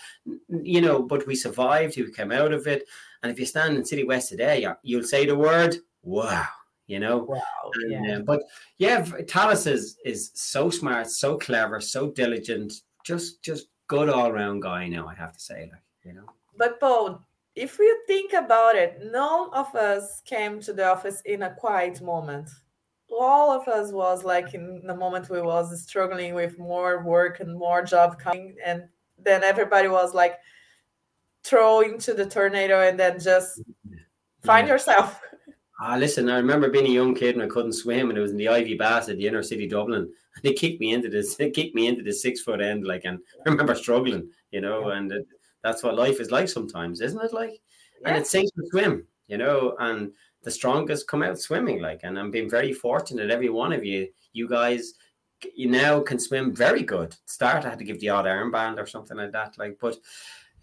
you know, but we survived. We came out of it. And if you stand in City West today, you'll say the word, wow you know. Wow. And, yeah. Uh, but yeah, Talis is is so smart, so clever, so diligent, just just good all around guy now, I have to say, like, you know. But Paul, if you think about it, none of us came to the office in a quiet moment. All of us was like in the moment we was struggling with more work and more job coming, and then everybody was like throw into the tornado and then just find yeah. yourself. Ah, listen, I remember being a young kid and I couldn't swim, and it was in the Iveagh Baths at the inner city Dublin. And they kicked me into this, they kicked me into the six foot end, like, and I remember struggling, you know, and it, that's what life is like sometimes, isn't it? Like, yeah. and it's safe to swim, you know, and the strongest come out swimming, like, and I'm being very fortunate. Every one of you, you guys, you now can swim very good. Start, I had to give the odd armband or something like that, like, but.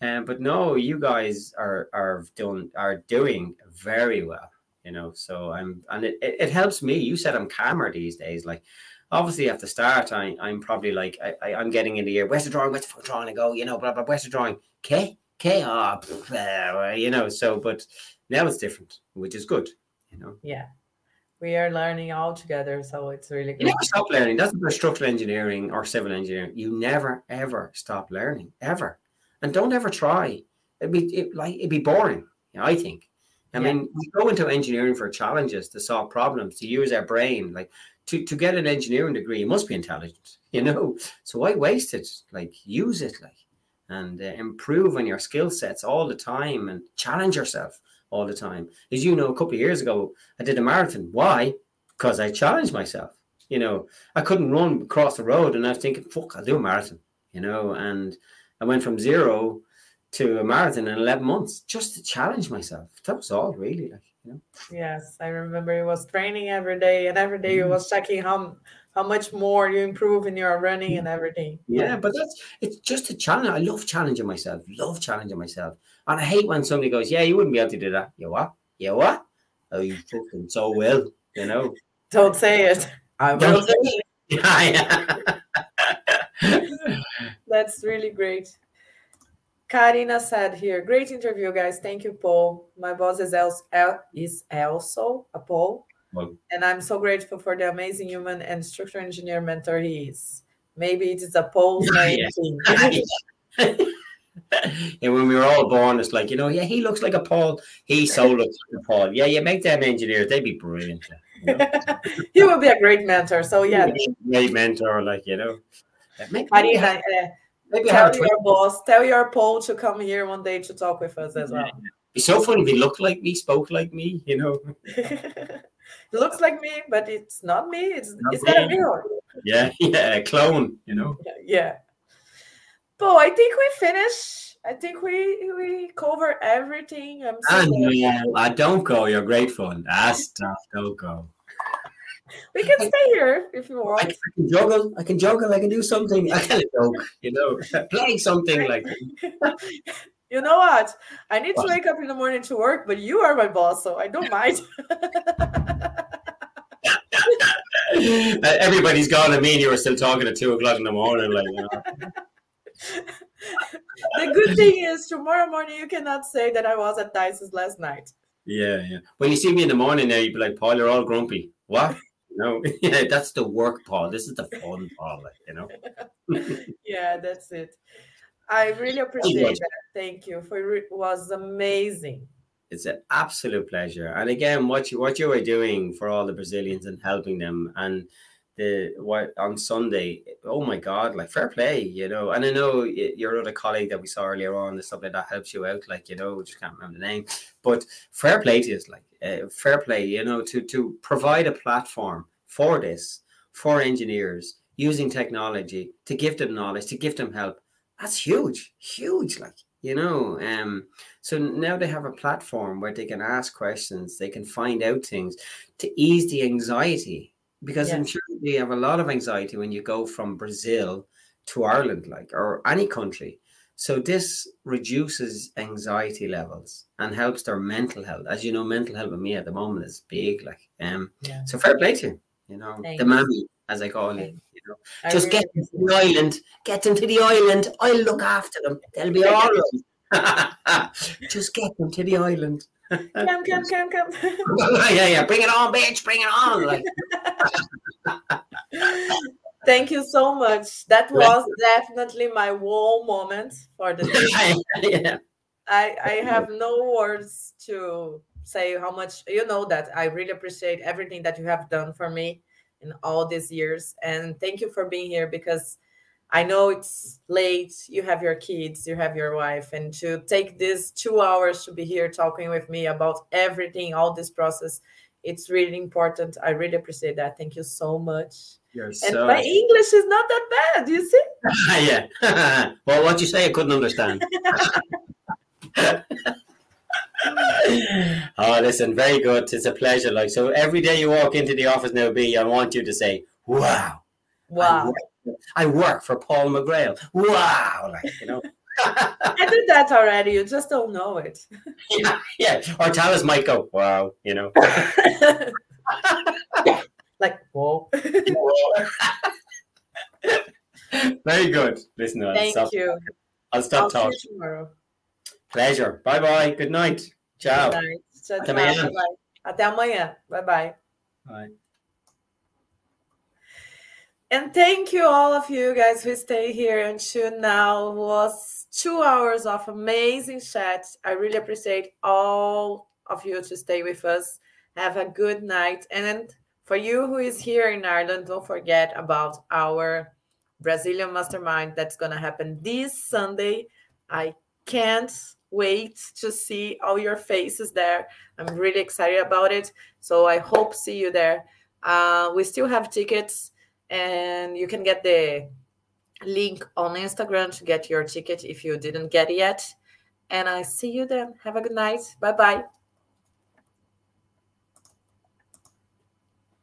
Um, but no, you guys are are doing are doing very well you know. So I'm, and it, it, it, helps me. You said I'm calmer these days. Like, obviously, at the start, I, I'm probably like, I, I, am getting in the ear, where's the drawing, where's the drawing? I go, you know, blah, blah, where's the drawing? K, K, oh, blah, uh, you know. So, but now it's different, which is good, you know. Yeah. We are learning all together, so it's really good. You never stop learning. That's about structural engineering or civil engineering. You never ever stop learning, ever, and don't ever try. It'd be it, like it'd be boring. I think I yeah. mean, we go into engineering for challenges to solve problems, to use our brain. Like to, to get an engineering degree, you must be intelligent, you know. So why waste it? Like use it, like, and uh, improve on your skill sets all the time, and challenge yourself all the time. As you know, a couple of years ago, I did a marathon. Why? Because I challenged myself. You know, I couldn't run across the road, and I was thinking, "Fuck, I'll do a marathon." You know, and I went from zero to a marathon in 11 months just to challenge myself. That was all really like, you know. Yes, I remember he was training every day and every day mm. was checking how how much more you improve in your running and everything. Yeah, but that's it's just a challenge. I love challenging myself. Love challenging myself. And I hate when somebody goes, Yeah, you wouldn't be able to do that. You what? You what? Oh, you fucking so will, you know. Don't say it. I will say it. Yeah, yeah. That's really great. Karina said here, great interview, guys. Thank you, Paul. My boss is, also, is also a Paul. Well, and I'm so grateful for the amazing human and structural engineer mentor he is. Maybe it is a Paul's name. and when we were all born, it's like, you know, yeah, he looks like a Paul. He so looks like a Paul. Yeah, you make them engineers, they'd be brilliant. You know? he would be a great mentor. So, yeah. Great mentor, like, you know. Karina, uh, Maybe tell your boss, tell your Paul to come here one day to talk with us as well. It's so funny if he looked like me, spoke like me, you know. it looks like me, but it's not me. It's not it's me. not a mirror. Yeah, yeah, a clone, you know. Yeah. But I think we finish. I think we we cover everything. I'm so and, uh, don't go. You're great fun. Ah, stop. Don't go. We can stay here if you want. I, can juggle. I can juggle. I can do something. I can joke. You know, play something like. you know what? I need what? to wake up in the morning to work, but you are my boss, so I don't mind. Uh, everybody's gone. I mean, you were still talking at two o'clock in the morning, like you know. the good thing is tomorrow morning you cannot say that I was at Dicey's last night. Yeah, yeah. When you see me in the morning now, you'd be like, Paul, you're all grumpy. What? No, yeah, that's the work, Paul. This is the fun, Paul. You know. yeah, that's it. I really appreciate that. Thank you for it was amazing. It's an absolute pleasure. And again, what you what you are doing for all the Brazilians and helping them and the what on Sunday. Oh my God! Like fair play, you know. And I know your other colleague that we saw earlier on, the like that helps you out. Like you know, just can't remember the name, but fair play to us. Like uh, fair play, you know, to to provide a platform for this for engineers using technology to give them knowledge, to give them help. That's huge, huge. Like you know um so now they have a platform where they can ask questions they can find out things to ease the anxiety because I'm sure you have a lot of anxiety when you go from Brazil to Ireland, like or any country. So this reduces anxiety levels and helps their mental health. As you know, mental health with me at the moment is big. Like, um, yeah. so fair play to you. You know, Thanks. the mammy, as I call it. You know, I just really get them to the island. Get them to the island. I'll look after them. They'll be all right. just get them to the island come, come, come, come. yeah, yeah. Bring it on, bitch. Bring it on. Like. Thank you so much. That was definitely my whole moment for the day. yeah. I, I have no words to say how much you know that I really appreciate everything that you have done for me in all these years. And thank you for being here because I know it's late, you have your kids, you have your wife, and to take these two hours to be here talking with me about everything, all this process, it's really important. I really appreciate that. Thank you so much. You're and so... my English is not that bad, you see? yeah. well, what you say, I couldn't understand. oh, listen, very good. It's a pleasure. Like so, every day you walk into the office now, B, I want you to say, "Wow, wow." I work for Paul McGrail. Wow, like you know. I did that already. You just don't know it. yeah, yeah. Or Talis might go, wow, you know. like, whoa. Very good. Listen, I'll Thank stop. you. I'll stop I'll talking. tomorrow. Pleasure. Bye bye. Good night. Ciao. Good night. Até amanhã. Até amanhã. Bye bye. Bye. And thank you, all of you guys who stay here until now. It was two hours of amazing chat. I really appreciate all of you to stay with us. Have a good night. And for you who is here in Ireland, don't forget about our Brazilian Mastermind that's going to happen this Sunday. I can't wait to see all your faces there. I'm really excited about it. So I hope see you there. Uh, we still have tickets and you can get the link on Instagram to get your ticket if you didn't get it yet. And I see you then. Have a good night. Bye bye.